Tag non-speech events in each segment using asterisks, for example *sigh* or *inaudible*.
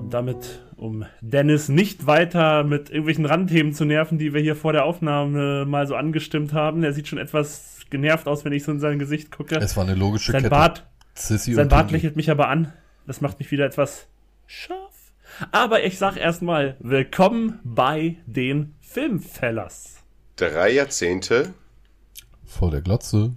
Und damit, um Dennis nicht weiter mit irgendwelchen Randthemen zu nerven, die wir hier vor der Aufnahme mal so angestimmt haben. Er sieht schon etwas genervt aus, wenn ich so in sein Gesicht gucke. Es war eine logische sein Kette. Bart, sein Bart lächelt mich aber an. Das macht mich wieder etwas scharf. Aber ich sag erstmal, willkommen bei den Filmfellers. Drei Jahrzehnte. Vor der Glotze.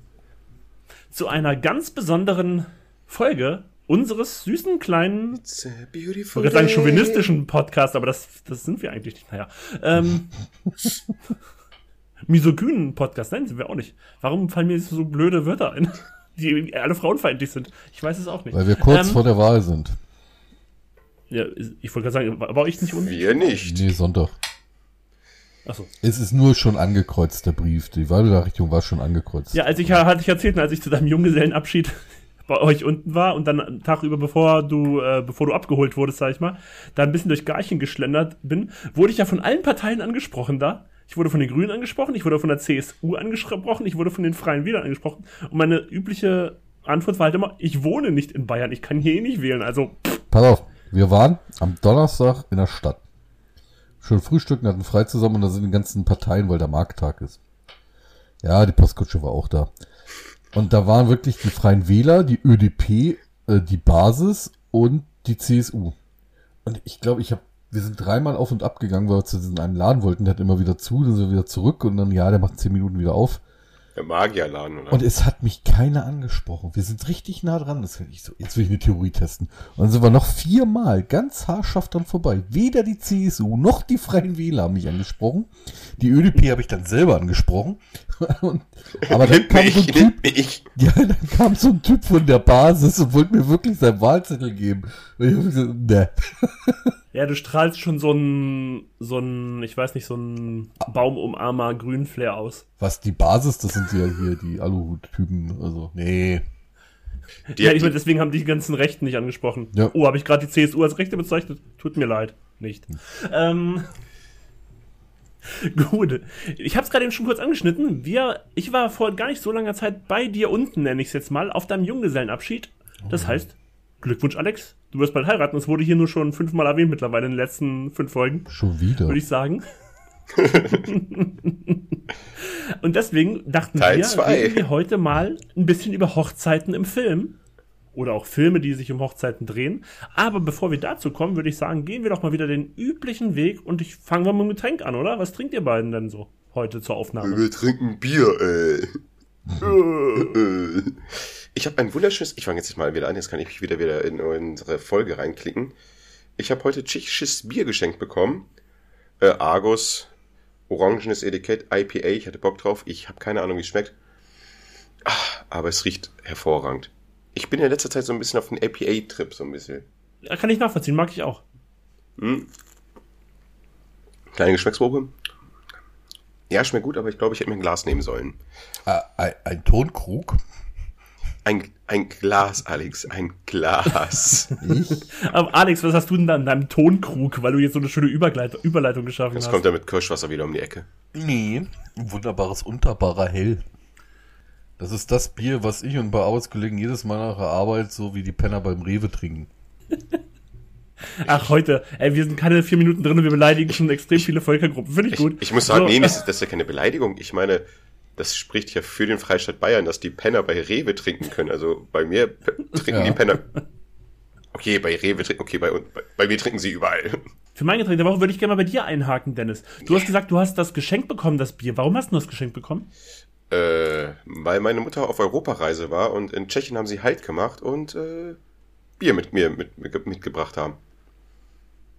Zu einer ganz besonderen Folge unseres süßen kleinen It's a Ich wollte sagen day. chauvinistischen Podcast, aber das, das sind wir eigentlich nicht. Naja. Ähm, *laughs* misogynen Podcast, nein, sind wir auch nicht. Warum fallen mir so blöde Wörter ein, *laughs* die alle frauenfeindlich sind? Ich weiß es auch nicht. Weil wir kurz Ähm, vor der Wahl sind. Ja, ich wollte gerade sagen, war ich nicht un... Wir nicht. Nee, Sonntag. Achso. Es ist nur schon angekreuzt, der Brief. Die Wahlbenachrichtigung war schon angekreuzt. Ja, als ich hatte ich erzählt, als ich zu deinem Junggesellenabschied *laughs* bei euch unten war und dann einen Tag über, bevor du, äh, bevor du abgeholt wurdest, sag ich mal, da ein bisschen durch Garchen geschlendert bin, wurde ich ja von allen Parteien angesprochen da. Ich wurde von den Grünen angesprochen, ich wurde von der CSU angesprochen, ich wurde von den Freien Wählern angesprochen. Und meine übliche Antwort war halt immer, ich wohne nicht in Bayern, ich kann hier eh nicht wählen. Also, pff, Pass auf, wir waren am Donnerstag in der Stadt. Schon frühstücken, hatten frei zusammen und da sind die ganzen Parteien, weil der Markttag ist. Ja, die Postkutsche war auch da. Und da waren wirklich die Freien Wähler, die ÖDP, äh, die Basis und die CSU. Und ich glaube, ich habe, wir sind dreimal auf und ab gegangen, weil wir zu diesem einen Laden wollten, der hat immer wieder zu, dann sind wir wieder zurück und dann, ja, der macht zehn Minuten wieder auf. Der Magierladen, oder? Und es hat mich keiner angesprochen. Wir sind richtig nah dran. Das ich so, jetzt will ich eine Theorie testen. Und dann sind wir noch viermal ganz haarscharf dran vorbei. Weder die CSU noch die Freien Wähler haben mich angesprochen. Die ÖDP habe ich dann selber angesprochen. *laughs* Und, aber dann kam so ein ich, Typ, *laughs* ja, dann kam so ein Typ von der Basis und wollte mir wirklich sein Wahlzettel geben. Und ich habe gesagt, ne. *laughs* ja, du strahlst schon so ein, so ein, ich weiß nicht, so ein Baumumarmer Grünflair aus. Was, die Basis, das sind ja hier die Aluhut-Typen. Also, nee. die, ja, ich meine, deswegen haben die ganzen Rechten nicht angesprochen. Ja. Oh, habe ich gerade die CSU als Rechte bezeichnet? Tut mir leid. Nicht. Ähm, *laughs* gut. Ich habe es gerade eben schon kurz angeschnitten. Wir, ich war vor gar nicht so langer Zeit bei dir unten, nenne ich es jetzt mal, auf deinem Junggesellenabschied. Das heißt, Glückwunsch, Alex. Du wirst bald heiraten. Es wurde hier nur schon fünfmal erwähnt mittlerweile in den letzten fünf Folgen Schon wieder. würde ich sagen. *laughs* Und deswegen dachten Teil wir, zwei. reden wir heute mal ein bisschen über Hochzeiten im Film. Oder auch Filme, die sich um Hochzeiten drehen. Aber bevor wir dazu kommen, würde ich sagen, gehen wir doch mal wieder den üblichen Weg und ich fange mal mit dem Getränk an, oder? Was trinkt ihr beiden denn so heute zur Aufnahme? wir trinken Bier, ey. *laughs* Ich habe ein wunderschönes, ich fange jetzt mal wieder an, jetzt kann ich mich wieder wieder in unsere Folge reinklicken. Ich habe heute tschechisches Bier geschenkt bekommen. Äh, Argus, orangenes Etikett, IPA, ich hatte Bock drauf. Ich habe keine Ahnung, wie es schmeckt. Ah, aber es riecht hervorragend. Ich bin in letzter Zeit so ein bisschen auf den IPA-Trip, so ein bisschen. Ja, kann ich nachvollziehen, mag ich auch. Kleine Geschmacksprobe. Ja, schmeckt gut, aber ich glaube, ich hätte mir ein Glas nehmen sollen. Ah, ein, ein Tonkrug. Ein, ein Glas, Alex, ein Glas. *laughs* Aber Alex, was hast du denn da in deinem Tonkrug, weil du jetzt so eine schöne Übergleit Überleitung geschaffen Jetzt hast? kommt er mit Kirschwasser wieder um die Ecke. Nee, ein wunderbares Unterbarer Hell. Das ist das Bier, was ich und paar Arbeitskollegen jedes Mal nach der Arbeit so wie die Penner beim Rewe trinken. *laughs* Ach, heute. Ey, wir sind keine vier Minuten drin und wir beleidigen schon extrem viele Völkergruppen. Finde ich Ich, gut. ich muss sagen, So, nee, das *laughs* ist, das ist ja keine Beleidigung. Ich meine, das spricht ja für den Freistaat Bayern, dass die Penner bei Rewe trinken können. Also bei mir trinken Ja. die Penner. Okay, bei Rewe trinken, okay, bei, uns- bei, bei mir trinken sie überall. *laughs* Für mein Getränk der Woche würde ich gerne mal bei dir einhaken, Dennis. Du hast gesagt, du hast das Geschenk bekommen, das Bier. Warum hast du das Geschenk bekommen? Äh, weil meine Mutter auf Europareise war und in Tschechien haben sie Halt gemacht und äh, Bier mit mir mit, mit, mitgebracht haben.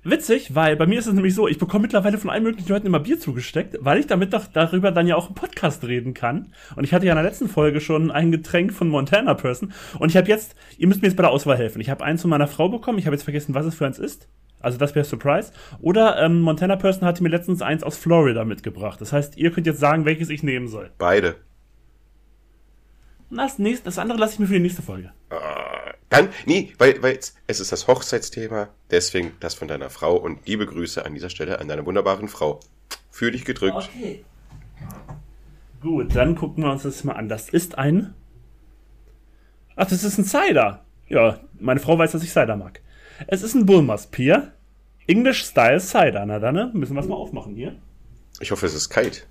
Witzig, weil bei mir ist es nämlich so, ich bekomme mittlerweile von allen möglichen Leuten immer Bier zugesteckt, weil ich damit doch darüber dann ja auch im Podcast reden kann. Und ich hatte ja in der letzten Folge schon ein Getränk von Montana Person. Und ich habe jetzt, ihr müsst mir jetzt bei der Auswahl helfen. Ich habe eins von meiner Frau bekommen, ich habe jetzt vergessen, was es für eins ist. Also das wäre Surprise. Oder ähm, Montana Person hatte mir letztens eins aus Florida mitgebracht. Das heißt, ihr könnt jetzt sagen, welches ich nehmen soll. Beide. Und das, nächste, das andere lasse ich mir für die nächste Folge. Dann, nee, weil, weil es ist das Hochzeitsthema, deswegen das von deiner Frau und liebe Grüße an dieser Stelle an deine wunderbaren Frau. Für dich gedrückt. Okay. Gut, dann gucken wir uns das mal an. Das ist ein. Ach, das ist ein Cider. Ja, meine Frau weiß, dass ich Cider mag. Es ist ein Bulmers Pier. English Style Cider. Na dann, ne? müssen wir es mal aufmachen hier. Ich hoffe, es ist kalt.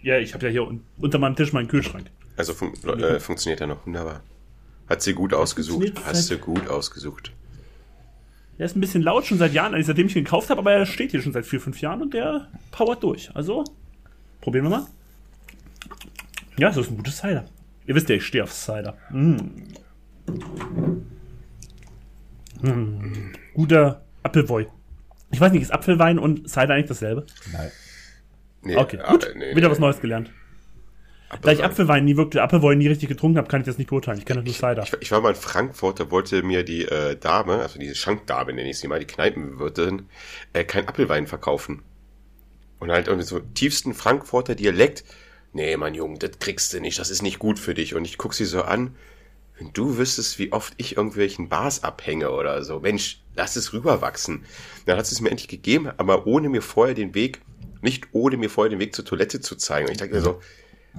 Ja, ich habe ja hier un unter meinem Tisch meinen Kühlschrank. Also fun äh, funktioniert er noch wunderbar. Hat sie gut ausgesucht. Hast du gut ausgesucht. Der ist ein bisschen laut schon seit Jahren, also seitdem ich ihn gekauft habe, aber er steht hier schon seit vier, fünf Jahren und der powert durch. Also, probieren wir mal. Ja, das ist ein gutes Cider. Ihr wisst ja, ich stehe auf Cider. Mm. Mm. Guter Apfelwoi. Ich weiß nicht, ist Apfelwein und Cider eigentlich dasselbe? Nein. Nee, Okay, ah, gut. nee, Wieder nee. was Neues gelernt. Da ich Apfelwein nie wirklich, Apfelwein nie richtig getrunken habe, kann ich das nicht beurteilen. Ich kenne nur Cider. Ich, ich war mal in Frankfurt, da wollte mir die äh, Dame, also diese Schankdame nenne ich sie mal, die Kneipenwirtin, äh, kein Apfelwein verkaufen. Und halt irgendwie so tiefsten Frankfurter Dialekt. Nee, mein Junge, das kriegst du nicht, das ist nicht gut für dich. Und ich guck sie so an, wenn du wüsstest, wie oft ich irgendwelchen Bars abhänge oder so, Mensch, lass es rüberwachsen. Dann hat sie es mir endlich gegeben, aber ohne mir vorher den Weg, nicht ohne mir vorher den Weg zur Toilette zu zeigen. Und ich dachte mir so,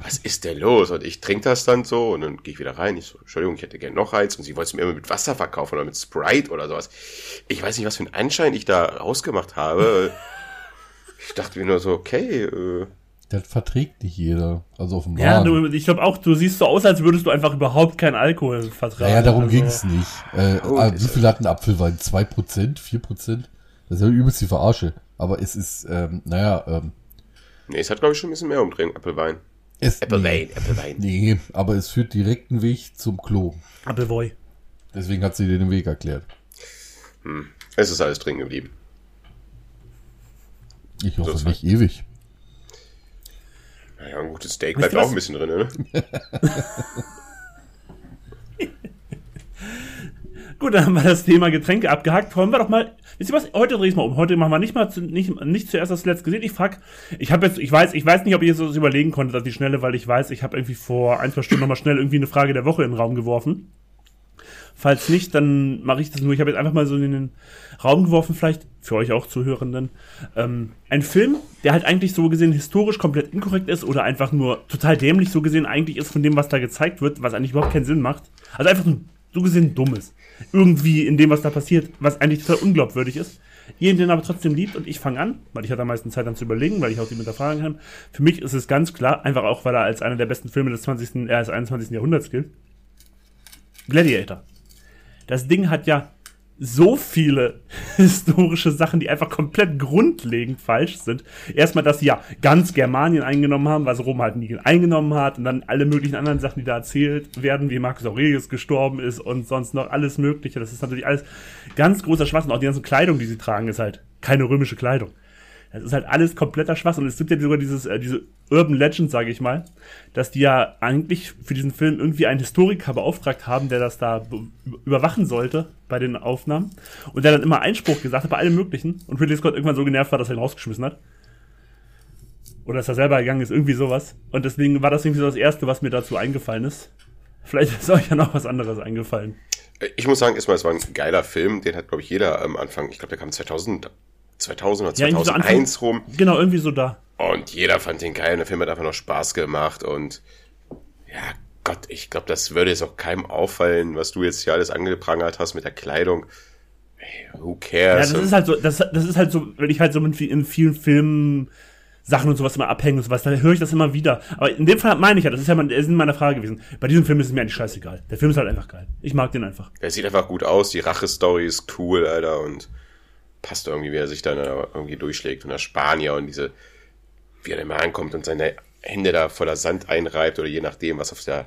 was ist denn los? Und ich trinke das dann so und dann gehe ich wieder rein. Ich so, Entschuldigung, ich hätte gerne noch eins. Und sie wollte es mir immer mit Wasser verkaufen oder mit Sprite oder sowas. Ich weiß nicht, was für einen Anschein ich da rausgemacht habe. *laughs* ich dachte mir nur so, okay, äh, Das verträgt nicht jeder. Also auf dem Ja, Laden. du, ich glaube auch, du siehst so aus, als würdest du einfach überhaupt keinen Alkohol vertragen. Naja, darum Also, ging's nicht. Äh, Oh, äh, wie es. viel hat ein Apfelwein? 2%? 4%? Das ist ja übelst die Verarsche. Aber es ist, ähm, naja, ähm, nee, es hat glaube ich schon ein bisschen mehr Umdrehung, Apfelwein. Es, Äppelwein, Äppelwein. nee, aber es führt direkt einen Weg zum Klo. Apfelwoi. Deswegen hat sie dir den Weg erklärt. Es ist alles drin geblieben. Ich So hoffe ist nicht ewig. Naja, ein gutes Steak bleibt auch ein bisschen drin, ne? *laughs* Gut, dann haben wir das Thema Getränke abgehakt. Wollen wir doch mal. Wisst ihr was? Heute dreh ich's mal um. Heute machen wir nicht mal zu, nicht, nicht zuerst das letzte gesehen. Ich frag, ich habe jetzt, ich weiß, ich weiß nicht, ob ihr so das überlegen konntet, dass die Schnelle, weil ich weiß, ich habe irgendwie vor ein, zwei Stunden nochmal schnell irgendwie eine Frage der Woche in den Raum geworfen. Falls nicht, dann mache ich das nur. Ich habe jetzt einfach mal so in den Raum geworfen, vielleicht für euch auch Zuhörenden. Ähm, ein Film, der halt eigentlich so gesehen historisch komplett inkorrekt ist oder einfach nur total dämlich so gesehen eigentlich ist von dem, was da gezeigt wird, was eigentlich überhaupt keinen Sinn macht. Also einfach nur so gesehen dumm ist. Irgendwie in dem, was da passiert, was eigentlich total unglaubwürdig ist. Ihr den aber trotzdem liebt und ich fange an, weil ich hatte am meisten Zeit dann zu überlegen, weil ich auch die hinterfragen kann. Für mich ist es ganz klar, einfach auch, weil er als einer der besten Filme des 20., äh, des 21. Jahrhunderts gilt. Gladiator. Das Ding hat ja so viele *laughs* historische Sachen, die einfach komplett grundlegend falsch sind. Erstmal, dass sie ja ganz Germanien eingenommen haben, was Rom halt nie eingenommen hat, und dann alle möglichen anderen Sachen, die da erzählt werden, wie Marcus Aurelius gestorben ist und sonst noch alles Mögliche. Das ist natürlich alles ganz großer Schwachsinn. Auch die ganze Kleidung, die sie tragen, ist halt keine römische Kleidung. Das ist halt alles kompletter Schwachsinn. Und es gibt ja sogar dieses, äh, diese Urban Legend, sage ich mal, dass die ja eigentlich für diesen Film irgendwie einen Historiker beauftragt haben, der das da be- überwachen sollte bei den Aufnahmen. Und der dann immer Einspruch gesagt hat bei allem Möglichen. Und Ridley Scott irgendwann so genervt war, dass er ihn rausgeschmissen hat. Oder dass er selber gegangen ist, irgendwie sowas. Und deswegen war das irgendwie so das Erste, was mir dazu eingefallen ist. Vielleicht ist euch ja noch was anderes eingefallen. Ich muss sagen, erstmal, es war ein geiler Film. Den hat, glaube ich, jeder am Anfang, ich glaube, der kam 2000, 2000 oder Ja, irgendwie so 2001 rum. Genau, irgendwie so da. Und jeder fand den geil. Und der Film hat einfach noch Spaß gemacht. Und ja, Gott, ich glaube, das würde jetzt auch keinem auffallen, was du jetzt hier alles angeprangert hast mit der Kleidung. Hey, who Ja, cares? das ist halt so, das, das ist halt so, wenn ich halt so in, vi- in vielen Filmen Sachen und sowas immer abhängen und sowas, da höre ich das immer wieder. Aber in dem Fall meine ich ja, das ist ja mein, das ist in meiner Frage gewesen. Bei diesem Film ist es mir eigentlich scheißegal. Der Film ist halt einfach geil. Ich mag den einfach. Der sieht einfach gut aus. Die Rache-Story ist cool, Alter. Und passt irgendwie, wie er sich dann da irgendwie durchschlägt. Und der Spanier und diese, wie er mal ankommt und seine Hände da voller Sand einreibt oder je nachdem, was auf der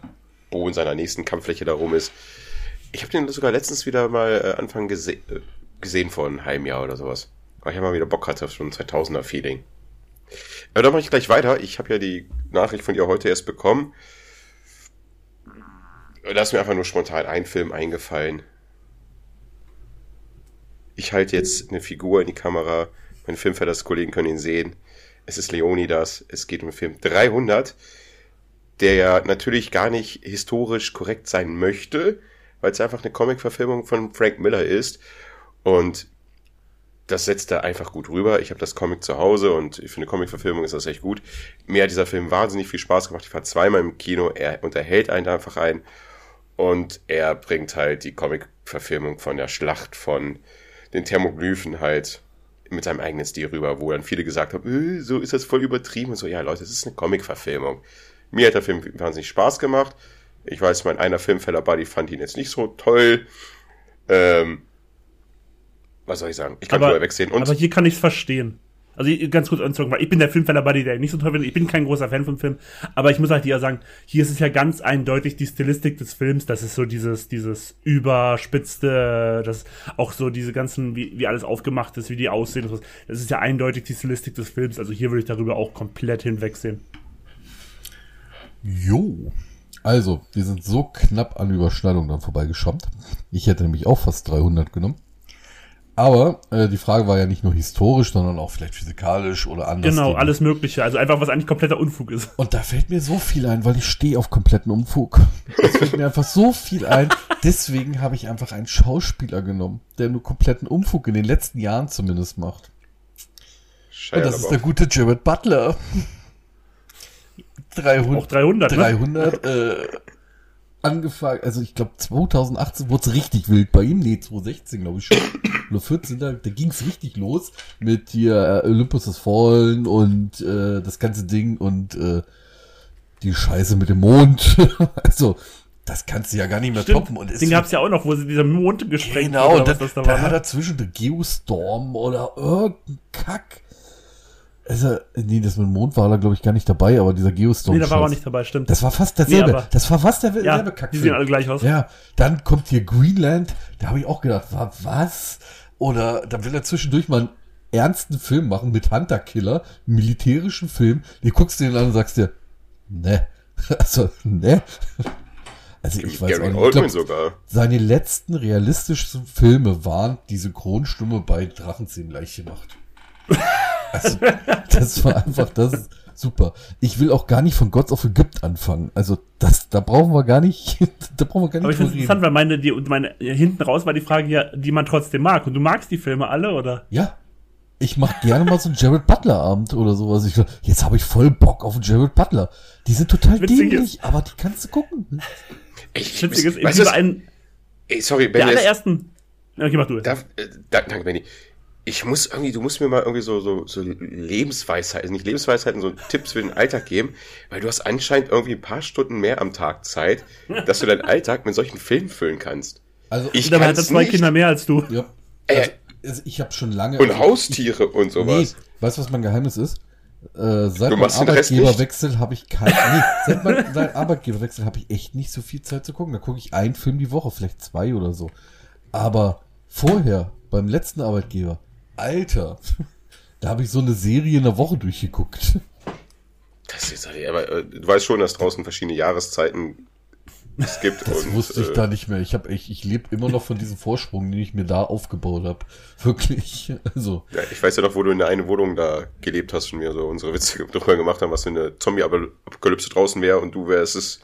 Boden seiner nächsten Kampffläche da rum ist. Ich habe den sogar letztens wieder mal äh, Anfang gese äh, gesehen vor einem halben Jahr oder sowas. Weil ich mal wieder Bock hatte auf so ein 2000er Feeling. Aber dann mache ich gleich weiter. Ich habe ja die Nachricht von dir heute erst bekommen. Da ist mir einfach nur spontan ein Film eingefallen. Ich halte jetzt eine Figur in die Kamera. Meine Filmverlass-Kollegen können ihn sehen. Es ist Leonidas. Es geht um den Film 300, der ja natürlich gar nicht historisch korrekt sein möchte, weil es einfach eine Comic-Verfilmung von Frank Miller ist. Und das setzt er einfach gut rüber. Ich habe das Comic zu Hause und für eine Comic-Verfilmung ist das echt gut. Mir hat dieser Film wahnsinnig viel Spaß gemacht. Ich war zweimal im Kino. Er unterhält einen einfach ein. Und er bringt halt die Comic-Verfilmung von der Schlacht von den Thermoglyphen halt mit seinem eigenen Stil rüber, wo dann viele gesagt haben, äh, so ist das voll übertrieben und so. Ja, Leute, das ist eine Comic-Verfilmung. Mir hat der Film wahnsinnig Spaß gemacht. Ich weiß, mein einer Filmfeller Buddy fand ihn jetzt nicht so toll. Ähm, was soll ich sagen? Ich kann aber, vorher wegsehen. Und aber hier kann ich es verstehen. Also ganz kurz anzogen, weil ich bin der Filmfäller Buddy, der nicht so toll findet. Ich bin kein großer Fan vom Film, aber ich muss halt dir sagen, hier ist es ja ganz eindeutig die Stilistik des Films. Das ist so dieses, dieses überspitzte, das auch so diese ganzen, wie, wie alles aufgemacht ist, wie die aussehen. Das ist ja eindeutig die Stilistik des Films. Also hier würde ich darüber auch komplett hinwegsehen. Jo. Also, wir sind so knapp an Überschneidung dann vorbeigeschrammt. Ich hätte nämlich auch fast 300 genommen. Aber äh, die Frage war ja nicht nur historisch, sondern auch vielleicht physikalisch oder anders. Genau, alles Mögliche. Also einfach, was eigentlich kompletter Unfug ist. Und da fällt mir so viel ein, weil ich stehe auf kompletten Unfug. Es fällt mir einfach so viel ein. Deswegen habe ich einfach einen Schauspieler genommen, der nur kompletten Unfug in den letzten Jahren zumindest macht. Und das ist der gute Jared Butler. 300. Auch 300, 300, ne? äh, angefangen, also ich glaube 2018 wurde es richtig wild bei ihm, nee, 2016 glaube ich schon, oder 14, da, da ging es richtig los mit hier äh, Olympus das Fallen und äh, das ganze Ding und äh, die Scheiße mit dem Mond, *laughs* also das kannst du ja gar nicht mehr Stimmt. toppen. Und Den gab's ja auch noch, wo sie dieser Mond gesprengt Genau, und da da war. Ne? er zwischen der Geostorm oder irgendein Kack. Also, nee, das mit dem Mond war er, glaube ich, gar nicht dabei, aber dieser Geostorm. Nee, da war er nicht dabei, stimmt. Das war fast derselbe. Nee, das war fast derselbe ja, Kack. die sehen alle gleich aus. Ja, dann kommt hier Greenland. Da habe ich auch gedacht, wa- was? Oder da will er zwischendurch mal einen ernsten Film machen mit Hunter Killer, militärischen Film. Du guckst den an und sagst dir, ne. *laughs* Also, ne. Also ich weiß Gary auch nicht. Glaub, sogar. seine letzten realistischen Filme waren die Synchronstimme bei Drachenzähmen leicht gemacht. *laughs* Also, das war einfach das. Super. Ich will auch gar nicht von Gods of Egypt anfangen. Also, das, da brauchen wir gar nicht, *laughs* da brauchen wir gar Aber ich nicht finde es interessant, weil meine, die, und meine, hinten raus war die Frage ja, die man trotzdem mag. Und du magst die Filme alle, oder? Ja. Ich mach gerne mal so einen Jared Butler Abend oder sowas. Ich, jetzt habe ich voll Bock auf einen Jared Butler. Die sind total Witzig dämlich, aber die kannst du gucken. Ich, Witzig ist, in weißt einen, ey, sorry, der Benny, es- allerersten, okay, mach du. darf, äh, da, danke, Benny. Ich muss irgendwie, du musst mir mal irgendwie so, so, so Lebensweisheiten, nicht Lebensweisheiten, so Tipps für den Alltag geben, weil du hast anscheinend irgendwie ein paar Stunden mehr am Tag Zeit, dass du deinen Alltag mit solchen Filmen füllen kannst. Also, Ich Dabei hat er zwei nicht. Kinder mehr als du. ja. Ey, Also, also ich habe schon lange. und also, Haustiere und sowas. Nee, weißt du, was mein Geheimnis ist? Äh, seit meinem? Arbeitgeberwechsel habe ich kein, nee, seit meinem *laughs* Arbeitgeberwechsel habe ich echt nicht so viel Zeit zu gucken. Da gucke ich einen Film die Woche, vielleicht zwei oder so. Aber vorher, beim letzten Arbeitgeber, Alter, da habe ich so eine Serie in der Woche durchgeguckt. Das ist, aber äh, du weißt schon, dass draußen verschiedene Jahreszeiten es gibt. Das und, wusste ich äh, da nicht mehr. Ich habe ich, ich lebe immer noch von diesem Vorsprung, den ich mir da aufgebaut habe. Wirklich. Also, Ja, ich weiß ja noch, wo du in der einen Wohnung da gelebt hast und mir so unsere Witze *laughs* drüber gemacht haben, was für eine Zombie-Apokalypse draußen wäre und du wärst es,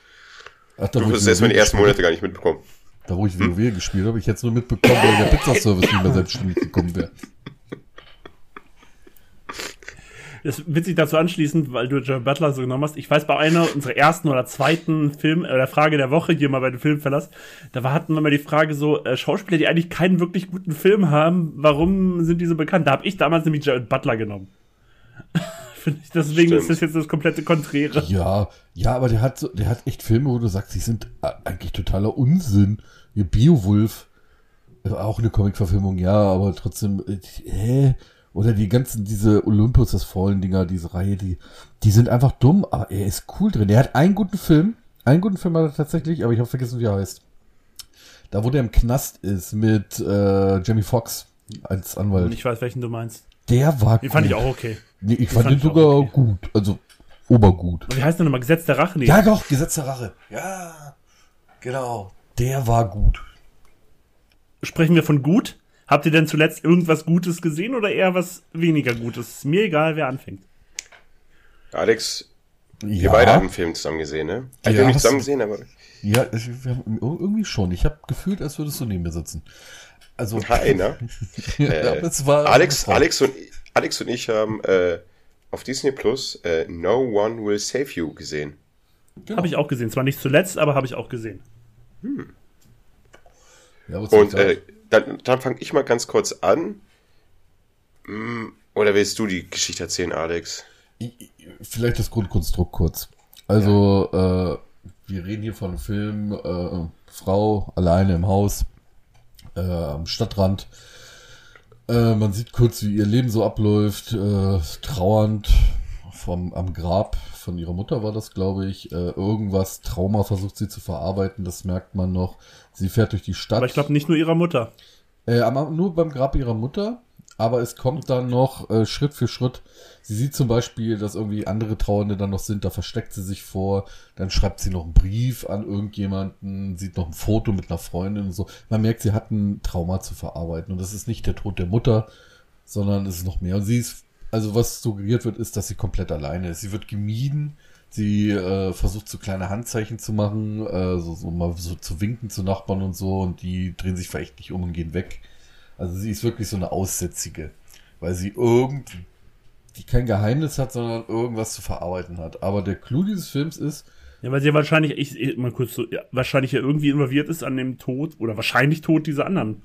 ach, da, du wirst es erst mal die ersten Monate gar nicht mitbekommen. Da, wo ich WoW gespielt habe, ich hätte es nur mitbekommen, weil der Pizzaservice nicht mehr selbstständig gekommen wäre. Das witzig dazu anschließend, weil du Jared Butler so genommen hast. Ich weiß, bei einer unserer ersten oder zweiten Film, oder Frage der Woche hier mal bei den Filmverlass, da war, hatten wir mal die Frage so, äh, Schauspieler, die eigentlich keinen wirklich guten Film haben, warum sind die so bekannt? Da habe ich damals nämlich Jared Butler genommen. *laughs* Finde ich, deswegen Stimmt. ist das jetzt das komplette Konträre. Ja, ja, aber der hat so, der hat echt Filme, wo du sagst, die sind äh, eigentlich totaler Unsinn. Wie Beowulf, äh, auch eine Comic-Verfilmung, ja, aber trotzdem, äh, hä? Oder die ganzen, diese Olympus, das Fallen-Dinger, diese Reihe, die, die sind einfach dumm, aber er ist cool drin. Er hat einen guten Film, einen guten Film hat er tatsächlich, aber ich habe vergessen, wie er heißt. Da, wo der im Knast ist mit äh, Jamie Foxx als Anwalt. Und ich weiß, welchen du meinst. der war Den fand ich gut. auch okay. Nee, ich den fand, fand den sogar okay. gut. Also, obergut. Und wie heißt der nochmal? Gesetz der Rache? Nee. Ja, doch, Gesetz der Rache. Ja, genau. Der war gut. Sprechen wir von gut? Habt ihr denn zuletzt irgendwas Gutes gesehen oder eher was weniger Gutes? Ist mir egal, wer anfängt. Alex, wir Ja, beide haben einen Film zusammen gesehen, ne? Ja, ich habe nicht zusammen gesehen, aber ja, ich- wir haben, irgendwie schon. Ich habe gefühlt, als würdest du neben mir sitzen. Also, Hi, ne? *laughs* ja, Äh, es war Alex, Alex, und, Alex und ich haben äh, auf Disney Plus äh, No One Will Save You gesehen. Genau. Habe ich auch gesehen. Zwar nicht zuletzt, aber habe ich auch gesehen. Ja, was soll ich Und äh, dann, dann fange ich mal ganz kurz an. Hm, Oder willst du die Geschichte erzählen, Alex? Ich- ich- Vielleicht das Grundkonstrukt kurz. Also, äh, wir reden hier von einem Film, äh, Frau alleine im Haus, äh, am Stadtrand. Äh, man sieht kurz, wie ihr Leben so abläuft, äh, trauernd vom, am Grab von ihrer Mutter war das, glaube ich. Äh, irgendwas, Trauma versucht sie zu verarbeiten, das merkt man noch. Sie fährt durch die Stadt. Aber ich glaube nicht nur ihrer Mutter. Äh, nur beim Grab ihrer Mutter. Aber es kommt dann noch äh, Schritt für Schritt. Sie sieht zum Beispiel, dass irgendwie andere Trauernde dann noch sind, da versteckt sie sich vor. Dann schreibt sie noch einen Brief an irgendjemanden, sieht noch ein Foto mit einer Freundin und so. Man merkt, sie hat ein Trauma zu verarbeiten. Und das ist nicht der Tod der Mutter, sondern es ist noch mehr. Und sie ist, also was suggeriert wird, ist, dass sie komplett alleine ist. Sie wird gemieden. Sie äh, versucht so kleine Handzeichen zu machen, äh, so, so mal so zu winken zu Nachbarn und so, und die drehen sich verächtlich um und gehen weg. Also sie ist wirklich so eine Aussätzige, weil sie irgendwie die kein Geheimnis hat, sondern irgendwas zu verarbeiten hat. Aber der Clou dieses Films ist, Ja, weil sie ja wahrscheinlich, ich, ich mal kurz so, ja, wahrscheinlich ja irgendwie involviert ist an dem Tod oder wahrscheinlich Tod dieser anderen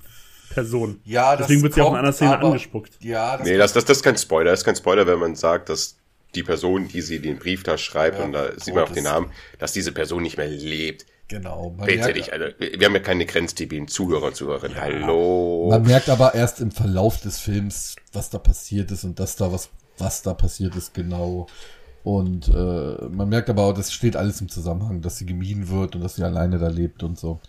Person. ja, Deswegen wird sie auch in einer Szene aber- angespuckt. Ja, das Nee, das, das, das ist kein Spoiler. Das ist kein Spoiler, wenn man sagt, dass die Person, die sie den Brief da schreibt, Ja, und da sieht man auch den. Namen, dass diese Person nicht mehr lebt. genau. Man Bitte nicht, also, wir haben ja keine grenzdebilen Zuhörer und Zuhörerinnen. Hallo. man merkt aber erst im Verlauf des Films, was da passiert ist und dass da was, was da passiert ist, genau. Und äh, man merkt aber auch, das steht alles im Zusammenhang, dass sie gemieden wird und dass sie alleine da lebt und so.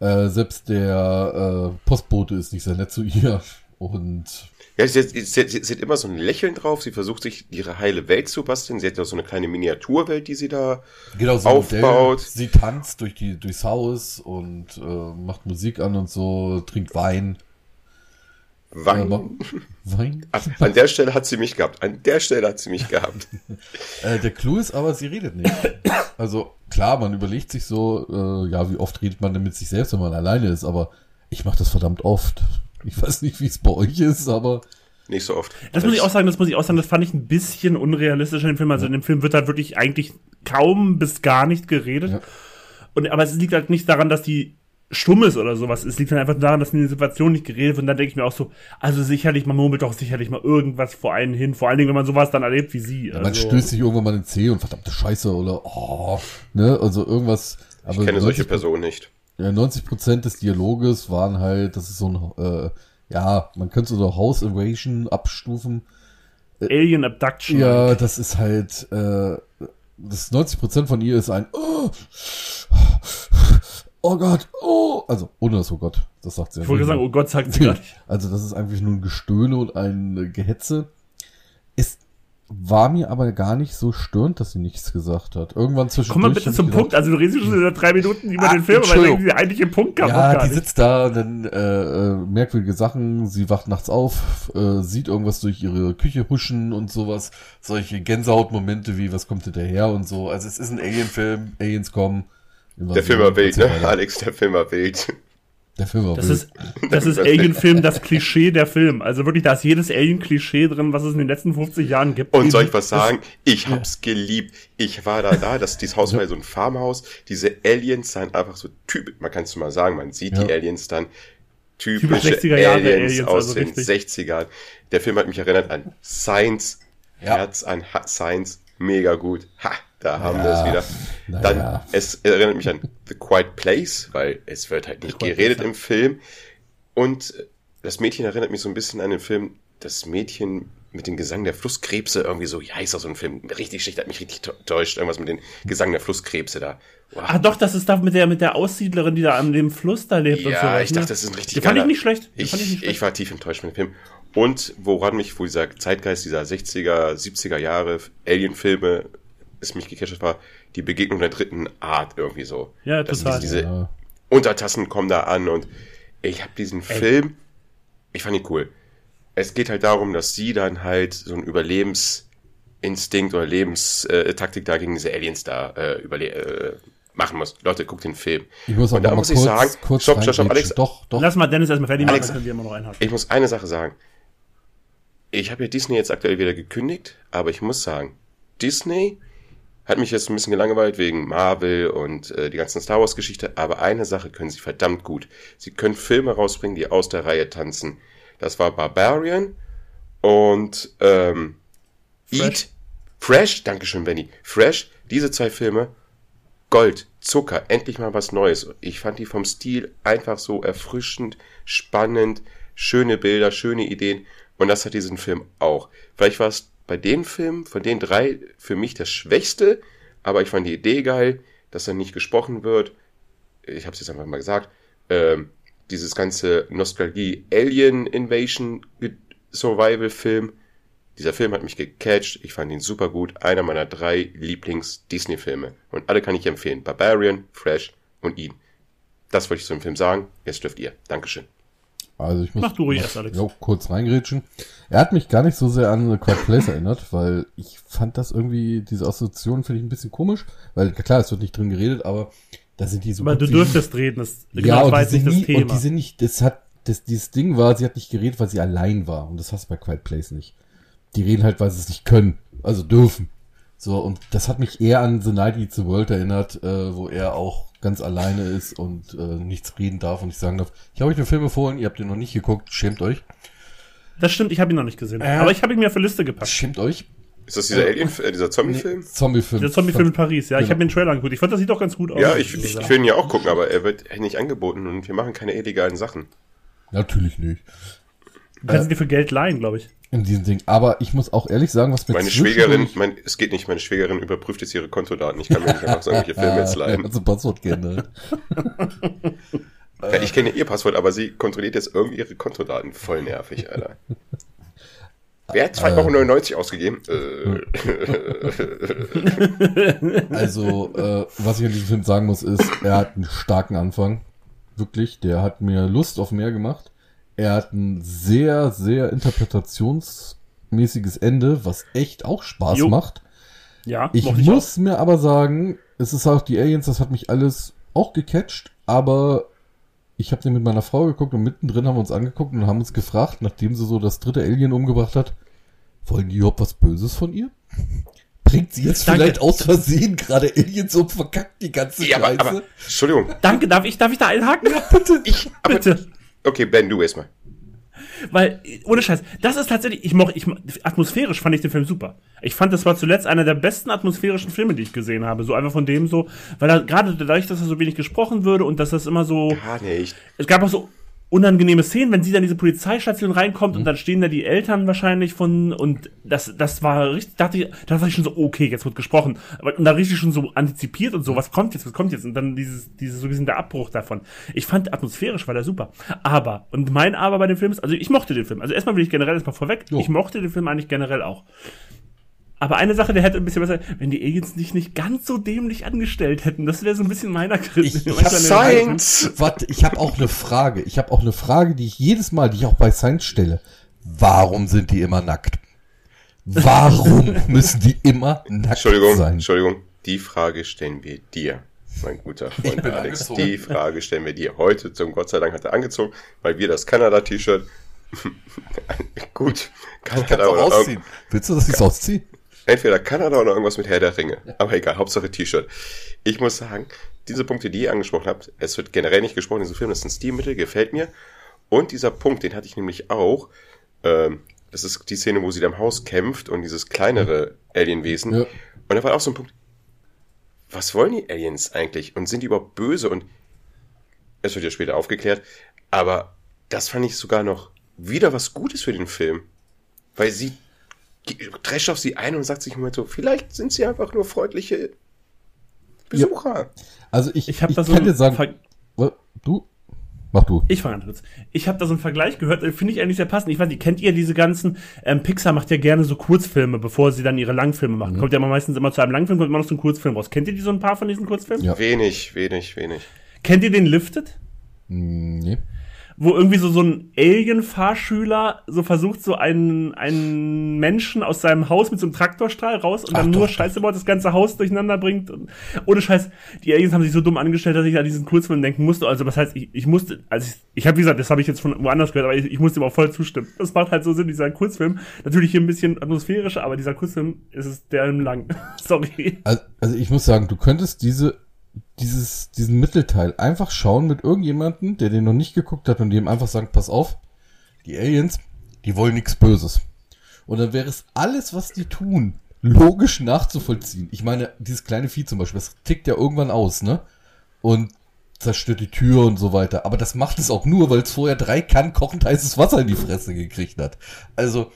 Äh, selbst der äh, Postbote ist nicht sehr nett zu ihr. Und Ja, sie, sie, sie, sie hat immer so ein Lächeln drauf. Sie versucht sich ihre heile Welt zu basteln. Sie hat ja so eine kleine Miniaturwelt, die sie da genau so aufbaut. Modell. Sie tanzt durch die, durchs Haus und äh, macht Musik an und so, trinkt Wein. Äh, Wein. macht- Wein? Ach, an der Stelle hat sie mich gehabt. An der Stelle hat sie mich gehabt. *laughs* Äh, der Clou ist aber, sie redet nicht. Also klar, man überlegt sich so, äh, ja, wie oft redet man denn mit sich selbst, wenn man alleine ist, aber ich mache das verdammt oft. Ich weiß nicht, wie es bei euch ist, aber Nicht so oft. Das muss ich auch sagen, das muss ich auch sagen, das fand ich ein bisschen unrealistisch in dem Film. Also in dem Film wird halt wirklich eigentlich kaum bis gar nicht geredet. Ja. Und, aber es liegt halt nicht daran, dass die stumm ist oder sowas. Es liegt dann einfach daran, dass in der Situation nicht geredet wird. Und dann denke ich mir auch so, also sicherlich, man murmelt doch sicherlich mal irgendwas vor einen hin. Vor allen Dingen, wenn man sowas dann erlebt wie sie. man also, stößt sich irgendwann mal in den Zeh und verdammte Scheiße oder oh, ne, also irgendwas. Aber Ich kenne solche 90 Personen nicht. Ja, 90 Prozent des Dialoges waren halt, das ist so ein, äh, ja, man könnte so House Invasion abstufen. Alien Abduction. Ja, das ist halt, äh, das 90 Prozent von ihr ist ein, oh, oh Gott, oh, also ohne das, oh Gott, das sagt sie Ich wollte sagen, oh Gott, sagt sie gar *laughs* nicht. Also das ist einfach nur ein Gestöhne und ein äh, Gehetze. War mir aber gar nicht so störend, dass sie nichts gesagt hat. Irgendwann zwischendurch. Komm mal bitte zum gedacht, Punkt. Also du redest schon seit drei Minuten über Ah, den Film, aber Entschuldigung. der eigentliche Punkt kam Ja, gar die nicht. sitzt da, dann äh, äh, merkwürdige Sachen. Sie wacht nachts auf, äh, sieht irgendwas durch ihre Küche huschen und sowas. Solche Gänsehautmomente wie was kommt hinterher und so. Also es ist ein Alien-Film, Aliens kommen. Der Film war wild, ne? Alex, der Film war wild. Der Film war Das wild. ist, das ist Alien-Film, das Klischee der Film. Also wirklich, da ist jedes Alien-Klischee drin, was es in den letzten 50 Jahren gibt. Und soll ich was sagen? Ich hab's geliebt. Ich war da da, das, dieses Haus war ja so ein Farmhaus. Diese Aliens sahen einfach so typisch, man kann es mal sagen, man sieht die Ja. Aliens dann. Typisch Typische 60er Jahre Aliens, Aliens, aus also den richtig. 60ern. Der Film hat mich erinnert an Science. Ja. Herz an ha Science. Mega gut. Ha, da haben wir Ja, es wieder. Dann, ja. es erinnert mich an The Quiet Place, weil es wird halt nicht geredet Place, ja. im Film. Und das Mädchen erinnert mich so ein bisschen an den Film, das Mädchen mit dem Gesang der Flusskrebse, irgendwie so, ja, ist doch so ein Film, richtig schlecht, hat mich richtig täuscht, irgendwas mit dem Gesang der Flusskrebse da. Wow. Ah, doch, das ist da mit der, mit der Aussiedlerin, die da an dem Fluss da lebt und Ja, sowas. ich dachte, ne? das ist ein richtig Den fand ich nicht schlecht. Ich, fand ich nicht ich, schlecht. war tief enttäuscht von dem Film. Und woran mich, wo dieser Zeitgeist dieser 60er, 70er Jahre Alien-Filme es mich gecatcht war, die Begegnung der dritten Art irgendwie so. Ja, Das total. Diese, diese Ja. Untertassen kommen da an und ich habe diesen Film, ich fand ihn cool. Es geht halt darum, dass sie dann halt so ein Überlebensinstinkt oder Lebenstaktik da gegen diese Aliens da äh, überle äh, machen muss. Leute, guckt den Film. Ich muss Und auch da noch mal muss ich kurz, sagen, kurz stopp, stopp, stopp. Alex, Doch, doch. Lass mal Dennis erstmal fertig machen, Alex, dann können wir immer noch einhaken. ich muss eine Sache sagen. Ich habe ja Disney jetzt aktuell wieder gekündigt, aber ich muss sagen, Disney hat mich jetzt ein bisschen gelangweilt wegen Marvel und äh, die ganzen Star Wars Geschichte, aber eine Sache können sie verdammt gut. Sie können Filme rausbringen, die aus der Reihe tanzen. Das war Barbarian und ähm, Fresh. Eat, Fresh, Dankeschön, Benny. Fresh, diese zwei Filme, Gold, Zucker, endlich mal was Neues. Ich fand die vom Stil einfach so erfrischend, spannend, schöne Bilder, schöne Ideen. Und das hat diesen Film auch. Vielleicht war es bei den Filmen, von den drei, für mich das Schwächste, aber ich fand die Idee geil, dass da nicht gesprochen wird. Ich habe es jetzt einfach mal gesagt. Ähm, dieses ganze Nostalgie-Alien-Invasion-Survival-Film. Dieser Film hat mich gecatcht. Ich fand ihn super gut. Einer meiner drei Lieblings-Disney-Filme. Und alle kann ich empfehlen. Barbarian, Fresh und ihn. Das wollte ich zu dem Film sagen. Jetzt dürft ihr. Dankeschön. Also ich muss Mach du ruhig erst, Alex. Ja, kurz reingrätschen. Er hat mich gar nicht so sehr an Quiet Place erinnert, weil ich fand das irgendwie, diese Assoziation finde ich ein bisschen komisch, weil klar, es wird nicht drin geredet, aber da sind die so. Aber du dürftest reden, das, ja, genau, das und war jetzt nicht das nie, Thema. und die sind nicht, das hat, das, dieses Ding war, sie hat nicht geredet, weil sie allein war. Und das hast du bei Quiet Place nicht. Die reden halt, weil sie es nicht können. Also dürfen. So, und das hat mich eher an The Night Eats the World erinnert, äh, wo er auch ganz alleine ist und äh, nichts reden darf und nicht sagen darf. Ich habe euch den Film empfohlen, ihr habt den noch nicht geguckt, schämt euch. Das stimmt, ich habe ihn noch nicht gesehen. Äh. Aber ich habe ihn mir auf die Liste gepackt. Schämt euch. Ist das dieser Alien, äh, dieser Zombie-Film? Zombie-Film. Der Zombie-Film in Paris, ja. Ich Genau. habe mir den Trailer angeguckt. Ich fand, das sieht doch ganz gut aus. Ja, ich, ich, ich will ihn ja auch gucken, aber er wird nicht angeboten und wir machen keine illegalen Sachen. Natürlich nicht. Du kannst ihn dir für Geld leihen, glaube ich. In diesem Ding. Aber ich muss auch ehrlich sagen, was mir Meine Schwägerin, mein, es geht nicht, meine Schwägerin überprüft jetzt ihre Kontodaten. Ich kann mir nicht einfach so irgendwelche Filme *laughs* jetzt leihen. Also Passwort geändert. Ja, ich kenne ihr Passwort, aber sie kontrolliert jetzt irgendwie ihre Kontodaten. Voll nervig, Alter. Wer hat 2,99 Euro ausgegeben? Äh, *laughs* Also, äh, was ich an diesem Film sagen muss, ist, er hat einen starken Anfang. Wirklich. Der hat mir Lust auf mehr gemacht. Er hat ein sehr, sehr interpretationsmäßiges Ende, was echt auch Spaß Jo. macht. Ja, Ich muss mir aber sagen, es ist auch die Aliens, das hat mich alles auch gecatcht, aber ich habe den mit meiner Frau geguckt und mittendrin haben wir uns angeguckt und haben uns gefragt, nachdem sie so das dritte Alien umgebracht hat, wollen die überhaupt was Böses von ihr? Bringt sie jetzt Danke. vielleicht aus Versehen gerade Aliens um, verkackt die ganze ja, aber, Scheiße? aber, Entschuldigung. Danke, darf ich, darf ich da einhaken? bitte. Ich, aber, Bitte. Okay, Ben, du erstmal. Weil, ohne Scheiß, das ist tatsächlich, ich moch, ich, mo- atmosphärisch fand ich den Film super. Ich fand, das war zuletzt einer der besten atmosphärischen Filme, die ich gesehen habe. So einfach von dem so, weil er, gerade dadurch, dass er so wenig gesprochen würde und dass das immer so, Gar nicht. es gab auch so unangenehme Szenen, wenn sie dann in diese Polizeistation reinkommt und dann stehen da die Eltern wahrscheinlich von und das das war richtig dachte ich da war ich schon so okay jetzt wird gesprochen. Aber und da richtig schon so antizipiert und so was kommt jetzt was kommt jetzt? Und dann dieses dieses so gesehen der Abbruch davon. Ich fand atmosphärisch war der super. Aber und mein aber bei dem Film ist also ich mochte den Film. Also erstmal will ich generell erstmal vorweg Jo. ich mochte den Film eigentlich generell auch aber eine Sache, der hätte ein bisschen besser, wenn die Aliens sich nicht ganz so dämlich angestellt hätten. Das wäre so ein bisschen meiner Kritik. Ich- ich mein hab kleiner Science! Warte, ich habe auch eine Frage. Ich habe auch eine Frage, die ich jedes Mal, die ich auch bei Science stelle. Warum sind die immer nackt? Warum *laughs* müssen die immer nackt Entschuldigung, sein? Entschuldigung. Die Frage stellen wir dir, mein guter Freund bin Alex. angezogen. Die Frage stellen wir dir. Heute, zum Gott sei Dank, hat er angezogen, weil wir das Kanada-T-Shirt. *laughs* Gut, Kanada Kannst du oder ausziehen. Willst du, dass ich's ausziehe? Entweder Kanada oder irgendwas mit Herr der Ringe. Aber egal, Hauptsache T-Shirt. Ich muss sagen, diese Punkte, die ihr angesprochen habt, es wird generell nicht gesprochen in diesem Film, das ist ein Stilmittel, gefällt mir. Und dieser Punkt, den hatte ich nämlich auch, ähm, das ist die Szene, wo sie da im Haus kämpft und dieses kleinere Alienwesen. Ja. Und da war auch so ein Punkt, was wollen die Aliens eigentlich? Und sind die überhaupt böse? Und es wird ja später aufgeklärt, aber das fand ich sogar noch wieder was Gutes für den Film. Weil sie drescht auf sie ein und sagt sich im Moment so, vielleicht sind sie einfach nur freundliche Besucher. Also ich, Ich habe da so kann dir einen sagen, Ver du? Mach du. Ich fange an kurz. Ich habe da so einen Vergleich gehört, äh, finde ich eigentlich sehr passend. Ich weiß nicht, kennt ihr diese ganzen, ähm, Pixar macht ja gerne so Kurzfilme, bevor sie dann ihre Langfilme machen. Kommt ja mal meistens immer zu einem Langfilm, kommt immer noch so ein Kurzfilm raus. Kennt ihr die so ein paar von diesen Kurzfilmen? Ja. Wenig, wenig, wenig. Kennt ihr den Lifted? Hm, nee. Wo irgendwie so, so ein Alien-Fahrschüler so versucht, so einen, einen Menschen aus seinem Haus mit so einem Traktorstrahl raus und Ach, dann nur doch, Scheiße baut, das ganze Haus durcheinander bringt. Und, ohne Scheiß, die Aliens haben sich so dumm angestellt, dass ich an diesen Kurzfilm denken musste. Also, was heißt, ich, ich musste, also ich, ich habe, wie gesagt, das habe ich jetzt von woanders gehört, aber ich, ich musste ihm auch voll zustimmen. Das macht halt so Sinn, dieser Kurzfilm. Natürlich hier ein bisschen atmosphärischer, aber dieser Kurzfilm ist es der im lang. *laughs* Sorry. Also, also ich muss sagen, du könntest diese, dieses, diesen Mittelteil einfach schauen mit irgendjemandem, der den noch nicht geguckt hat und dem einfach sagen, pass auf, die Aliens, die wollen nichts Böses. Und dann wäre es alles, was die tun, logisch nachzuvollziehen. Ich meine, dieses kleine Vieh zum Beispiel, das tickt ja irgendwann aus, ne? Und zerstört die Tür und so weiter. Aber das macht es auch nur, weil es vorher drei Kannen kochend heißes Wasser in die Fresse gekriegt hat. Also,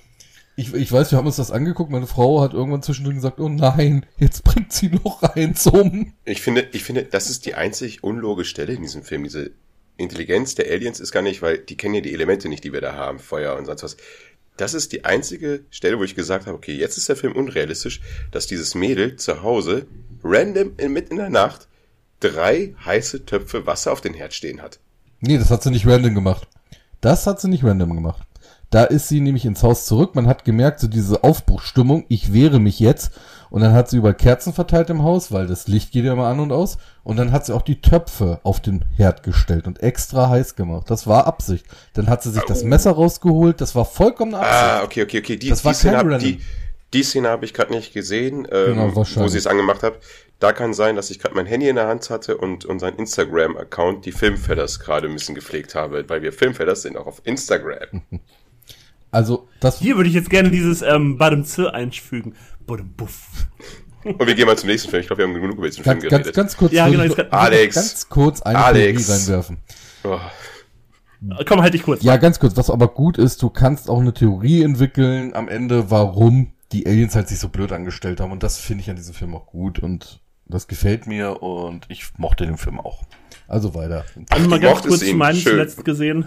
ich, ich weiß, wir haben uns das angeguckt. Meine Frau hat irgendwann zwischendrin gesagt, oh nein, jetzt bringt sie noch eins um. Ich finde, ich finde, das ist die einzig unlogische Stelle in diesem Film. Diese Intelligenz der Aliens ist gar nicht, weil die kennen ja die Elemente nicht, die wir da haben, Feuer und sonst was. Das ist die einzige Stelle, wo ich gesagt habe, okay, jetzt ist der Film unrealistisch, dass dieses Mädel zu Hause random in, mitten in der Nacht drei heiße Töpfe Wasser auf den Herd stehen hat. Nee, das hat sie nicht random gemacht. Das hat sie nicht random gemacht. Da ist sie nämlich ins Haus zurück. Man hat gemerkt, so diese Aufbruchstimmung, ich wehre mich jetzt. Und dann hat sie über Kerzen verteilt im Haus, weil das Licht geht ja immer an und aus. Und dann hat sie auch die Töpfe auf den Herd gestellt und extra heiß gemacht. Das war Absicht. Dann hat sie sich das Messer rausgeholt. Das war vollkommen Absicht. Ah, okay, okay, okay. Die, Das die war Szene, hab, die, die Szene habe ich gerade nicht gesehen, ähm, Genau, wo sie es angemacht hat. Da kann sein, dass ich gerade mein Handy in der Hand hatte und unseren Instagram-Account, die Filmfellas, gerade ein bisschen gepflegt habe, weil wir Filmfellas sind auch auf Instagram. *laughs* Also, das, Hier würde ich jetzt gerne dieses ähm, Badem Z einfügen. Badem Buff. Und wir gehen mal zum nächsten Film. Ich glaube, wir haben genug über diesen Film ganz, ganz, geredet. ganz kurz, Ja, genau, kann- Alex. ganz kurz eine Alex. Theorie reinwerfen. oh, Komm, halt dich kurz. Ja, ganz kurz, was aber gut ist, du kannst auch eine Theorie entwickeln am Ende, warum die Aliens halt sich so blöd angestellt haben. Und das finde ich an diesem Film auch gut und das gefällt mir und ich mochte den Film auch. Also weiter. Also mal ganz kurz ihn. meinen zuletzt gesehen.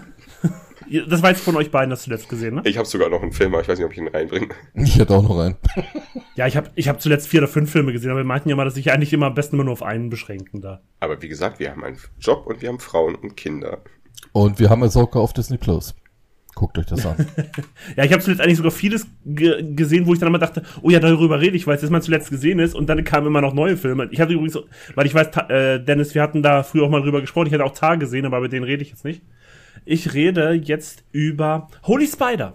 Das war jetzt von euch beiden das zuletzt gesehen, ne? ich habe sogar noch einen Film, aber ich weiß nicht, ob ich ihn reinbringe. *laughs* Ich hätte auch noch einen. *laughs* Ja, ich habe ich hab zuletzt vier oder fünf Filme gesehen, aber wir meinten ja mal, dass ich eigentlich immer am besten immer nur auf einen beschränken da. Aber wie gesagt, wir haben einen Job und wir haben Frauen und Kinder. Und wir haben Ahsoka auf Disney Plus. Guckt euch das an. *laughs* Ja, ich habe zuletzt eigentlich sogar vieles ge gesehen, wo ich dann immer dachte, oh ja, darüber rede ich, weil es jetzt mal zuletzt gesehen ist und dann kamen immer noch neue Filme. Ich hatte übrigens, weil ich weiß, äh, Dennis, wir hatten da früher auch mal drüber gesprochen, ich hatte auch Tar gesehen, aber mit denen rede ich jetzt nicht. Ich rede jetzt über Holy Spider.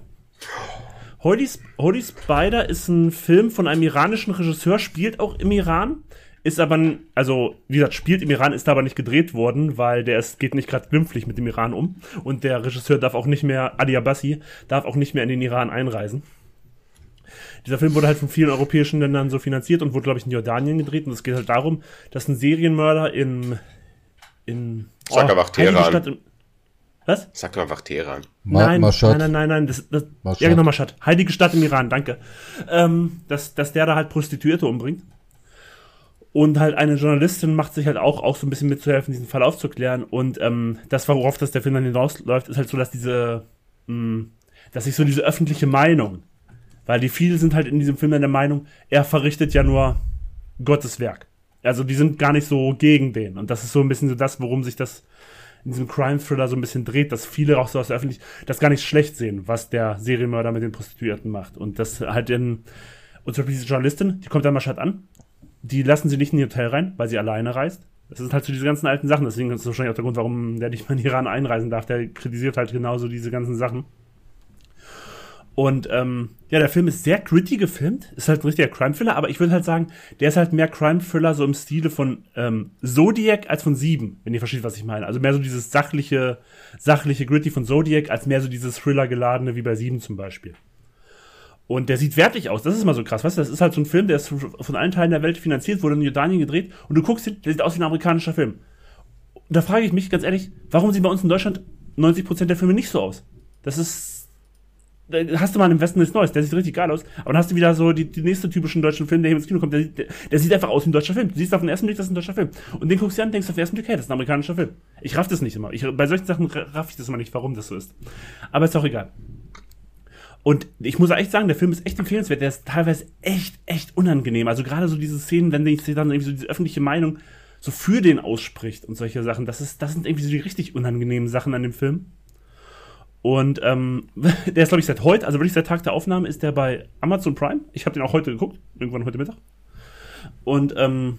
Holy, Sp- Holy Spider ist ein Film von einem iranischen Regisseur, spielt auch im Iran, ist aber, also, wie gesagt, spielt im Iran, ist aber nicht gedreht worden, weil der ist, geht nicht gerade glimpflich mit dem Iran um. Und der Regisseur darf auch nicht mehr, Ali Abbasi, darf auch nicht mehr in den Iran einreisen. Dieser Film wurde halt von vielen europäischen Ländern so finanziert und wurde, glaube ich, in Jordanien gedreht. Und es geht halt darum, dass ein Serienmörder in, in, heilige Teheran. Stadt im- was? Sag doch einfach Teheran. Ma nein, Mashhad. nein, nein, nein, nein, das, das, Mashhad. ja genau, Mashhad. Heilige Stadt im Iran, danke. Ähm, dass, dass der da halt Prostituierte umbringt. Und halt eine Journalistin macht sich halt auch, auch so ein bisschen mitzuhelfen, diesen Fall aufzuklären. Und ähm, das, worauf das der Film dann hinausläuft, ist halt so, dass diese, mh, dass sich so diese öffentliche Meinung, weil die viele sind halt in diesem Film dann der Meinung, er verrichtet ja nur Gottes Werk. Also die sind gar nicht so gegen den. Und das ist so ein bisschen so das, worum sich das in diesem Crime-Thriller so ein bisschen dreht, dass viele auch so aus der Öffentlichkeit das gar nicht schlecht sehen, was der Serienmörder mit den Prostituierten macht. Und das halt in, und zum Beispiel diese Journalistin, die kommt dann mal Stadt an, die lassen sie nicht in ihr Hotel rein, weil sie alleine reist. Das sind halt so diese ganzen alten Sachen, deswegen ist das wahrscheinlich auch der Grund, warum der nicht mehr in Iran einreisen darf. Der kritisiert halt genauso diese ganzen Sachen. Und ähm, ja, der Film ist sehr gritty gefilmt, ist halt ein richtiger Crime-Thriller, aber ich würde halt sagen, der ist halt mehr Crime-Thriller so im Stile von ähm, Zodiac als von Sieben, wenn ihr versteht, was ich meine. Also mehr so dieses sachliche, sachliche Gritty von Zodiac, als mehr so dieses Thriller-geladene wie bei Sieben zum Beispiel. Und der sieht wertig aus, das ist mal so krass, weißt du, das ist halt so ein Film, der ist von allen Teilen der Welt finanziert, wurde in Jordanien gedreht und du guckst, der sieht aus wie ein amerikanischer Film. Und da frage ich mich ganz ehrlich, warum sehen bei uns in Deutschland 90% der Filme nicht so aus? Das ist hast du mal im Westen nichts Neues, der sieht richtig geil aus, aber dann hast du wieder so die, die nächste typischen deutschen Film, der hier ins Kino kommt, der, sieht- der, der sieht einfach aus wie ein deutscher Film. Du siehst auf den ersten Blick, das ist ein deutscher Film. Und den guckst du an und denkst auf den ersten Blick, hey, das ist ein amerikanischer Film. Ich raff das nicht immer. Ich, bei solchen Sachen ra- raff ich das immer nicht, warum das so ist. Aber ist auch egal. Und ich muss echt sagen, der Film ist echt empfehlenswert. Der ist teilweise echt, echt unangenehm. Also gerade so diese Szenen, wenn sich dann irgendwie so diese öffentliche Meinung so für den ausspricht und solche Sachen, das ist, das sind irgendwie so die richtig unangenehmen Sachen an dem Film. Und ähm, *laughs* der ist, glaube ich, seit heute, also wirklich seit Tag der Aufnahme, ist der bei Amazon Prime. Ich habe den auch heute geguckt, irgendwann heute Mittag. Und ähm,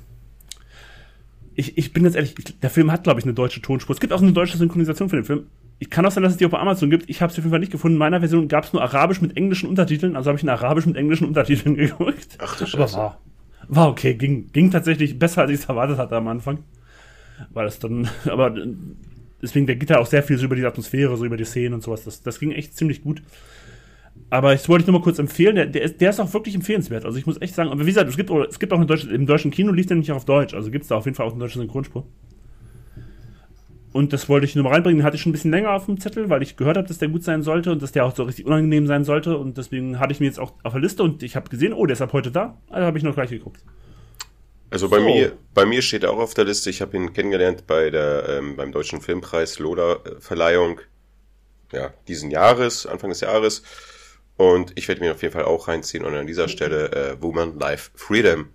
ich, ich bin jetzt ehrlich, der Film hat, glaube ich, eine deutsche Tonspur. Es gibt auch eine deutsche Synchronisation für den Film. Ich kann auch sein, dass es die auch bei Amazon gibt. Ich habe es auf jeden Fall nicht gefunden. In meiner Version gab es nur Arabisch mit englischen Untertiteln, also habe ich einen Arabisch mit englischen Untertiteln *laughs* geguckt. Ach du Aber Scheiße. war, war okay, ging, ging tatsächlich besser, als ich es erwartet hatte am Anfang. Weil es dann, *laughs* aber deswegen, der geht da auch sehr viel so über die Atmosphäre, so über die Szenen und sowas. Das, das ging echt ziemlich gut. Aber ich wollte ich nur mal kurz empfehlen, der, der, ist, der ist auch wirklich empfehlenswert. Also ich muss echt sagen, aber wie gesagt, es gibt, es gibt auch eine deutsche, im deutschen Kino lief der nicht auch auf Deutsch, also gibt es da auf jeden Fall auch eine deutsche Synchronspur. Und das wollte ich nur mal reinbringen, den hatte ich schon ein bisschen länger auf dem Zettel, weil ich gehört habe, dass der gut sein sollte und dass der auch so richtig unangenehm sein sollte. Und deswegen hatte ich mir jetzt auch auf der Liste und ich habe gesehen, oh, der ist ab heute da. Also habe ich noch gleich geguckt. Also bei So. mir, bei mir steht er auch auf der Liste. Ich habe ihn kennengelernt bei der ähm, beim deutschen Filmpreis Lola äh, Verleihung, ja diesen Jahres, Anfang des Jahres. Und ich werde mir auf jeden Fall auch reinziehen und an dieser Stelle äh, Woman Life Freedom.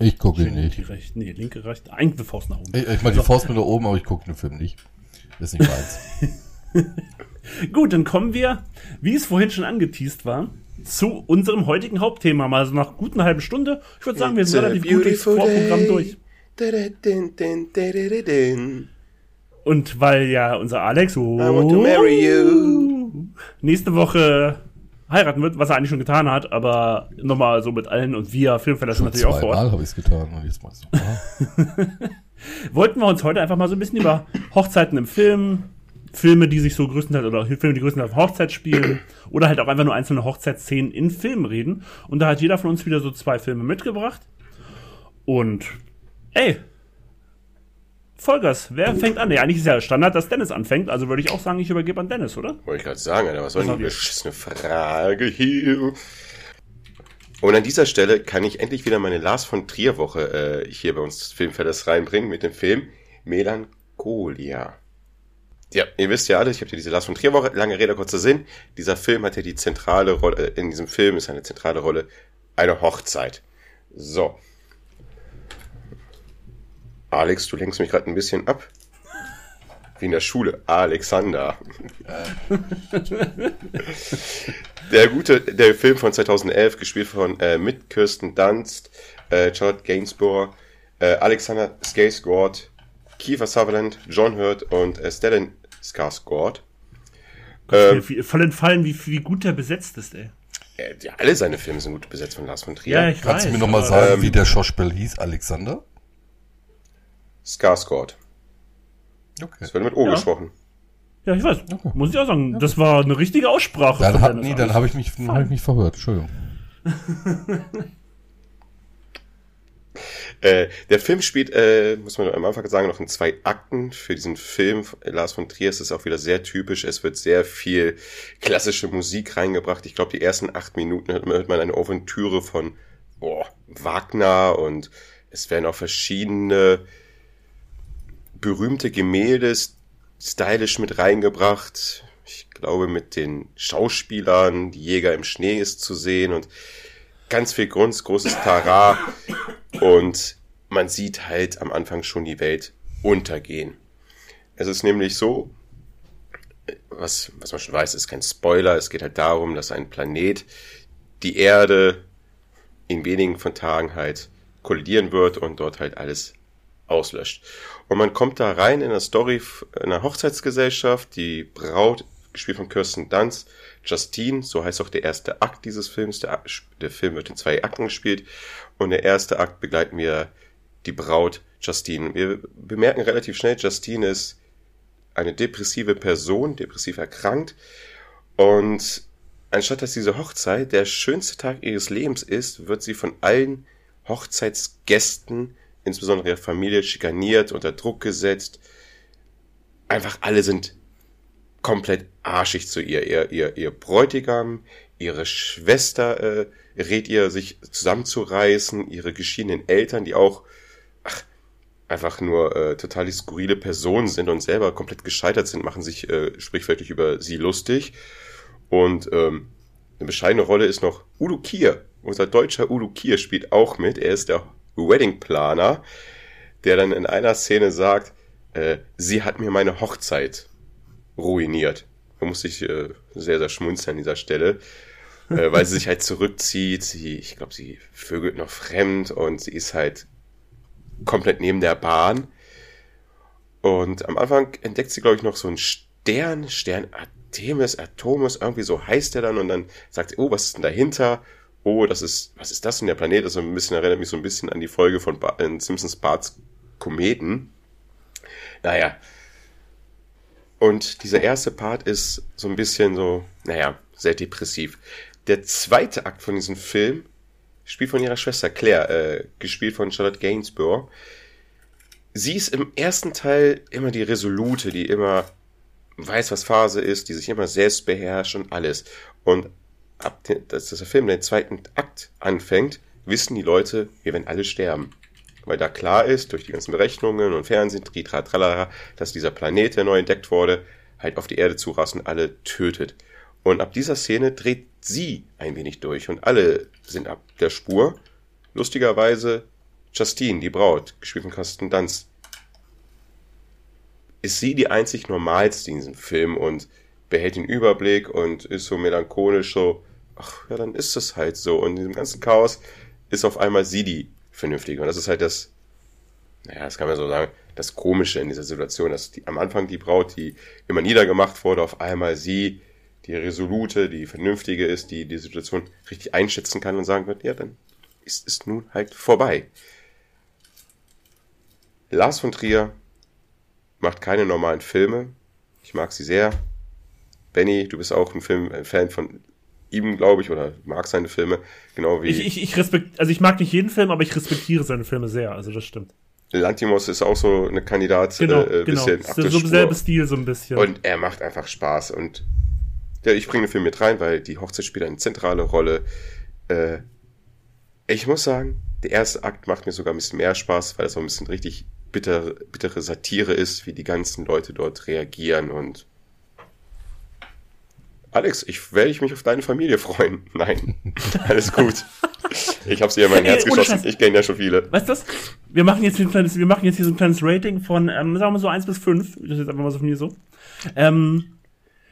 Ich gucke ihn Die nicht. rechte, nee, linke rechte, eigentlich Faust nach oben. Ich, ich meine, die Faust mit da oben, aber ich gucke den Film nicht. Ist nicht meins. *laughs* Gut, dann kommen wir, wie es vorhin schon angeteased war, zu unserem heutigen Hauptthema. Mal so nach guten halben Stunde. Ich würde sagen, wir sind relativ gut durchs Vorprogramm durch. Und weil ja unser Alex oh, I want to marry you. nächste Woche heiraten wird, was er eigentlich schon getan hat, aber nochmal so mit allen und wir sind natürlich auch vor Ort. Zweimal habe ich es getan und jetzt mal so. *laughs* Wollten wir uns heute einfach mal so ein bisschen über Hochzeiten im Film, Filme, die sich so größtenteils oder Filme, die größtenteils auf Hochzeit spielen *clears throat* oder halt auch einfach nur einzelne Hochzeitsszenen in Filmen reden. Und da hat jeder von uns wieder so zwei Filme mitgebracht. Und ey, Vollgas, wer fängt an? Nee, eigentlich ist ja Standard, dass Dennis anfängt, also würde ich auch sagen, ich übergebe an Dennis, oder? Wollte ich gerade sagen, Alter, was soll denn die beschissene Frage hier? Und an dieser Stelle kann ich endlich wieder meine Lars von Trier Woche äh, hier bei uns Filmfelles reinbringen mit dem Film Melancholia. Ja, ihr wisst ja alle, ich habe ja diese Lars von Trier Woche, lange Rede, kurzer Sinn. Dieser Film hat ja die zentrale Rolle, äh, in diesem Film ist eine zentrale Rolle eine Hochzeit. So. Alex, du lenkst mich gerade ein bisschen ab. Wie in der Schule. Alexander. *laughs* Der gute, der Film von 2011, gespielt von äh, mit Kirsten Dunst, äh, Charlotte Gainsbourg, äh, Alexander Skarsgård, Kiefer Sutherland, John Hurt und äh, Stellan Skarsgård. Ähm, Wie- Voll entfallen, wie, wie gut der besetzt ist, ey. Äh, ja, alle seine Filme sind gut besetzt von Lars von Trier. Ja, ich Kannst du weiß, mir nochmal sagen, ähm, wie der Schauspieler hieß? Alexander? Skarsgård. Okay. Das wird mit O Ja. gesprochen. Ja, ich weiß. Muss ich auch sagen, das war eine richtige Aussprache. Dann, hat, nee, dann habe ich mich, dann hab ich mich verhört. Entschuldigung. *laughs* Äh, der Film spielt, äh, muss man am Anfang sagen, noch in zwei Akten. Für diesen Film, Lars von Trier, ist es auch wieder sehr typisch. Es wird sehr viel klassische Musik reingebracht. Ich glaube, die ersten acht Minuten hört man, eine Ouvertüre von boah, Wagner und es werden auch verschiedene berühmte Gemälde stylisch mit reingebracht. Ich glaube, mit den Schauspielern, die Jäger im Schnee ist zu sehen und ganz viel Grund, großes Tara. Und man sieht halt am Anfang schon die Welt untergehen. Es ist nämlich so, was, was man schon weiß, ist kein Spoiler. Es geht halt darum, dass ein Planet die Erde in wenigen von Tagen halt kollidieren wird und dort halt alles auslöscht. Und man kommt da rein in eine Story einer Hochzeitsgesellschaft. Die Braut, gespielt von Kirsten Dunst, Justine, so heißt auch der erste Akt dieses Films. Der, der Film wird in zwei Akten gespielt. Und der erste Akt begleiten wir die Braut Justine. Wir bemerken relativ schnell, Justine ist eine depressive Person, depressiv erkrankt. Und anstatt dass diese Hochzeit der schönste Tag ihres Lebens ist, wird sie von allen Hochzeitsgästen, insbesondere ihrer Familie, schikaniert, unter Druck gesetzt. Einfach alle sind komplett arschig zu ihr. Ihr, ihr, ihr Bräutigam, ihre Schwester äh, rät ihr, sich zusammenzureißen, ihre geschiedenen Eltern, die auch ach, einfach nur äh, total skurrile Personen sind und selber komplett gescheitert sind, machen sich äh, sprichwörtlich über sie lustig. Und ähm, eine bescheidene Rolle ist noch Udo Kier. Unser deutscher Udo Kier spielt auch mit. Er ist der Wedding Planer, der dann in einer Szene sagt, äh, sie hat mir meine Hochzeit ruiniert. Da musste ich äh, sehr, sehr schmunzeln an dieser Stelle. äh, *laughs* weil sie sich halt zurückzieht. Sie, ich glaube, sie vögelt noch fremd und sie ist halt komplett neben der Bahn. Und am Anfang entdeckt sie, glaube ich, noch so einen Stern, Stern Artemis, Atomus, irgendwie so heißt der dann. Und dann sagt sie, oh, was ist denn dahinter? Oh, das ist, was ist das denn der Planet? Das ist ein bisschen, erinnert mich so ein bisschen an die Folge von ba in Simpsons Barts Kometen. Naja. Und dieser erste Part ist so ein bisschen so, naja, sehr depressiv. Der zweite Akt von diesem Film spielt von ihrer Schwester Claire, äh, gespielt von Charlotte Gainsbourg. Sie ist im ersten Teil immer die Resolute, die immer weiß, was Phase ist, die sich immer selbst beherrscht und alles. Und ab den, dass der Film den zweiten Akt anfängt, wissen die Leute, wir werden alle sterben. Weil da klar ist, durch die ganzen Berechnungen und Fernsehen, dass dieser Planet, der neu entdeckt wurde, halt auf die Erde zurast und alle tötet. Und ab dieser Szene dreht sie ein wenig durch und alle sind ab der Spur. Lustigerweise Justine, die Braut, gespielt von Carsten Danz, ist sie die einzig normalste in diesem Film und behält den Überblick und ist so melancholisch so, ach ja, dann ist es halt so. Und in diesem ganzen Chaos ist auf einmal sie die Vernünftige. Und das ist halt das, naja, das kann man so sagen, das Komische in dieser Situation, dass die, am Anfang die Braut, die immer niedergemacht wurde, auf einmal sie die Resolute, die Vernünftige ist, die die Situation richtig einschätzen kann und sagen wird, ja, dann ist es nun halt vorbei. Lars von Trier macht keine normalen Filme. Ich mag sie sehr. Benny, du bist auch ein Film, ein Fan von ihm, glaube ich, oder mag seine Filme, genau wie. Ich, ich, ich respekt, also ich mag nicht jeden Film, aber ich respektiere seine Filme sehr, also das stimmt. Lantimos ist auch so eine Kandidat, Genau, äh, genau. bisschen Ist so selbe Stil so ein bisschen. Und er macht einfach Spaß. Und ja, ich bringe den Film mit rein, weil die Hochzeit spielt eine zentrale Rolle. Äh, ich muss sagen, der erste Akt macht mir sogar ein bisschen mehr Spaß, weil es auch ein bisschen richtig bitter, bittere Satire ist, wie die ganzen Leute dort reagieren und Alex, ich werde mich auf deine Familie freuen. *laughs* Nein, alles gut. Ich habe sie ja in mein Herz geschossen. Scheiß. Ich kenne ja schon viele. Weißt du was? Wir machen jetzt hier ein kleines, wir machen jetzt hier so ein kleines Rating von, ähm, sagen wir so 1 bis 5. Das ist jetzt einfach mal so von mir so. Ähm,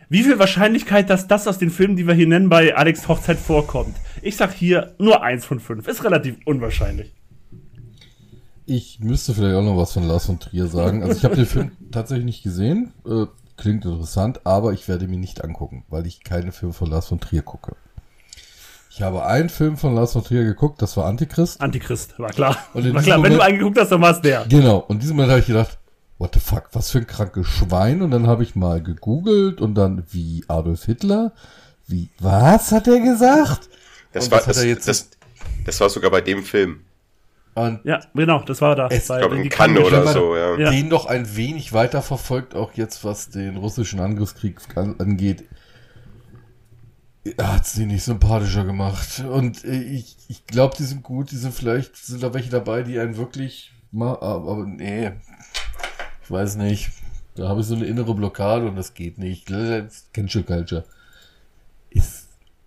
wie viel Wahrscheinlichkeit, dass das aus den Filmen, die wir hier nennen, bei Alex Hochzeit vorkommt? Ich sag hier nur 1 von 5. Ist relativ unwahrscheinlich. Ich müsste vielleicht auch noch was von Lars von Trier sagen. Also ich habe den Film tatsächlich nicht gesehen. Äh, klingt interessant, aber ich werde mir nicht angucken, weil ich keine Filme von Lars von Trier gucke. Ich habe einen Film von Lars von Trier geguckt, das war Antichrist. Antichrist, war klar. Und in War diesem klar, wenn du Moment- einen geguckt hast, dann war es der. Genau, und in diesem Moment habe ich gedacht, what the fuck, was für ein krankes Schwein. Und dann habe ich mal gegoogelt und dann, wie Adolf Hitler? Wie, was hat er gesagt? Das Und war das, er jetzt- das, das war sogar bei dem Film. Und Ja, genau, das war da. Es- Bei- Ich glaube in Cannes oder so, ja. Ja. den noch ein wenig weiter verfolgt, auch jetzt, was den russischen Angriffskrieg an, angeht. Er hat sie nicht sympathischer gemacht. Und äh, ich, ich glaube, die sind gut, die sind vielleicht, sind da welche dabei, die einen wirklich mal, aber aber nee, ich weiß nicht. Da habe ich so eine innere Blockade und das geht nicht. Cancel Culture.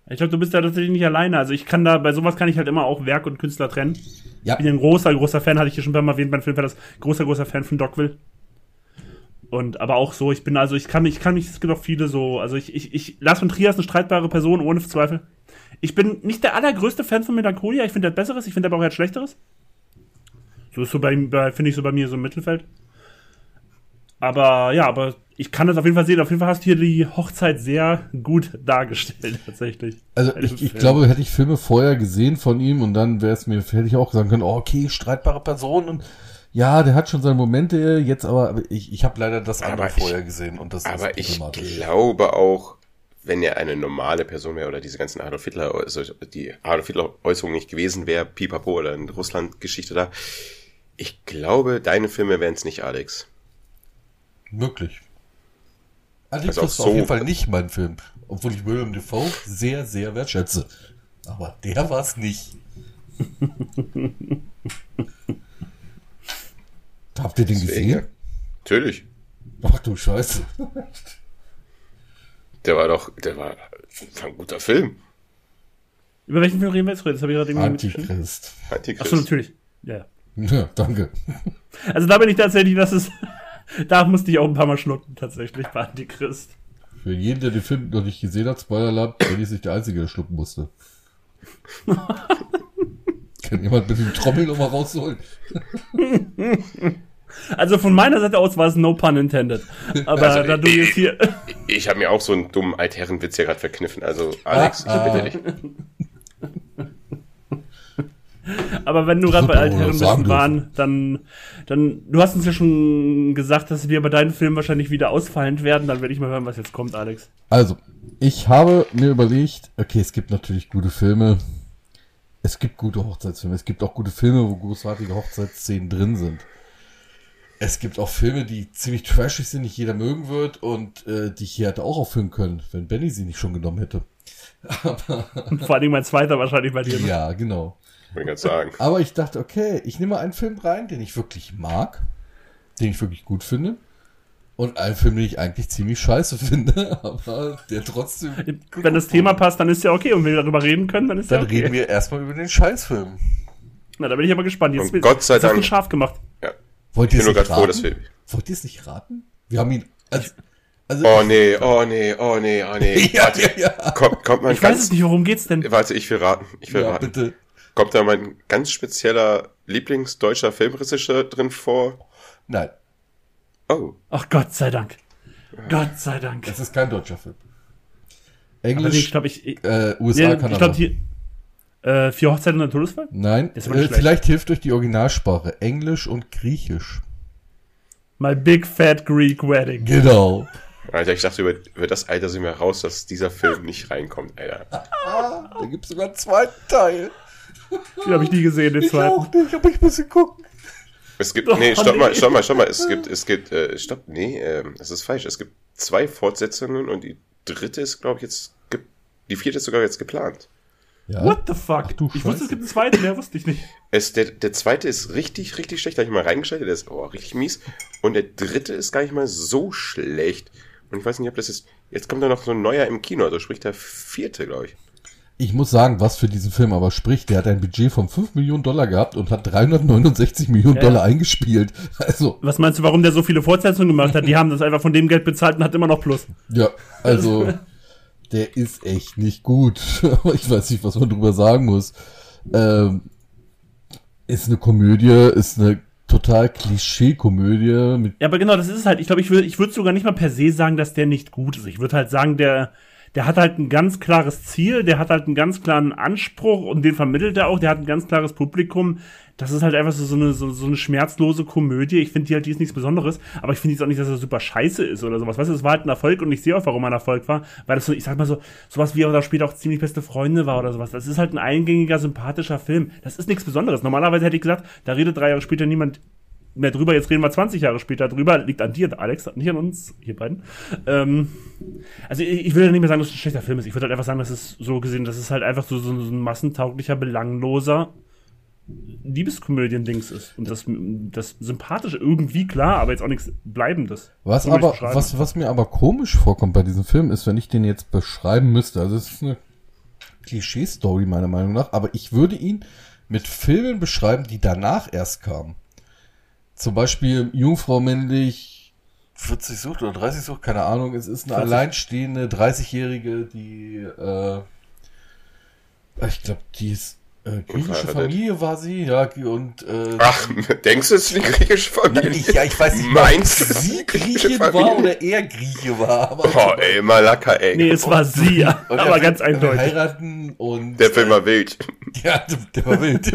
Ich glaube, du bist da tatsächlich nicht alleine. Also ich kann da, bei sowas kann ich halt immer auch Werk und Künstler trennen. ja, Ich bin ein großer, großer Fan, hatte ich hier schon ein paar Mal erwähnt beim Film, war das großer, großer Fan von Dogville. Und aber auch so, ich bin also, ich kann mich, ich kann mich, es gibt auch viele so, also ich, ich, ich, Lars von Trier ist eine streitbare Person, ohne Zweifel. Ich bin nicht der allergrößte Fan von Melancholia, ich finde, er hat Besseres, ich finde aber auch, er hat Schlechteres. So ist so bei, bei finde ich so bei mir so im Mittelfeld. Aber ja, aber ich kann das auf jeden Fall sehen. Auf jeden Fall hast du hier die Hochzeit sehr gut dargestellt, *laughs* tatsächlich. Also ich, ich glaube, hätte ich Filme vorher gesehen von ihm und dann wäre es mir, hätte ich auch sagen können, oh, okay, streitbare Person und ja, der hat schon seine Momente, jetzt aber, aber ich, ich habe leider das andere Aber ich- vorher gesehen und das Aber ist ich problematisch. glaube auch, wenn er eine normale Person wäre oder diese ganzen Adolf Hitler, also die Adolf Hitler Äußerung nicht gewesen wäre, Pipapo oder in Russland Geschichte da, ich glaube, deine Filme wären es nicht, Alex. Möglich. Also Antichrist auch war auf so- jeden Fall nicht mein Film, obwohl ich William Defoe sehr, sehr wertschätze. Aber der war es nicht. *laughs* Habt ihr den Deswegen, gesehen? Natürlich. Ach du Scheiße. *laughs* Der war doch, der war, war ein guter Film. Über welchen Film reden wir jetzt? Das habe ich gerade irgendwie. Antichrist. Antichrist. Achso, natürlich. Ja, ja. Danke. Also da bin ich tatsächlich, das ist, *laughs* da musste ich auch ein paar Mal schlucken, tatsächlich, bei Antichrist. Für jeden, der den Film noch nicht gesehen hat, Spoiler-Alarm, Benny ist nicht der Einzige, der schlucken musste. *laughs* Kann jemand bitte die Trommel nochmal rausholen? *laughs* Also von meiner Seite aus war es no pun intended. Aber Also, da du ich- jetzt hier. Ich habe mir auch so einen dummen Altherrenwitz hier gerade verkniffen. Also, Alex, Ah, ah. ich bitte dich. Aber wenn du gerade bei Altherrenwissen dürfen. waren, dann, dann, du hast uns ja schon gesagt, dass wir bei deinen Filmen wahrscheinlich wieder ausfallend werden. Dann werde ich mal hören, was jetzt kommt, Alex. Also, ich habe mir überlegt, okay, es gibt natürlich gute Filme. Es gibt gute Hochzeitsfilme. Es gibt auch gute Filme, wo großartige Hochzeitsszenen drin sind. Es gibt auch Filme, die ziemlich trashig sind, nicht jeder mögen wird und äh, die ich hier hätte auch aufführen können, wenn Benny sie nicht schon genommen hätte. *laughs* Vor allen Dingen mein zweiter wahrscheinlich bei dir. Ne? Ja, genau. Wollte ich gerade sagen. *laughs* Aber ich dachte, okay, ich nehme einen Film rein, den ich wirklich mag, den ich wirklich gut finde. Und einen Film, den ich eigentlich ziemlich scheiße finde, *laughs* aber der trotzdem. Wenn das Thema passt, dann ist ja okay. Und wenn wir darüber reden können, dann ist Dann ja okay. reden wir erstmal über den Scheißfilm. Na, da bin ich aber gespannt. Jetzt Und Gott sei Dank. scharf gemacht. Ja. Wollt Ich ihr bin es nur nicht gerade froh, dass raten? wir. Wollt ihr es nicht raten? Wir haben ihn. Also, also Oh nee, oh nee, oh nee, oh nee. *laughs* ja, Warte, ja, ja. kommt, kommt mal ein Ich weiß ganz. es nicht, worum geht's denn? Warte, ich will raten. Ich will ja, raten. bitte. Kommt da mein ganz spezieller Lieblingsdeutscher Filmregisseur drin vor? Nein, Oh. Ach Gott sei Dank. Gott sei Dank. es ist kein deutscher Film. Aber nee, ich Englisch, glaube, ich, ich, äh, USA, nee, ich Kanada. glaube, hier, äh, vier Hochzeiten und ein Todesfall? Nein, äh, vielleicht hilft euch die Originalsprache. Englisch und Griechisch. My Big Fat Greek Wedding. Genau. Alter, ich dachte, über, über das Alter sind wir raus, dass dieser Film nicht reinkommt, Alter. Ah, da gibt es sogar einen zweiten Teil. Den habe ich nie gesehen, den Ich zweiten. auch nicht, aber ich muss ihn gucken. Es gibt, Oh, nee, stopp nee. mal, stopp mal, stopp mal, es gibt, es gibt, äh, stopp, nee, ähm, das ist falsch. Es gibt zwei Fortsetzungen und die dritte ist, glaube ich, jetzt, die vierte ist sogar jetzt geplant. Ja. What the fuck? Ach du ich Scheiße. wusste, es gibt einen zweiten, mehr wusste ich nicht. Es, der, der zweite ist richtig, richtig schlecht, da hab ich mal reingeschaltet, der ist oh, richtig mies. Und der dritte ist gar nicht mal so schlecht. Und ich weiß nicht, ob das ist, jetzt kommt da noch so ein neuer im Kino, also sprich der vierte, glaube ich. Ich muss sagen, was für diesen Film aber spricht, der hat ein Budget von 5 Millionen Dollar gehabt und hat 369 Millionen Ja. Dollar eingespielt. *laughs* Also, Was meinst du, warum der so viele Fortsetzungen gemacht hat? Die haben das einfach von dem Geld bezahlt und hat immer noch Plus. ja, also, der ist echt nicht gut. *laughs* Ich weiß nicht, was man drüber sagen muss. Ähm, ist eine Komödie, ist eine total Klischee-Komödie Ja, aber genau, das ist es halt. Ich glaube, ich würde ich würd sogar nicht mal per se sagen, dass der nicht gut ist. Ich würde halt sagen, der, der hat halt ein ganz klares Ziel, der hat halt einen ganz klaren Anspruch und den vermittelt er auch, der hat ein ganz klares Publikum. Das ist halt einfach so, so, eine, so, so eine schmerzlose Komödie. Ich finde die halt, die ist nichts Besonderes, aber ich finde jetzt auch nicht, dass er super scheiße ist oder sowas. Weißt du, es war halt ein Erfolg und ich sehe auch, warum er ein Erfolg war, weil das so, ich sag mal so, sowas wie er da später auch ziemlich beste Freunde war oder sowas. Das ist halt ein eingängiger, sympathischer Film. Das ist nichts Besonderes. Normalerweise hätte ich gesagt, da redet drei Jahre später niemand mehr drüber. Jetzt reden wir 20 Jahre später drüber. Liegt an dir, Alex, nicht an uns, hier beiden. Ähm, also ich, ich will ja nicht mehr sagen, dass es ein schlechter Film ist. Ich würde halt einfach sagen, dass es so gesehen, das ist halt einfach so, so, ein massentauglicher, belangloser Liebeskomödien-Dings ist. Und das, das sympathische irgendwie klar, aber jetzt auch nichts Bleibendes. Was aber, was, was mir aber komisch vorkommt bei diesem Film ist, wenn ich den jetzt beschreiben müsste, also es ist eine Klischee-Story meiner Meinung nach, aber ich würde ihn mit Filmen beschreiben, die danach erst kamen. Zum Beispiel Jungfrau männlich 40 sucht oder 30 sucht, keine Ahnung, es ist eine 40. alleinstehende 30-Jährige, die, äh, ich glaube, die ist, äh, griechische. Familie war sie, ja, und, äh, Ach, denkst du, es ist eine griechische Familie? ich, ja, ich weiß nicht, Meinst ob du, sie Griechin war oder er Grieche war. Aber Oh, ey, Malaka, ey. Nee, es war sie, ja. Und aber er ganz eindeutig. heiraten und Der Film war wild. *laughs* ja, der, der war wild.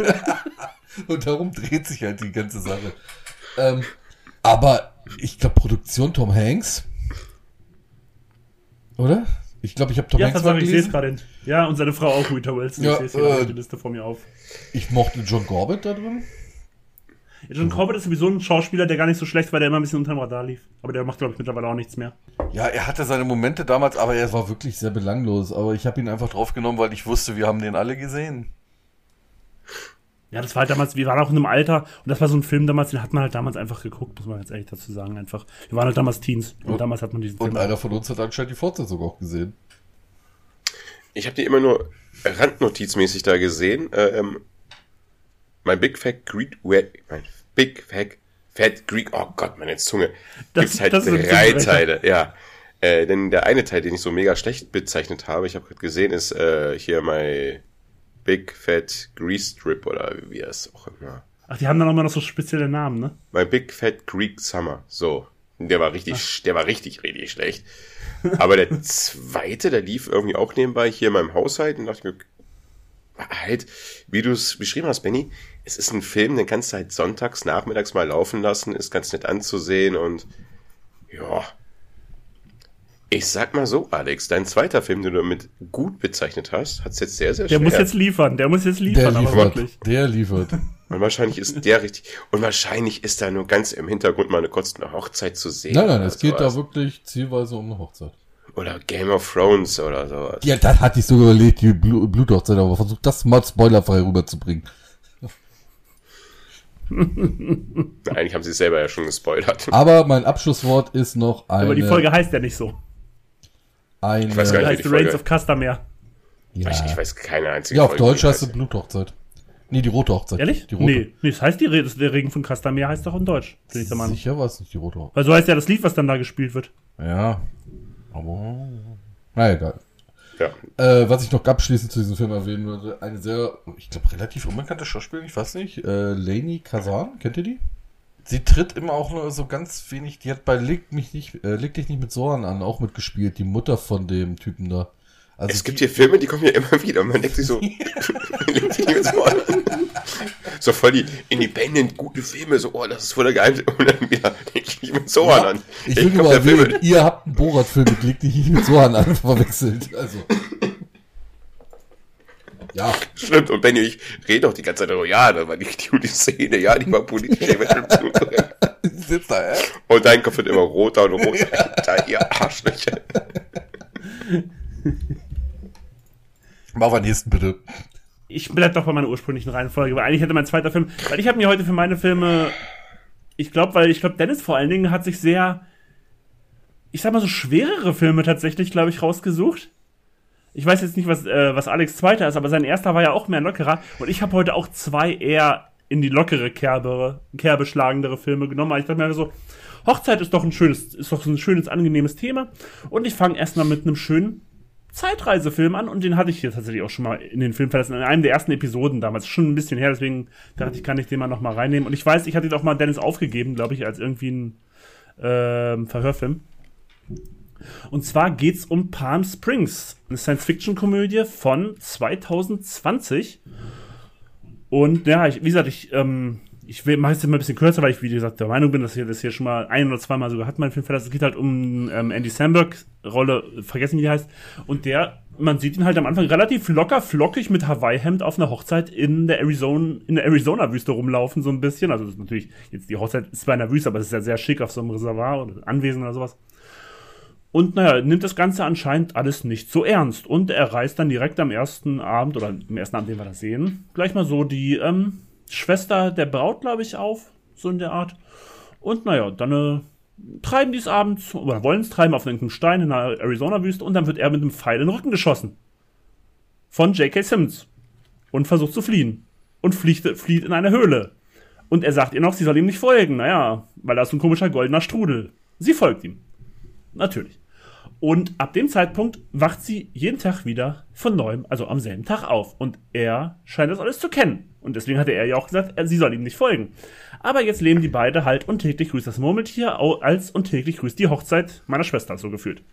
*laughs* und darum dreht sich halt die ganze Sache. Ähm, aber ich glaube Produktion Tom Hanks, oder? Ich glaube, ich habe Tom Ja, Hanks mal tatsächlich, ich sehe es gelesen. gerade. Ja, und seine Frau auch, Rita Wilson. Ja, ich sehe es hier äh, auf die Liste vor mir auf. Ich mochte John Corbett da drin. John Corbett ist sowieso ein Schauspieler, der gar nicht so schlecht war, der immer ein bisschen unterm Radar lief. Aber der macht, glaube ich, mittlerweile auch nichts mehr. Ja, er hatte seine Momente damals, aber er war wirklich sehr belanglos. Aber ich habe ihn einfach draufgenommen, weil ich wusste, wir haben den alle gesehen. Ja, das war halt damals, wir waren auch in einem Alter und das war so ein Film damals, den hat man halt damals einfach geguckt, muss man jetzt ehrlich dazu sagen, einfach. Wir waren halt damals Teens und, Und- damals hat man diesen Und Film. einer von uns hat anscheinend die Fortsetzung auch gesehen. Ich habe die immer nur randnotizmäßig da gesehen. Äh, Ähm, mein Big Fat Greek, Wed- mein Big Fat, Fat Greek, oh Gott, meine Zunge. Das- Gibt's halt das ist ein drei. Teile, ja. Äh, denn der eine Teil, den ich so mega schlecht bezeichnet habe, ich habe gerade gesehen, ist äh, hier my Big Fat Grease Strip oder wie er es auch immer. Ach, die haben dann auch immer noch so spezielle Namen, ne? My Big Fat Greek Summer. So. Der war richtig, Ach. der war richtig, richtig schlecht. Aber der *laughs* zweite, der lief irgendwie auch nebenbei hier in meinem Haushalt und dachte mir, halt, wie du es beschrieben hast, Benny, es ist ein Film, den kannst du halt sonntags, nachmittags mal laufen lassen, ist ganz nett anzusehen und ja, ich sag mal so, Alex, dein zweiter Film, den du damit gut bezeichnet hast, hat es jetzt sehr, sehr schwer. Der muss jetzt liefern, der muss jetzt liefern, der liefert, aber wirklich. Der liefert. Und wahrscheinlich ist der richtig, und wahrscheinlich ist da nur ganz im Hintergrund mal eine kurze Hochzeit zu sehen. Nein, nein, es geht sowas. da wirklich zielweise um eine Hochzeit. Oder Game of Thrones oder sowas. Ja, das hatte ich sogar überlegt, die Bluthochzeit, aber versucht das mal spoilerfrei rüberzubringen. Eigentlich haben sie es selber ja schon gespoilert. Aber mein Abschlusswort ist noch eine. Aber die Folge heißt ja nicht so. Eine, ich weiß gar nicht, heißt Reigns of Castamere. Ja. Ich, ich, weiß keine einzige Ja, auf Folge Deutsch heißt es Bluthochzeit. Nee, die rote Hochzeit. Ehrlich? Die rote. Nee, nee, das heißt die Rede, der Regen von Castamere heißt doch in Deutsch. Bin ich der Meinung. Sicher war es nicht die rote Hochzeit. Weil so heißt ja das Lied, was dann da gespielt wird. Ja. Aber. Na egal. Ja. Äh, was ich noch abschließend zu diesem Film erwähnen würde, eine sehr, ich glaube, relativ unbekannte Schauspielerin, ich weiß nicht, äh, Lainey Kazan, kennt ihr die? Sie tritt immer auch nur so ganz wenig. Die hat bei Leg mich nicht, äh, Leg dich nicht mit Soran an, auch mitgespielt, die Mutter von dem Typen da. Also es gibt hier Filme, die kommen ja immer *laughs* wieder. Man denkt sich so, *laughs* *laughs* leg dich nicht mit Soran an. So voll die independent gute Filme, so, oh, das ist voll der Geheimnis. Und dann wieder, leg dich nicht mit Soran ja, an. Ich, ich will mal erwähnen, ihr habt einen Borat-Film mit Leg dich nicht mit Soran an verwechselt. Also. Ja. Stimmt, und Benny, ich rede doch die ganze Zeit darüber, ja, da war nicht die, die Szene, ja, die war politisch *laughs* Sitzt da, ja? Und dein Kopf wird immer roter und roter, ihr Arschlöcher. Mach mal nächsten, bitte. Ich bleib doch bei meiner ursprünglichen Reihenfolge, weil eigentlich hätte mein zweiter Film, weil ich habe mir heute für meine Filme, ich glaube, weil ich glaube, Dennis vor allen Dingen hat sich sehr, ich sag mal so schwerere Filme tatsächlich, glaube ich, rausgesucht ich weiß jetzt nicht, was, äh, was Alex zweiter ist, aber sein erster war ja auch mehr lockerer. Und ich habe heute auch zwei eher in die lockere Kerbe, Kerbe schlagendere Filme genommen. Ich dachte mir so, Hochzeit ist doch ein schönes, ist doch ein schönes, angenehmes Thema. Und ich fange erstmal mit einem schönen Zeitreisefilm an und den hatte ich hier tatsächlich auch schon mal in den Film verlassen, in einem der ersten Episoden damals, schon ein bisschen her, deswegen dachte ich, kann ich den mal nochmal reinnehmen. Und ich weiß, ich hatte ihn auch mal Dennis aufgegeben, glaube ich, als irgendwie ein äh, Verhörfilm. Und zwar geht's um Palm Springs, eine Science-Fiction-Komödie von 2020. Und ja, ich, wie gesagt, ich, ähm, ich mache es immer ein bisschen kürzer, weil ich, wie gesagt, der Meinung bin, dass ich das hier schon mal ein oder zweimal sogar hat, mein Film verlassen. Es geht halt um ähm, Andy Samberg, Rolle, vergessen wie die heißt. Und der, man sieht ihn halt am Anfang relativ locker, flockig mit Hawaii-Hemd auf einer Hochzeit in der Arizona, in der Arizona-Wüste rumlaufen, so ein bisschen. Also das ist natürlich, jetzt die Hochzeit ist zwar in der Wüste, aber es ist ja sehr schick auf so einem Reservoir oder Anwesen oder sowas. Und naja, nimmt das Ganze anscheinend alles nicht so ernst. Und er reißt dann direkt am ersten Abend, oder am ersten Abend, den wir das sehen, gleich mal so die ähm, Schwester der Braut, glaube ich, auf. So in der Art. Und naja, dann äh, treiben die es abends, oder wollen es treiben auf irgendeinem Stein in der Arizona-Wüste und dann wird er mit einem Pfeil in den Rücken geschossen. Von J.K. Simmons. Und versucht zu fliehen. Und flieht, flieht in eine Höhle. Und er sagt ihr noch, sie soll ihm nicht folgen. Naja, weil er ist ein komischer goldener Strudel. Sie folgt ihm. Natürlich. Und ab dem Zeitpunkt wacht sie jeden Tag wieder von neuem, also am selben Tag auf. Und er scheint das alles zu kennen. Und deswegen hatte er ja auch gesagt, sie soll ihm nicht folgen. Aber jetzt leben die beide halt und täglich grüßt das Murmeltier als und täglich grüßt die Hochzeit meiner Schwester, so gefühlt.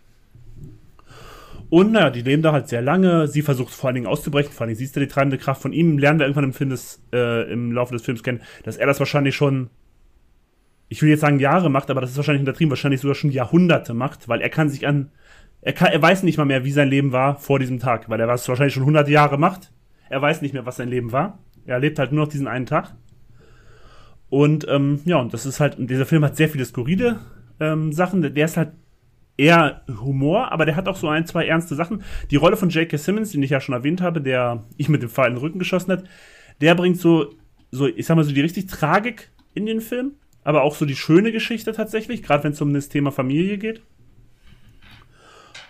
Und naja, die leben da halt sehr lange. Sie versucht vor allen Dingen auszubrechen. Vor allen Dingen siehst du die treibende Kraft von ihm. Lernen wir irgendwann im, Film des, äh, im Laufe des Films kennen, dass er das wahrscheinlich schon ich will jetzt sagen Jahre macht, aber das ist wahrscheinlich untertrieben, wahrscheinlich sogar schon Jahrhunderte macht, weil er kann sich an, er, kann, er weiß nicht mal mehr, wie sein Leben war vor diesem Tag, weil er was wahrscheinlich schon hunderte Jahre macht. Er weiß nicht mehr, was sein Leben war. Er erlebt halt nur noch diesen einen Tag. Und ähm, ja, und das ist halt, dieser Film hat sehr viele skurrile ähm, Sachen. Der ist halt eher Humor, aber der hat auch so ein, zwei ernste Sachen. Die Rolle von J.K. Simmons, den ich ja schon erwähnt habe, der ich mit dem Pfeil in den Rücken geschossen hat, der bringt so, so, ich sag mal so die richtig Tragik in den Film aber auch so die schöne Geschichte tatsächlich, gerade wenn es um das Thema Familie geht.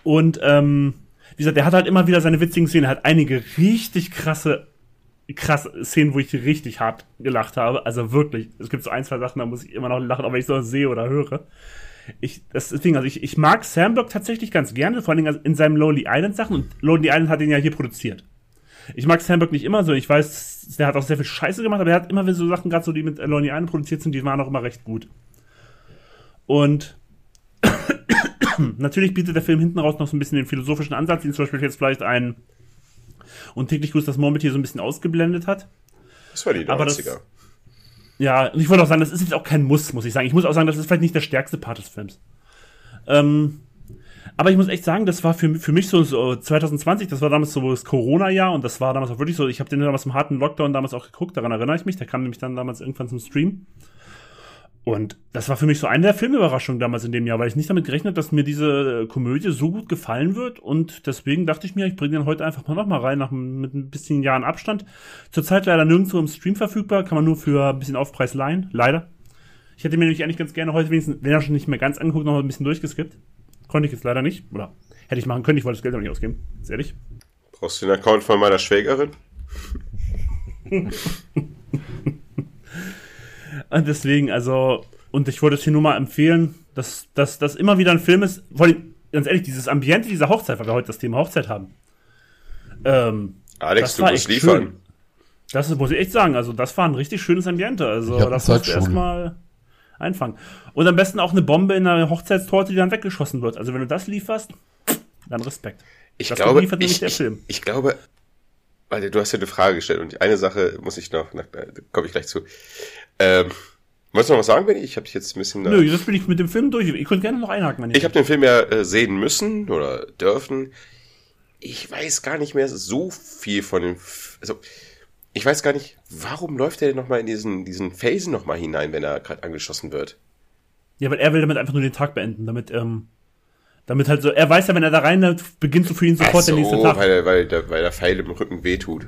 Und ähm, wie gesagt, er hat halt immer wieder seine witzigen Szenen, hat einige richtig krasse, krasse Szenen, wo ich richtig hart gelacht habe. Also wirklich, es gibt so ein, zwei Sachen, da muss ich immer noch lachen, aber ich so sehe oder höre. ich, das deswegen, also ich, ich mag Sam Block tatsächlich ganz gerne, vor Dingen in seinem Lonely Island Sachen und Lonely Island hat ihn ja hier produziert. Ich mag Sam Block nicht immer so, ich weiß, der hat auch sehr viel Scheiße gemacht, aber er hat immer wieder so Sachen gerade so, die mit Lonely Island produziert sind, die waren auch immer recht gut. Und natürlich bietet der Film hinten raus noch so ein bisschen den philosophischen Ansatz, den zum Beispiel jetzt vielleicht ein und täglich grüßt das Murmeltier so ein bisschen ausgeblendet hat. Das war die 90er. Aber das- Ja, und ich wollte auch sagen, das ist jetzt auch kein Muss, muss ich sagen. Ich muss auch sagen, das ist vielleicht nicht der stärkste Part des Films. Ähm, aber ich muss echt sagen, das war für, für mich so, so 2020, das war damals so das Corona-Jahr und das war damals auch wirklich so, ich habe den damals im harten Lockdown damals auch geguckt, daran erinnere ich mich, der kam nämlich dann damals irgendwann zum Stream. Und das war für mich so eine der Filmüberraschungen damals in dem Jahr, weil ich nicht damit gerechnet habe, dass mir diese äh, Komödie so gut gefallen wird. Und deswegen dachte ich mir, ich bringe den heute einfach mal nochmal rein, nach, mit ein bisschen Jahren Abstand. Zurzeit leider nirgendwo im Stream verfügbar, kann man nur für ein bisschen Aufpreis leihen, leider. Ich hätte mir nämlich eigentlich ganz gerne heute wenigstens, wenn er schon nicht mehr ganz angeguckt, noch ein bisschen durchgeskippt. Konnte ich jetzt leider nicht. Oder hätte ich machen können, ich wollte das Geld auch nicht ausgeben. Ganz ehrlich. Brauchst du den Account von meiner Schwägerin? *laughs* Und deswegen, also, und ich wollte es hier nur mal empfehlen, dass dass das immer wieder ein Film ist, vor allem, ganz ehrlich, dieses Ambiente dieser Hochzeit, weil wir heute das Thema Hochzeit haben. Ähm, Alex, Das du war musst echt liefern. schön. das ist, muss ich echt sagen, also das war ein richtig schönes Ambiente. Also das musst du erstmal einfangen. Und am besten auch eine Bombe in einer Hochzeitstorte, die dann weggeschossen wird. Also wenn du das lieferst, dann Respekt. Ich Das glaube, liefert nämlich ich, der ich, Film. ich glaube, weil du hast ja eine Frage gestellt und eine Sache muss ich noch, da komme ich gleich zu. Ähm, wolltest du noch was sagen, Benny? Ich habe dich jetzt ein bisschen. Nö, das bin ich mit dem Film durch. Ich könnte gerne noch einhaken, wenn Ich habe den Film ja äh, sehen müssen oder dürfen. Ich weiß gar nicht mehr so viel von dem. F also ich weiß gar nicht, warum läuft er denn noch mal in diesen diesen Phasen noch mal hinein, wenn er gerade angeschossen wird? Ja, weil er will damit einfach nur den Tag beenden, damit, ähm, damit halt so, er weiß ja, wenn er da rein beginnt so für ihn sofort Ach der nächste so, Tag. weil, weil, der, weil der Pfeil im Rücken wehtut.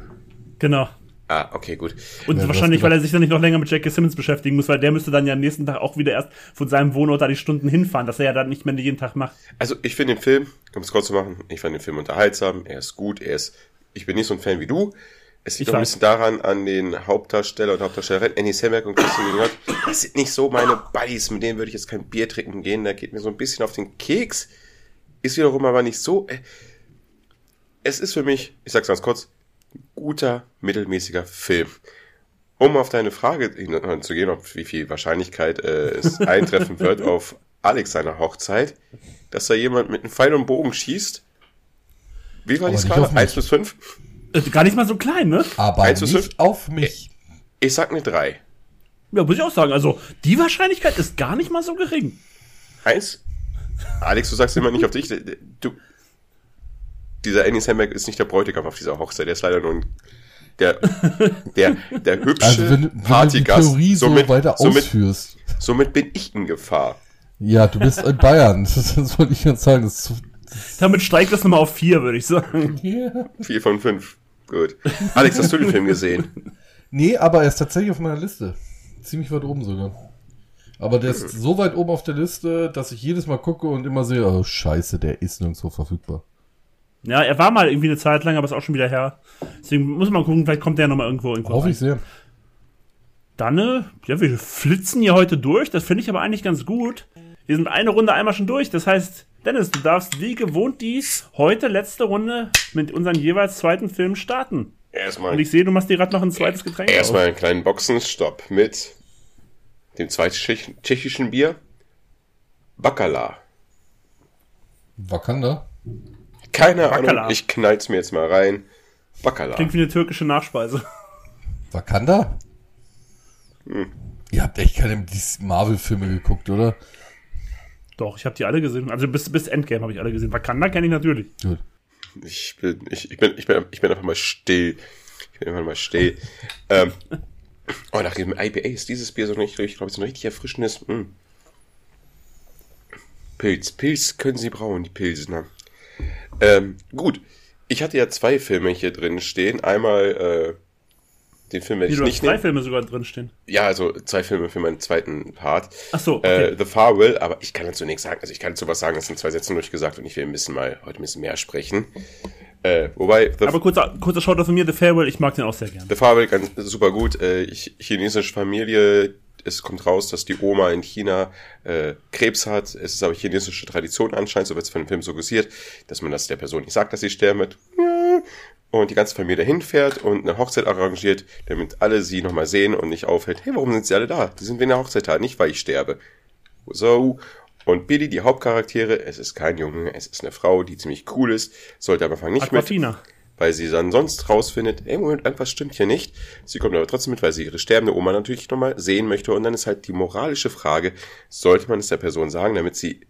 Genau. Ah, okay, gut. Und Ja, wahrscheinlich, weil er sich dann nicht noch länger mit J.K. Simmons beschäftigen muss, weil der müsste dann ja am nächsten Tag auch wieder erst von seinem Wohnort da die Stunden hinfahren, dass er ja dann nicht mehr jeden Tag macht. Also ich finde den Film, um es kurz zu machen, ich fand den Film unterhaltsam, er ist gut, er ist, ich bin nicht so ein Fan wie du. Es liegt Ich auch ein bisschen daran, an den Hauptdarsteller und Hauptdarstellerin, Annie Samberg und Christian Gott. Das sind nicht so meine Buddies, mit denen würde ich jetzt kein Bier trinken gehen, da geht mir so ein bisschen auf den Keks. Ist wiederum aber nicht so. äh, Es ist für mich, ich sag's ganz kurz, guter, mittelmäßiger Film. Um auf deine Frage zu gehen, ob wie viel Wahrscheinlichkeit äh, es *laughs* eintreffen wird auf Alex seiner Hochzeit, dass da jemand mit einem Pfeil und Bogen schießt. Wie war die Skala? auf mich. 1 bis 5? Äh, gar nicht mal so klein, ne? Aber Eins bis nicht fünf? auf mich. Ich sag eine 3. Ja, muss ich auch sagen. Also, die Wahrscheinlichkeit ist gar nicht mal so gering. Eins? Alex, du sagst immer nicht auf dich. Du, dieser Annie Samberg ist nicht der Bräutigam auf dieser Hochzeit. Der ist leider nur ein, der, der, der hübsche Also wenn, wenn du die Partygast. Theorie so somit, weiter somit, ausführst. somit bin ich in Gefahr. Ja, du bist in Bayern. *laughs* Das, das wollte ich jetzt sagen. Das zu, Damit steigt das nochmal auf vier, würde ich sagen. yeah. Vier von fünf. Gut. Alex, hast du den Film gesehen? Nee, aber er ist tatsächlich auf meiner Liste. Ziemlich weit oben sogar. Aber der ist so weit oben auf der Liste, dass ich jedes Mal gucke und immer sehe, oh scheiße, der ist nirgendwo verfügbar. Ja, er war mal irgendwie eine Zeit lang, aber ist auch schon wieder her. Deswegen muss man gucken, vielleicht kommt der nochmal irgendwo irgendwo Hoffe rein. ich sehr. Dann, äh, ja, wir flitzen hier heute durch. Das finde ich aber eigentlich ganz gut. Wir sind eine Runde einmal schon durch. Das heißt, Dennis, du darfst wie gewohnt die heute letzte Runde mit unseren jeweils zweiten Filmen starten. Erstmal, Und ich sehe, du machst dir gerade noch ein zweites Getränk erstmal auf. einen kleinen Boxenstopp mit dem zweiten tschech tschechischen Bier. Bacala. Wakanda? Keine Bacala. Ahnung, ich knall's mir jetzt mal rein. Bacala. Klingt wie eine türkische Nachspeise. Wakanda? Ihr habt echt keine die Marvel-Filme geguckt, oder? Doch, ich habe die alle gesehen. Also bis, bis Endgame habe ich alle gesehen. Wakanda kenne ich natürlich. Gut. Ich bin, ich, ich bin, ich bin, ich bin einfach mal still. Ich bin einfach mal still. ähm, *laughs* oh, nach dem IPA ist dieses Bier so richtig, ich glaube, so ein richtig erfrischendes. Mm. Pilz, Pilz können Sie brauen, die Pilsner. Ähm, gut. Ich hatte ja zwei Filme hier drin stehen. Einmal, äh, den Film Wie ich du hast nicht drei nehmen. Filme sogar drinstehen. Ja, also zwei Filme für meinen zweiten Part. Ach so, okay. Äh, The Farewell, aber ich kann dazu nichts sagen. Also ich kann dazu was sagen, das sind zwei Sätze durchgesagt und ich will ein bisschen mal heute ein bisschen mehr sprechen. Äh, wobei, The, Aber kurzer, kurzer Shoutout von mir, The Farewell, ich mag den auch sehr gerne. The Farewell ganz super gut. Äh, ich, chinesische Familie, es kommt raus, dass die Oma in China äh, Krebs hat. Es ist aber chinesische Tradition anscheinend, so wird es von dem Film suggestiert, dass man das der Person nicht sagt, dass sie sterben wird. Und die ganze Familie dahin fährt und eine Hochzeit arrangiert, damit alle sie nochmal sehen und nicht aufhält. Hey, warum sind sie alle da? Die sind wegen der Hochzeit da, nicht weil ich sterbe. So. Und Billy, die Hauptcharaktere, es ist kein Junge, es ist eine Frau, die ziemlich cool ist, sollte am Anfang nicht Aquafina. mit weil sie dann sonst rausfindet, ey, Moment, irgendwas stimmt hier nicht. Sie kommt aber trotzdem mit, weil sie ihre sterbende Oma natürlich nochmal sehen möchte. Und dann ist halt die moralische Frage, sollte man es der Person sagen, damit sie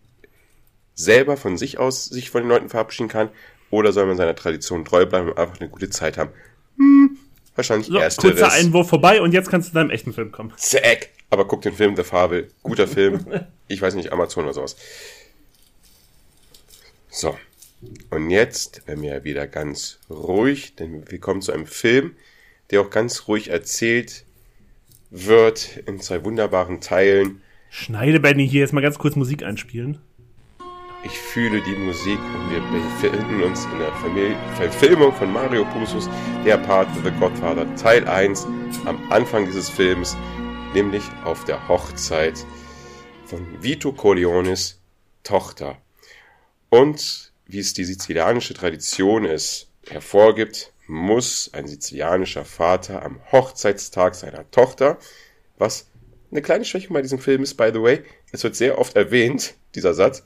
selber von sich aus sich von den Leuten verabschieden kann, oder soll man seiner Tradition treu bleiben und einfach eine gute Zeit haben? Hm, wahrscheinlich So, ersteres. kurzer Einwurf vorbei und jetzt kannst du zu deinem echten Film kommen. Zack. Aber guck den Film, The Fabel. Guter Film. *laughs* Ich weiß nicht, Amazon oder sowas. So. Und jetzt werden wir wieder ganz ruhig, denn wir kommen zu einem Film, der auch ganz ruhig erzählt wird in zwei wunderbaren Teilen. Schneide Benny hier jetzt mal ganz kurz Musik einspielen. Ich fühle die Musik und wir befinden uns in der Famili Verfilmung von Mario Pusus, der Part The Godfather, Teil 1, am Anfang dieses Films, nämlich auf der Hochzeit von Vito Corleones Tochter. Und wie es die sizilianische Tradition es hervorgibt, muss ein sizilianischer Vater am Hochzeitstag seiner Tochter, was eine kleine Schwäche bei diesem Film ist, by the way, es wird sehr oft erwähnt, dieser Satz,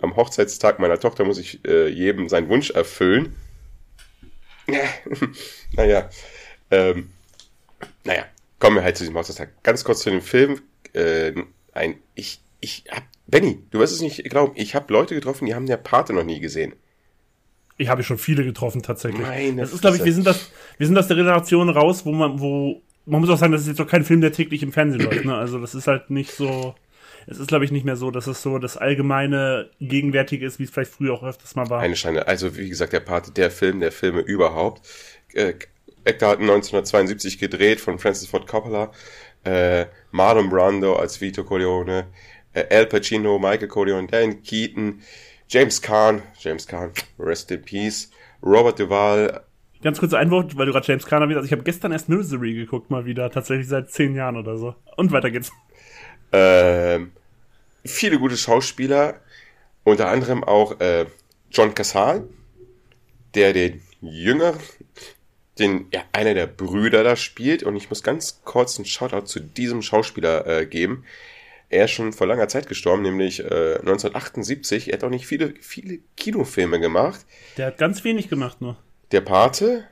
am Hochzeitstag meiner Tochter muss ich äh, jedem seinen Wunsch erfüllen. *laughs* naja, ähm, naja, kommen wir halt zu diesem Hochzeitstag. Ganz kurz zu dem Film. Äh, ein, ich, ich hab, Benny, du wirst es nicht glauben, ich habe Leute getroffen, die haben der Pate noch nie gesehen. Ich habe schon viele getroffen tatsächlich. Meine das ist, glaube ich, wir sind das, wir sind aus der Generation raus, wo man, wo man muss auch sagen, das ist jetzt doch kein Film, der täglich im Fernsehen läuft. Ne? Also das ist halt nicht so. Es ist, glaube ich, nicht mehr so, dass es so das allgemeine Gegenwärtige ist, wie es vielleicht früher auch öfters mal war. Eine Scheine. Also, wie gesagt, der Pate, der Film der Filme überhaupt. Äh, hat 1972 gedreht von Francis Ford Coppola. Äh, Marlon Brando als Vito Corleone. Äh, Al Pacino, Michael Corleone, Dan Keaton, James Caan, James Caan, rest in peace. Robert Duvall, Ganz kurzer Einwurf, weil du gerade James Caan erwähnt hast. Ich habe gestern erst Misery geguckt, mal wieder. Tatsächlich seit zehn Jahren oder so. Und weiter geht's. ähm, viele gute Schauspieler, unter anderem auch äh, John Casal, der den Jüngeren, den ja, einer der Brüder da spielt. Und ich muss ganz kurz einen Shoutout zu diesem Schauspieler äh, geben. Er ist schon vor langer Zeit gestorben, nämlich äh, 1978. Er hat auch nicht viele, viele Kinofilme gemacht. Der hat ganz wenig gemacht nur. Der Pate,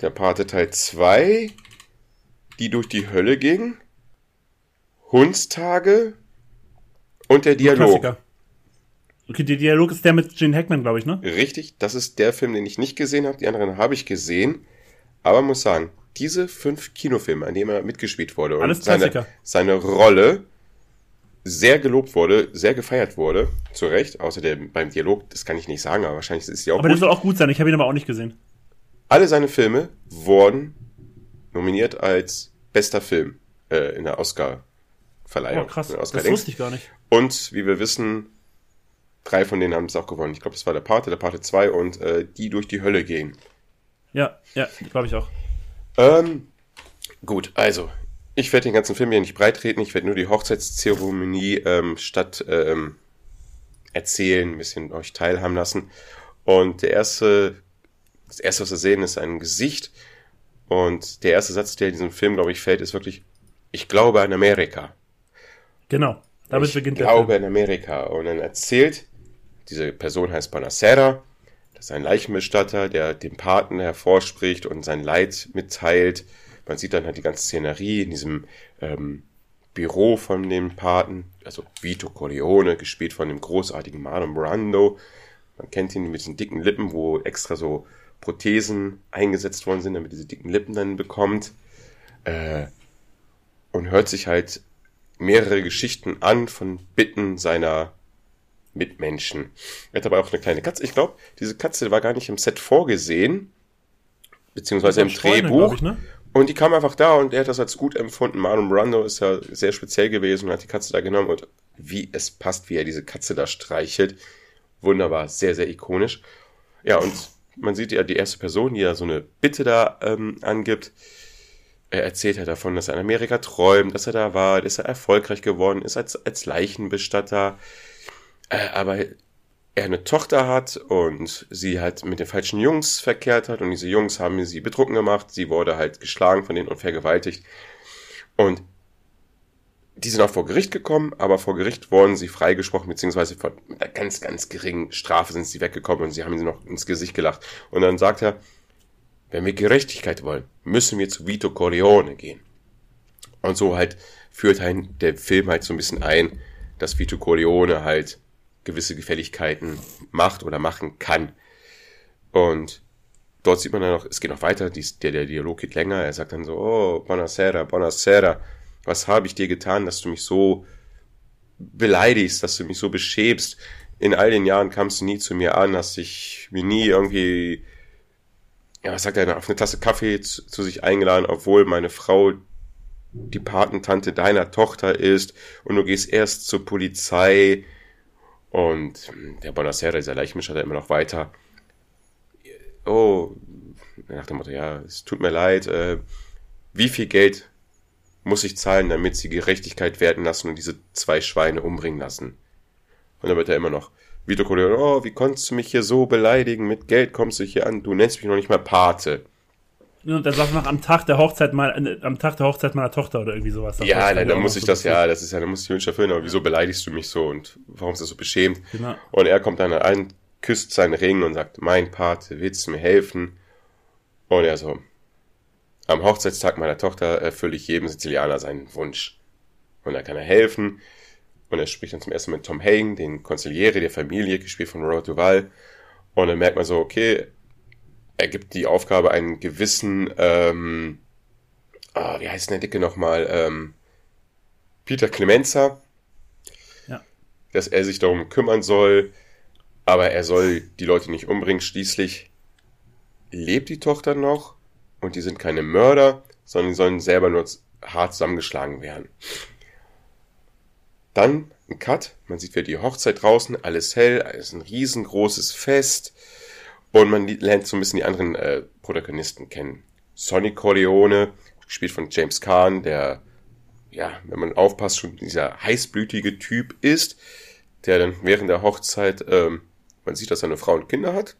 der Pate Teil 2, die durch die Hölle ging, Hundstage und der Dialog. Klassiker. Okay, der Dialog ist der mit Gene Hackman, glaube ich, ne? Richtig, das ist der Film, den ich nicht gesehen habe. Die anderen habe ich gesehen. Aber muss sagen, diese fünf Kinofilme, an denen er mitgespielt wurde und Alles seine, seine Rolle sehr gelobt wurde, sehr gefeiert wurde, zu Recht. Außerdem beim Dialog, das kann ich nicht sagen, aber wahrscheinlich ist sie auch Aber der gut. soll auch gut sein. Ich habe ihn aber auch nicht gesehen. Alle seine Filme wurden nominiert als bester Film äh, in der Oscar-Verleihung. Oh, krass. der Das Oscar-Dings. wusste ich gar nicht. Und wie wir wissen, drei von denen haben es auch gewonnen. Ich glaube, das war der Pate, der Pate 2 und äh, die durch die Hölle gehen. Ja, ja, glaube ich auch. Ähm, gut, also, ich werde den ganzen Film hier nicht breitreten. Ich werde nur die Hochzeitszeremonie ähm, statt ähm, erzählen, ein bisschen euch teilhaben lassen. Und der erste, das erste, was wir sehen, ist ein Gesicht. Und der erste Satz, der in diesem Film, glaube ich, fällt, ist wirklich, ich glaube an Amerika. Genau. Damit ich beginnt der glaube Film. in Amerika. Und dann erzählt, diese Person heißt Bonacera, das ist ein Leichenbestatter, der dem Paten hervorspricht und sein Leid mitteilt. Man sieht dann halt die ganze Szenerie in diesem ähm, Büro von dem Paten, also Vito Corleone, gespielt von dem großartigen Marlon Brando. Man kennt ihn mit diesen dicken Lippen, wo extra so Prothesen eingesetzt worden sind, damit er diese dicken Lippen dann bekommt. Äh, und hört sich halt mehrere Geschichten an von Bitten seiner Mitmenschen. Er hat aber auch eine kleine Katze. Ich glaube, diese Katze war gar nicht im Set vorgesehen, beziehungsweise im Streune, Drehbuch. Ich, ne? Und die kam einfach da und er hat das als gut empfunden. Marlon Brando ist ja sehr speziell gewesen und hat die Katze da genommen und wie es passt, wie er diese Katze da streichelt. Wunderbar, sehr, sehr ikonisch. Ja, und man sieht ja die erste Person, die ja so eine Bitte da ähm, angibt. er erzählt ja davon, dass er in Amerika träumt, dass er da war, dass er erfolgreich geworden ist als, als Leichenbestatter. Äh, aber er eine Tochter hat und sie halt mit den falschen Jungs verkehrt hat und diese Jungs haben sie betrunken gemacht. Sie wurde halt geschlagen von denen und vergewaltigt. Und die sind auch vor Gericht gekommen, aber vor Gericht wurden sie freigesprochen, beziehungsweise von einer ganz, ganz geringen Strafe sind sie weggekommen und sie haben sie noch ins Gesicht gelacht. Und dann sagt er, wenn wir Gerechtigkeit wollen, müssen wir zu Vito Corleone gehen. Und so halt führt ein, der Film halt so ein bisschen ein, dass Vito Corleone halt gewisse Gefälligkeiten macht oder machen kann. Und dort sieht man dann noch, es geht noch weiter, dies, der, der Dialog geht länger, er sagt dann so, oh, buonasera, buonasera, was habe ich dir getan, dass du mich so beleidigst, dass du mich so beschäbst. In all den Jahren kamst du nie zu mir an, hast dich mir nie irgendwie, ja, was sagt er, auf eine Tasse Kaffee zu, zu sich eingeladen, obwohl meine Frau die Patentante deiner Tochter ist und du gehst erst zur Polizei und der Bonacera, dieser Leichmisch, hat er immer noch weiter. Oh, nach dem Motto, ja, es tut mir leid, äh, wie viel Geld muss ich zahlen, damit sie Gerechtigkeit werden lassen und diese zwei Schweine umbringen lassen? Und dann wird er immer noch, Vito Corleone, oh, wie konntest du mich hier so beleidigen? Mit Geld kommst du hier an, du nennst mich noch nicht mal Pate. Und er sagt noch am Tag der Hochzeit mal, äh, am Tag der Hochzeit meiner Tochter oder irgendwie sowas. Das ja, dann, dann muss ich so das, ja, das ist ja, dann muss ich Wünsche erfüllen, aber wieso beleidigst du mich so und warum ist das so beschämt? Genau. Und er kommt dann an, küsst seinen Ring und sagt, mein Pate, willst du mir helfen? Und er so, am Hochzeitstag meiner Tochter erfülle ich jedem Sizilianer seinen Wunsch. Und da kann er helfen. Und er spricht dann zum ersten Mal mit Tom Hagen, den Konziliere der Familie, gespielt von Robert Duval. Und dann merkt man so, okay, er gibt die Aufgabe, einen gewissen, ähm, oh, wie heißt denn der Dicke nochmal, ähm, Peter Clemenza, ja. dass er sich darum kümmern soll, aber er soll die Leute nicht umbringen. Schließlich lebt die Tochter noch und die sind keine Mörder, sondern die sollen selber nur hart zusammengeschlagen werden. Dann ein Cut, man sieht wieder die Hochzeit draußen, alles hell, alles ein riesengroßes Fest und man lernt so ein bisschen die anderen äh, Protagonisten kennen. Sonny Corleone, gespielt von James Kahn, der, ja, wenn man aufpasst, schon dieser heißblütige Typ ist, der dann während der Hochzeit, ähm, man sieht, dass er eine Frau und Kinder hat.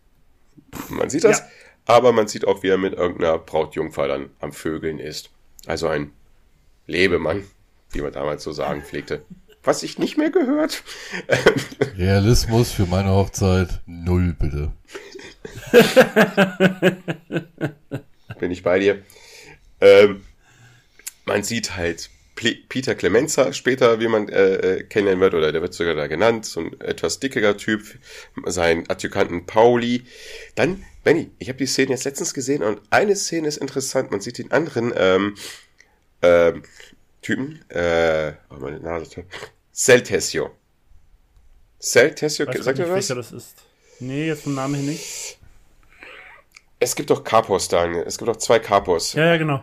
Man sieht das. Ja. Aber man sieht auch, wie er mit irgendeiner Brautjungfer dann am Vögeln ist. Also ein Lebemann, wie man damals so sagen pflegte. Was ich nicht mehr gehört. *laughs* Realismus für meine Hochzeit null, bitte. *laughs* Bin ich bei dir. Ähm, man sieht halt Peter Clemenza später, wie man äh, äh, kennenlernen wird, oder der wird sogar da genannt, so ein etwas dickerer Typ, sein Adjutanten Pauli. Dann, Benny, ich habe die Szene jetzt letztens gesehen und eine Szene ist interessant, man sieht den anderen ähm, ähm, Typen, äh, oh, meine Nase, Celtesio. Celtesio, sagt ihr was? das ist. Nee, jetzt vom Namen her nicht. Es gibt doch Kapos, Daniel. Es gibt doch zwei Kapos. Ja, ja, genau.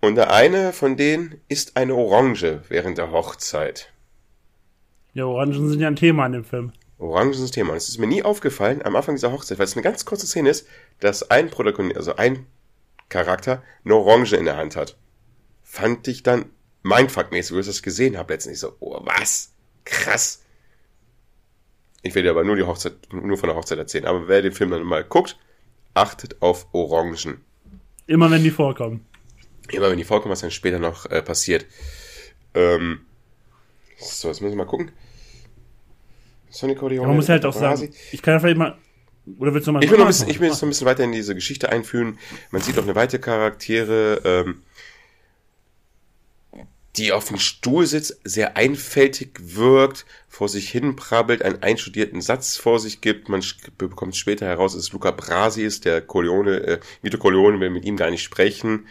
Und der eine von denen ist eine Orange während der Hochzeit. Ja, Orangen sind ja ein Thema in dem Film. Orangen sind ein Thema. Und es ist mir nie aufgefallen am Anfang dieser Hochzeit, weil es eine ganz kurze Szene ist, dass ein Protagonist, also ein Charakter, eine Orange in der Hand hat. Fand ich dann mindfuckmäßig, wo ich das gesehen habe letztendlich so, oh, was? Krass. Ich werde aber nur die Hochzeit, nur von der Hochzeit erzählen. Aber wer den Film dann mal guckt, achtet auf Orangen. Immer wenn die vorkommen. Immer wenn die vorkommen, was dann später noch äh, passiert. Ähm, so, jetzt müssen wir mal gucken. Sonic Corleone. Man muss halt auch sagen, ich kann ja vielleicht mal. Oder willst du mal ich will, noch ein bisschen, ich will jetzt noch ein bisschen weiter in diese Geschichte einführen. Man sieht auch eine weitere Charaktere, ähm, die auf dem Stuhl sitzt, sehr einfältig wirkt, vor sich hin prabbelt, einen einstudierten Satz vor sich gibt. Man bekommt später heraus, dass es Luca Brasi ist, der Corleone, äh, Vito Corleone will mit ihm gar nicht sprechen.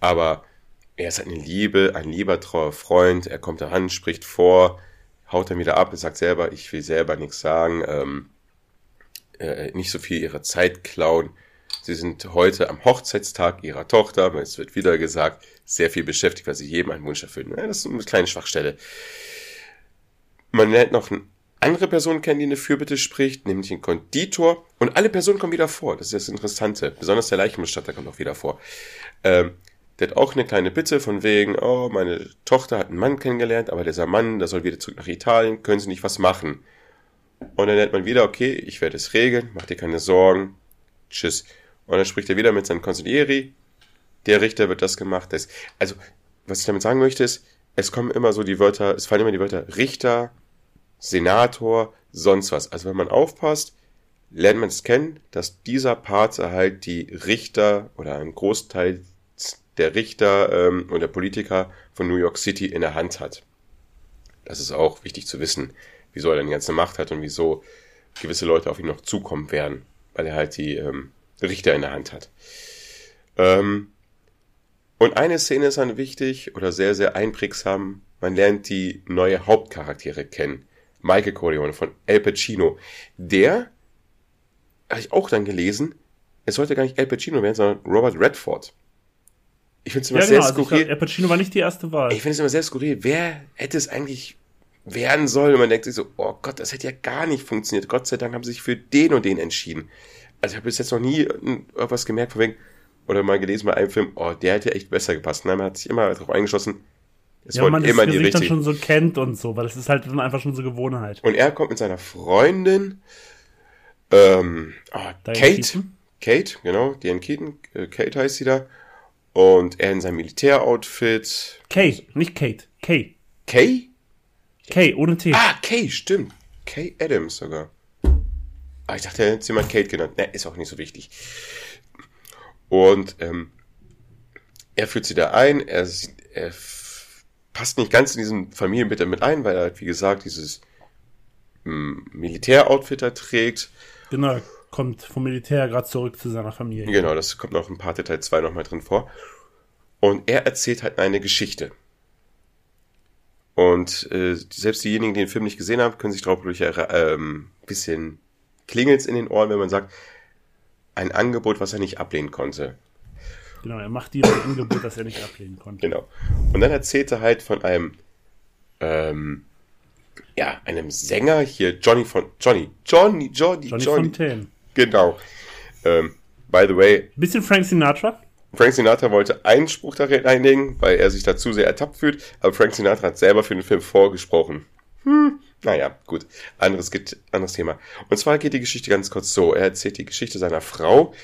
Aber er ist eine Liebe, ein lieber, treuer Freund. Er kommt daran, spricht vor, haut dann wieder ab, sagt selber, ich will selber nichts sagen, ähm, äh, nicht so viel ihre Zeit klauen. Sie sind heute am Hochzeitstag ihrer Tochter, es wird wieder gesagt, sehr viel beschäftigt, weil sie jedem einen Wunsch erfüllen. Ja, das ist eine kleine Schwachstelle. Man lernt noch einen andere Personen kennen, die eine Fürbitte spricht, nämlich den Konditor. Und alle Personen kommen wieder vor. Das ist das Interessante. Besonders der Leichenbestatter kommt auch wieder vor. Ähm, der hat auch eine kleine Bitte von wegen, oh, meine Tochter hat einen Mann kennengelernt, aber dieser Mann, der soll wieder zurück nach Italien, können Sie nicht was machen? Und dann nennt man wieder, okay, ich werde es regeln, mach dir keine Sorgen, tschüss. Und dann spricht er wieder mit seinem Consiglieri, der Richter wird das gemacht. Das, also, was ich damit sagen möchte, ist, es kommen immer so die Wörter, es fallen immer die Wörter Richter, Senator, sonst was. Also wenn man aufpasst, lernt man es kennen, dass dieser Part halt die Richter oder einen Großteil der Richter ähm, und der Politiker von New York City in der Hand hat. Das ist auch wichtig zu wissen, wieso er dann die ganze Macht hat und wieso gewisse Leute auf ihn noch zukommen werden, weil er halt die ähm, Richter in der Hand hat. Ähm, und eine Szene ist dann wichtig oder sehr, sehr einprägsam. Man lernt die neue Hauptcharaktere kennen. Michael Corleone von El Pacino. Der, habe ich auch dann gelesen, es sollte gar nicht El Pacino werden, sondern Robert Redford. Ich finde es immer Ja, sehr genau. Also ich skurril. glaub, El Pacino war nicht die erste Wahl. Ich finde es immer sehr skurril. Wer hätte es eigentlich werden sollen? Und man denkt sich so, oh Gott, das hätte ja gar nicht funktioniert. Gott sei Dank haben sie sich für den und den entschieden. Also ich habe bis jetzt noch nie irgendwas gemerkt von wegen, oder mal gelesen bei einem Film, oh, der hätte echt besser gepasst. Nein, man hat sich immer darauf eingeschlossen, es ja, man das immer die Gesicht dann schon so kennt und so, weil das ist halt dann einfach schon so Gewohnheit. Und er kommt mit seiner Freundin, ähm, Diane Kate? Kate, genau, Diane Keaton, äh, Kate heißt sie da. Und er in seinem Militäroutfit. Kay, nicht Kate. Kay. Kay? Kay, ohne T. Ah, Kay, stimmt. Kay Adams sogar. Ah, ich dachte, er hätte sie mal Kate genannt. Ne, ist auch nicht so wichtig. Und ähm, er führt sie da ein. Er, er passt nicht ganz in diesen Familienbild mit ein, weil er halt, wie gesagt, dieses ähm, Militäroutfit da trägt. Genau, er kommt vom Militär gerade zurück zu seiner Familie. Genau, das kommt noch in Part Teil 2 nochmal drin vor. Und er erzählt halt eine Geschichte. Und äh, selbst diejenigen, die den Film nicht gesehen haben, können sich darauf durch ähm, bisschen klingelt's in den Ohren, wenn man sagt, ein Angebot, was er nicht ablehnen konnte. Genau, er macht dir ein Angebot, das er nicht ablehnen konnte. Genau. Und dann erzählt er halt von einem, ähm, ja, einem Sänger hier, Johnny von Johnny, Johnny, Johnny, Johnny, Johnny. Fontaine. Genau. Ähm, by the way, Bisschen Frank Sinatra. Frank Sinatra wollte einen Spruch darin einlegen, weil er sich dazu sehr ertappt fühlt, aber Frank Sinatra hat selber für den Film vorgesprochen. Hm, naja, gut. Anderes, anderes Thema. Und zwar geht die Geschichte ganz kurz so. Er erzählt die Geschichte seiner Frau.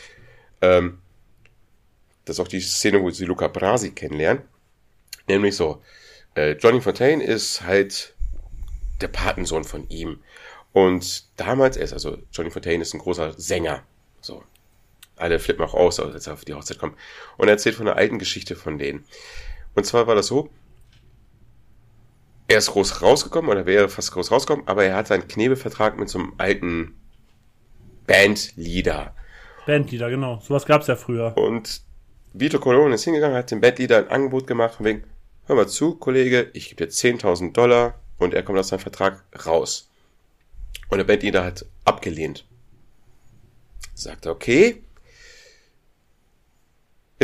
Ähm, das ist auch die Szene, wo sie Luca Brasi kennenlernen. Nämlich so, äh, Johnny Fontaine ist halt der Patensohn von ihm. Und damals, er ist also, Johnny Fontaine ist ein großer Sänger. So, alle flippen auch aus, als er auf die Hochzeit kommt. Und er erzählt von einer alten Geschichte von denen. Und zwar war das so, er ist groß rausgekommen, oder wäre fast groß rausgekommen, aber er hat einen Knebelvertrag mit so einem alten Bandleader. Bandleader, genau. Sowas gab's ja früher. Und Vito Corleone ist hingegangen, hat dem Bandleader ein Angebot gemacht, von wegen, hör mal zu, Kollege, ich gebe dir 10.000 Dollar und er kommt aus seinem Vertrag raus. Und der Bandleader hat abgelehnt. Sagte, okay.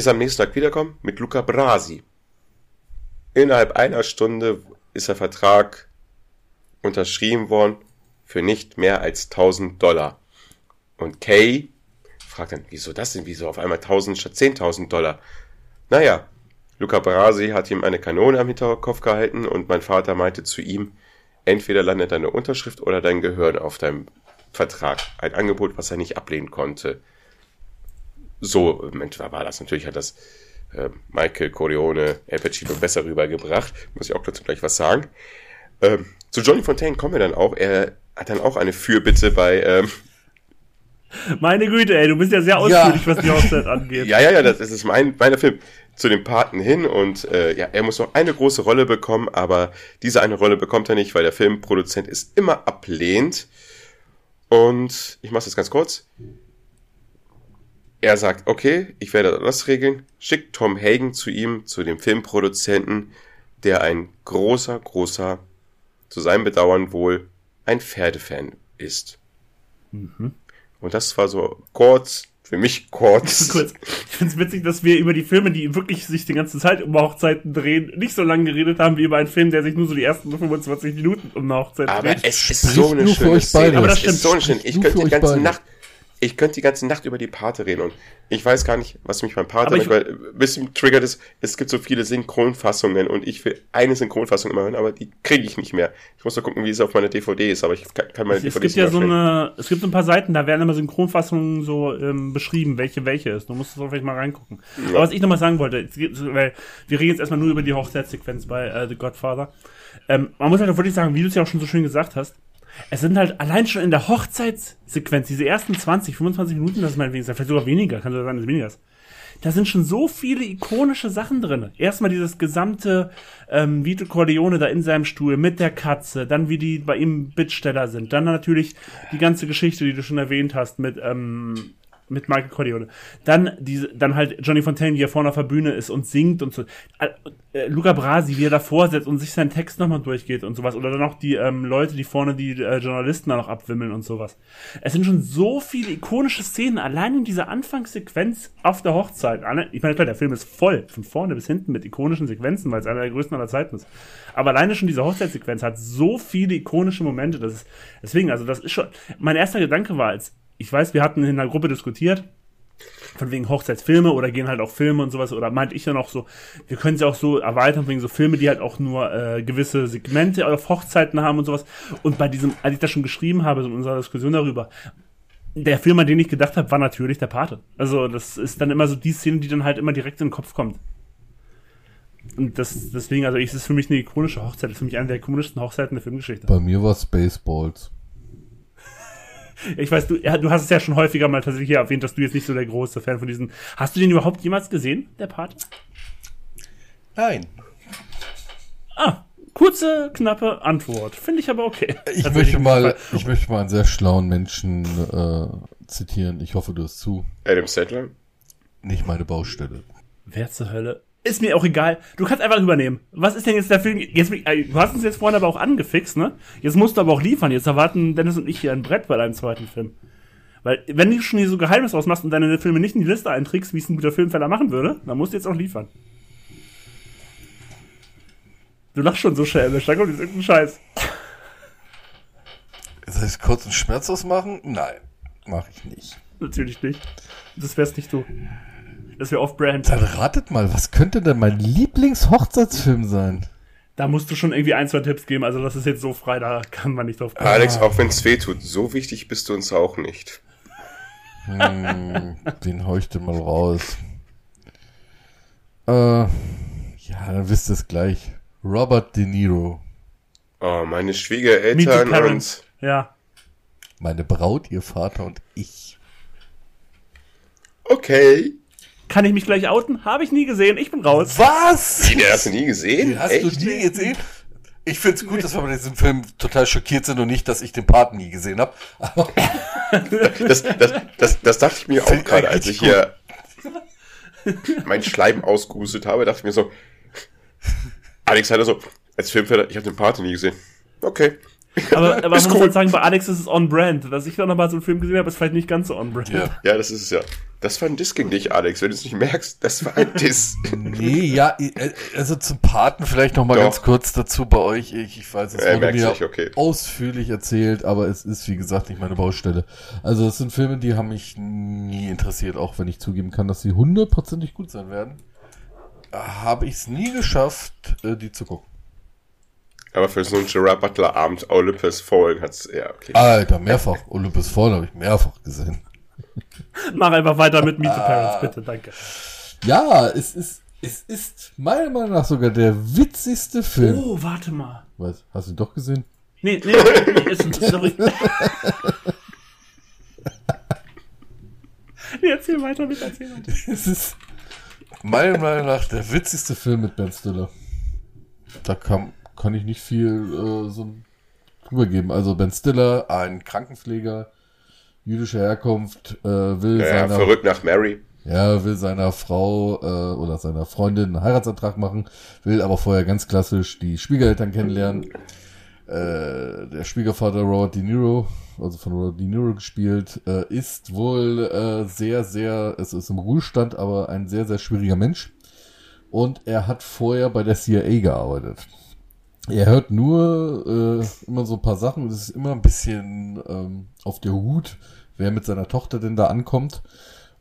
Ist am nächsten Tag wiederkommen mit Luca Brasi. Innerhalb einer Stunde ist der Vertrag unterschrieben worden für nicht mehr als 1000 Dollar. Und Kay fragt dann, wieso das denn? Wieso auf einmal 1000 statt 10.000 Dollar? Naja, Luca Brasi hat ihm eine Kanone am Hinterkopf gehalten und mein Vater meinte zu ihm, entweder landet deine Unterschrift oder dein Gehirn auf deinem Vertrag. Ein Angebot, was er nicht ablehnen konnte. So im etwa war das. Natürlich hat das äh, Michael Corleone, El Pacino besser rübergebracht. Muss ich auch dazu gleich was sagen. Ähm, zu Johnny Fontaine kommen wir dann auch. Er hat dann auch eine Fürbitte bei ähm, Meine Güte, ey, du bist ja sehr ausführlich, was die Hochzeit angeht. Ja, ja, ja, das ist mein, meiner Film zu dem Paten hin und äh, ja, er muss noch eine große Rolle bekommen, aber diese eine Rolle bekommt er nicht, weil der Filmproduzent es immer ablehnt. Und ich mache das ganz kurz. Er sagt, okay, ich werde das regeln, schickt Tom Hagen zu ihm, zu dem Filmproduzenten, der ein großer, großer, zu seinem Bedauern wohl, ein Pferdefan ist. Und das war so kurz Für mich kurz. *laughs* kurz. Ich finde es witzig, dass wir über die Filme, die wirklich sich die ganze Zeit um Hochzeiten drehen, nicht so lange geredet haben wie über einen Film, der sich nur so die ersten 25 Minuten um eine Hochzeit Aber dreht. es ist so eine schöne. Szene. Aber das es ist stimmt. so eine schöne. Ich könnte die ganze beide. Nacht, ich könnte die ganze Nacht über die Pate reden und ich weiß gar nicht, was mich beim Pate manchmal ein bisschen triggert ist. Es gibt so viele Synchronfassungen und ich will eine Synchronfassung immer hören, aber die kriege ich nicht mehr. Ich muss nur gucken, wie es auf meiner DVD ist, aber ich kann, kann meine es DVDs gibt ja so eine, es gibt so ein paar Seiten, da werden immer Synchronfassungen so ähm, beschrieben, welche welche ist. Du musst da vielleicht mal reingucken. Aber was ich nochmal sagen wollte, es gibt- weil wir reden jetzt erstmal nur über die Hochzeitssequenz bei äh, The Godfather. Ähm, man muss halt auch wirklich sagen, wie du es ja auch schon so schön gesagt hast, es sind halt allein schon in der Hochzeitssequenz, diese ersten 20, 25 Minuten, das ist meinetwegen, vielleicht sogar weniger, kann sogar sein, dass weniger ist. Da sind schon so viele ikonische Sachen drin. Erstmal dieses gesamte ähm, Vito Corleone da in seinem Stuhl mit der Katze, dann wie die bei ihm Bittsteller sind, dann natürlich die ganze Geschichte, die du schon erwähnt hast mit ähm, mit Michael Corleone. Dann diese, dann halt Johnny Fontaine, wie er vorne auf der Bühne ist und singt und so. Äh, Luca Brasi, wie er davor sitzt und sich seinen Text nochmal durchgeht und sowas. Oder dann auch die ähm, Leute, die vorne die äh, Journalisten da noch abwimmeln und sowas. Es sind schon so viele ikonische Szenen, allein in dieser Anfangssequenz auf der Hochzeit. Ich meine, klar, der Film ist voll, von vorne bis hinten mit ikonischen Sequenzen, weil es einer der größten aller Zeiten ist. Aber alleine schon diese Hochzeitssequenz hat so viele ikonische Momente. Das ist, deswegen, also das ist schon, mein erster Gedanke war, als ich weiß, wir hatten in einer Gruppe diskutiert, von wegen Hochzeitsfilme oder gehen halt auch Filme und sowas, oder meinte ich dann auch so, wir können sie auch so erweitern, wegen so Filme, die halt auch nur äh, gewisse Segmente auf Hochzeiten haben und sowas. Und bei diesem, als ich das schon geschrieben habe, so in unserer Diskussion darüber, der Film, an den ich gedacht habe, war natürlich der Pate. Also das ist dann immer so die Szene, die dann halt immer direkt in den Kopf kommt. Und das, deswegen, also es ist für mich eine ikonische Hochzeit, das ist für mich eine der ikonischsten Hochzeiten der Filmgeschichte. Bei mir war Spaceballs. Ich weiß, du, ja, du hast es ja schon häufiger mal tatsächlich hier erwähnt, dass du jetzt nicht so der große Fan von diesen. Hast du den überhaupt jemals gesehen, der Pate? Nein. Ah, kurze, knappe Antwort. Finde ich aber okay. Ich möchte mal, ich möchte mal einen sehr schlauen Menschen äh, zitieren. Ich hoffe, du hast zu. Adam Sandler. Nicht meine Baustelle. Wer zur Hölle? Ist mir auch egal. Du kannst einfach übernehmen. Was ist denn jetzt der Film? Jetzt, äh, du hast uns jetzt vorhin aber auch angefixt, ne? Jetzt musst du aber auch liefern. Jetzt erwarten Dennis und ich hier ein Brett bei deinem zweiten Film. Weil, wenn du schon hier so Geheimnis ausmachst und deine Filme nicht in die Liste einträgst, wie es ein guter Filmfeller machen würde, dann musst du jetzt auch liefern. Du lachst schon so schelmisch, da kommt jetzt irgendein Scheiß. Soll ich kurz einen Schmerz ausmachen? Nein, mache ich nicht. Natürlich nicht. Das wär's nicht du. Das wäre off-brand. Dann ratet mal, was könnte denn mein Lieblingshochzeitsfilm sein? Da musst du schon irgendwie ein, zwei Tipps geben. Also das ist jetzt so frei, da kann man nicht drauf kommen. Alex, auch wenn es weh tut, so wichtig bist du uns auch nicht. Hm, den hau ich denn mal raus. Äh, ja, dann wisst ihr es gleich. Robert De Niro. Oh, meine Meet the Schwiegereltern und Parents. Ja. Meine Braut, ihr Vater und ich. okay. Kann ich mich gleich outen? Habe ich nie gesehen. Ich bin raus. Was? Die, der hast du nie gesehen? Den hast Echt? du nie gesehen? Ich find's gut, dass wir bei diesem Film total schockiert sind und nicht, dass ich den Paten nie gesehen habe. *laughs* Das, das, das, das dachte ich mir auch gerade, als ich hier mein Schleim ausgehustet habe, dachte ich mir so, Alex hat so, als Filmfelder, ich habe den Party nie gesehen. Okay. *laughs* Aber, aber man muss cool. halt sagen, bei Alex ist es on-brand. Dass ich da nochmal so einen Film gesehen habe, ist vielleicht nicht ganz so on-brand. ja. Ja, das ist es ja. Das war ein Diss gegen dich, Alex. Wenn du es nicht merkst, das war ein Diss. *laughs* Nee, ja, also zum Paten vielleicht noch mal Doch. ganz kurz dazu bei euch. Ich, ich weiß, es wurde mir nicht, okay. ausführlich erzählt, aber es ist, wie gesagt, nicht meine Baustelle. Also es sind Filme, die haben mich nie interessiert, auch wenn ich zugeben kann, dass sie hundertprozentig gut sein werden. Habe ich es nie geschafft, äh, die zu gucken. Aber für so einen Gerard Butler Abend Olympus Fallen hat's, ja, okay. Alter, mehrfach. Olympus Fallen habe ich mehrfach gesehen. *laughs* Mach einfach weiter mit Meet the Parents, bitte, danke. Ja, es ist, es ist meiner Meinung nach sogar der witzigste Film. Oh, warte mal. Was, hast du ihn doch gesehen? Nee, nee, nee ist, sorry. *laughs* nee, erzähl weiter, bitte, erzähl weiter. Es ist meiner Meinung nach der witzigste Film mit Ben Stiller. Da kann, kann ich nicht viel äh, so drüber geben. Also Ben Stiller, ein Krankenpfleger, jüdischer Herkunft, äh, will Ja, seiner verrückt nach Mary. Ja, will seiner Frau äh, oder seiner Freundin einen Heiratsantrag machen, will aber vorher ganz klassisch die Schwiegereltern kennenlernen. äh, der Schwiegervater Robert De Niro, also von Robert De Niro gespielt, äh, ist wohl äh, sehr, sehr, es ist im Ruhestand, aber ein sehr, sehr schwieriger Mensch. Und er hat vorher bei der CIA gearbeitet. Er hört nur äh, immer so ein paar Sachen und es ist immer ein bisschen ähm, auf der Hut, wer mit seiner Tochter denn da ankommt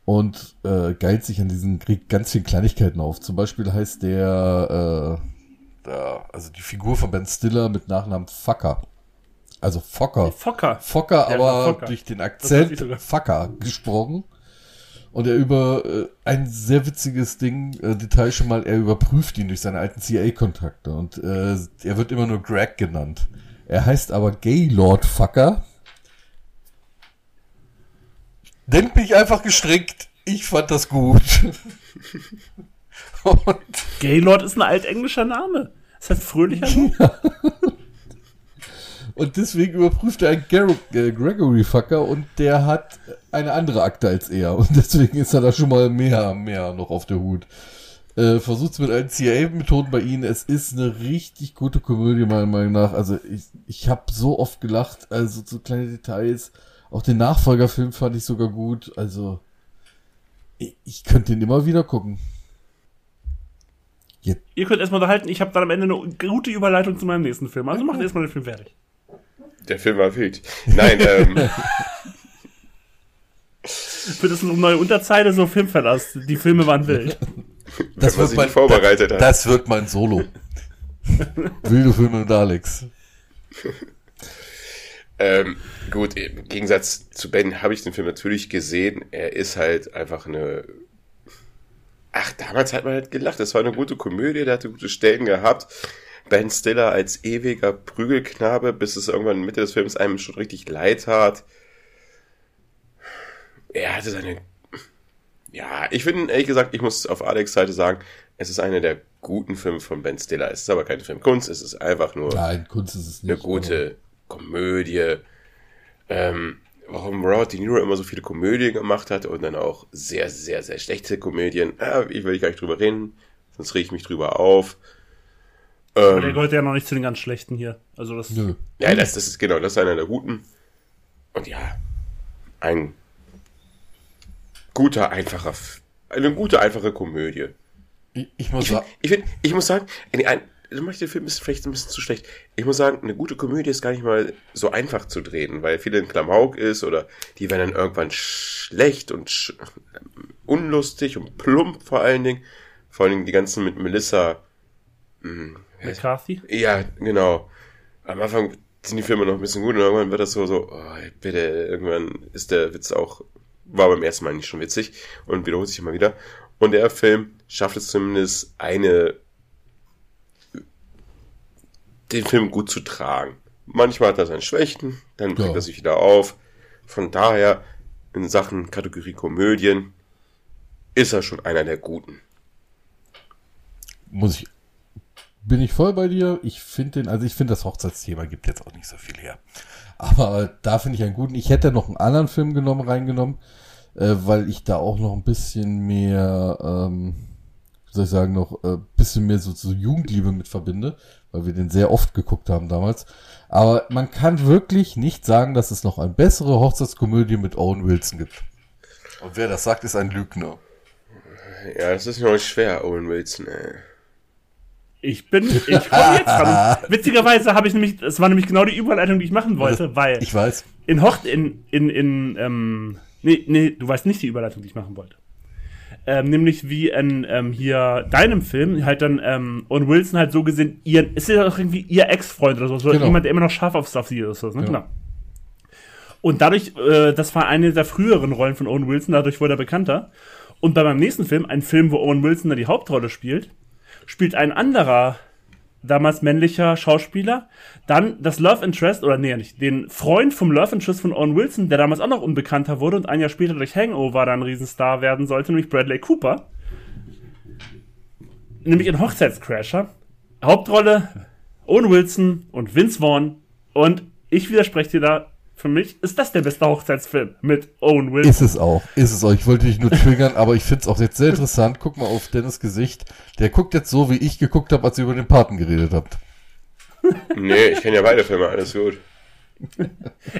und äh, geilt sich an diesen kriegt ganz vielen Kleinigkeiten auf. Zum Beispiel heißt der, äh, der also die Figur von Ben Stiller mit Nachnamen Fucker. Also Focker. Focker. Focker, aber Focker. durch den Akzent. Fucker gesprochen. Und er über äh, ein sehr witziges Ding, äh, Detail schon mal, er überprüft ihn durch seine alten CIA-Kontakte und äh, er wird immer nur Greg genannt. Er heißt aber Gaylord Fucker. Nennt mich einfach gestrickt. Ich fand das gut. *laughs* und Gaylord ist ein altenglischer Name. Das heißt fröhlicher Name. *laughs* *laughs* Und deswegen überprüft er einen äh, Gregory Fucker und der hat eine andere Akte als er. Und deswegen ist er da schon mal mehr, mehr noch auf der Hut. Äh, Versucht's mit allen CIA-Methoden bei ihnen. Es ist eine richtig gute Komödie, meiner Meinung nach. Also ich, ich habe so oft gelacht, also so kleine Details. Auch den Nachfolgerfilm fand ich sogar gut. Also ich, ich könnte den immer wieder gucken. Jetzt, Ihr könnt erstmal unterhalten, ich habe dann am Ende eine gute Überleitung zu meinem nächsten Film. Also macht erstmal den Film fertig. Der Film war wild. Nein, ähm, Für das noch neue Unterzeile so Filmverlass. Die Filme waren wild. das man sich nicht vorbereitet hat. Das wird mein Solo. Wilde Filme mit Alex. ähm, gut, im Gegensatz zu Ben habe ich den Film natürlich gesehen. Er ist halt einfach eine. Ach, damals hat man halt gelacht. Das war eine gute Komödie, der hatte gute Stellen gehabt. Ben Stiller als ewiger Prügelknabe, bis es irgendwann Mitte des Films einem schon richtig leid tat. Er hatte seine. Ja, ich finde, ehrlich gesagt, ich muss auf Alex Seite sagen, es ist einer der guten Filme von Ben Stiller. Es ist aber keine Filmkunst, es ist einfach nur Nein, Kunst ist es nicht. eine gute Komödie. Ähm, warum Robert De Niro immer so viele Komödien gemacht hat und dann auch sehr, sehr, sehr schlechte Komödien. Ja, ich will gar nicht drüber reden, sonst reg ich mich drüber auf. Aber der Ähm, gehört ja noch nicht zu den ganz schlechten hier. Also das. Nö. ja, das, das ist genau, das ist einer der guten. Und ja, ein guter, einfacher, eine gute, einfache Komödie. Ich, ich muss Ich, find, sagen, ich, find, ich muss sagen, ein, ein, also mache ich den Film ist vielleicht ein bisschen zu schlecht. Ich muss sagen, eine gute Komödie ist gar nicht mal so einfach zu drehen, weil viel in Klamauk ist oder die werden dann irgendwann schlecht und sch unlustig und plump vor allen Dingen. Vor allen Dingen die ganzen mit Melissa. McCarthy. Ja, genau. Am Anfang sind die Filme noch ein bisschen gut und irgendwann wird das so, so, oh, bitte, irgendwann ist der Witz auch, war beim ersten Mal nicht schon witzig und wiederholt sich immer wieder. Und der Film schafft es zumindest eine, den Film gut zu tragen. Manchmal hat er seine Schwächen, dann bringt Ja. er sich wieder auf. Von daher, in Sachen Kategorie Komödien, ist er schon einer der guten. muss ich, bin ich voll bei dir. Ich finde den, also ich finde das Hochzeitsthema gibt jetzt auch nicht so viel her. Aber da finde ich einen guten. Ich hätte noch einen anderen Film genommen, reingenommen, äh, weil ich da auch noch ein bisschen mehr, ähm, wie soll ich sagen, noch ein äh, bisschen mehr so, so Jugendliebe mit verbinde, weil wir den sehr oft geguckt haben damals. Aber man kann wirklich nicht sagen, dass es noch eine bessere Hochzeitskomödie mit Owen Wilson gibt. Und wer das sagt, ist ein Lügner. Ja, das ist nicht schwer, Owen Wilson, ey. Ich bin, ich komme jetzt dran. *laughs* Witzigerweise habe ich nämlich, das war nämlich genau die Überleitung, die ich machen wollte, weil Ich weiß. in Hocht, in, in, in, ähm, nee, nee, du weißt nicht die Überleitung, die ich machen wollte. Ähm, nämlich wie in ähm, hier deinem Film halt dann ähm, Owen Wilson halt so gesehen, ihr, ist ja auch irgendwie ihr Ex-Freund oder so, so Genau. jemand, der immer noch scharf auf sie ist. So, ne? Ja. Genau. Und dadurch, äh, das war eine der früheren Rollen von Owen Wilson, dadurch wurde er bekannter. Und bei meinem nächsten Film, ein Film, wo Owen Wilson da die Hauptrolle spielt, spielt ein anderer, damals männlicher Schauspieler, dann das Love Interest, oder nee, nicht, den Freund vom Love Interest von Owen Wilson, der damals auch noch unbekannter wurde und ein Jahr später durch Hangover dann Riesenstar werden sollte, nämlich Bradley Cooper. Nämlich in Hochzeitscrasher. Hauptrolle Owen Wilson und Vince Vaughn. Und ich widerspreche dir da, für mich ist das der beste Hochzeitsfilm mit Owen Wilson. Ist es auch, ist es auch. Ich wollte dich nur triggern, aber ich finde es auch jetzt sehr interessant. Guck mal auf Dennis Gesicht. Der guckt jetzt so, wie ich geguckt habe, als ihr über den Paten geredet habt. *laughs* Nee, ich kenne ja beide Filme, alles gut.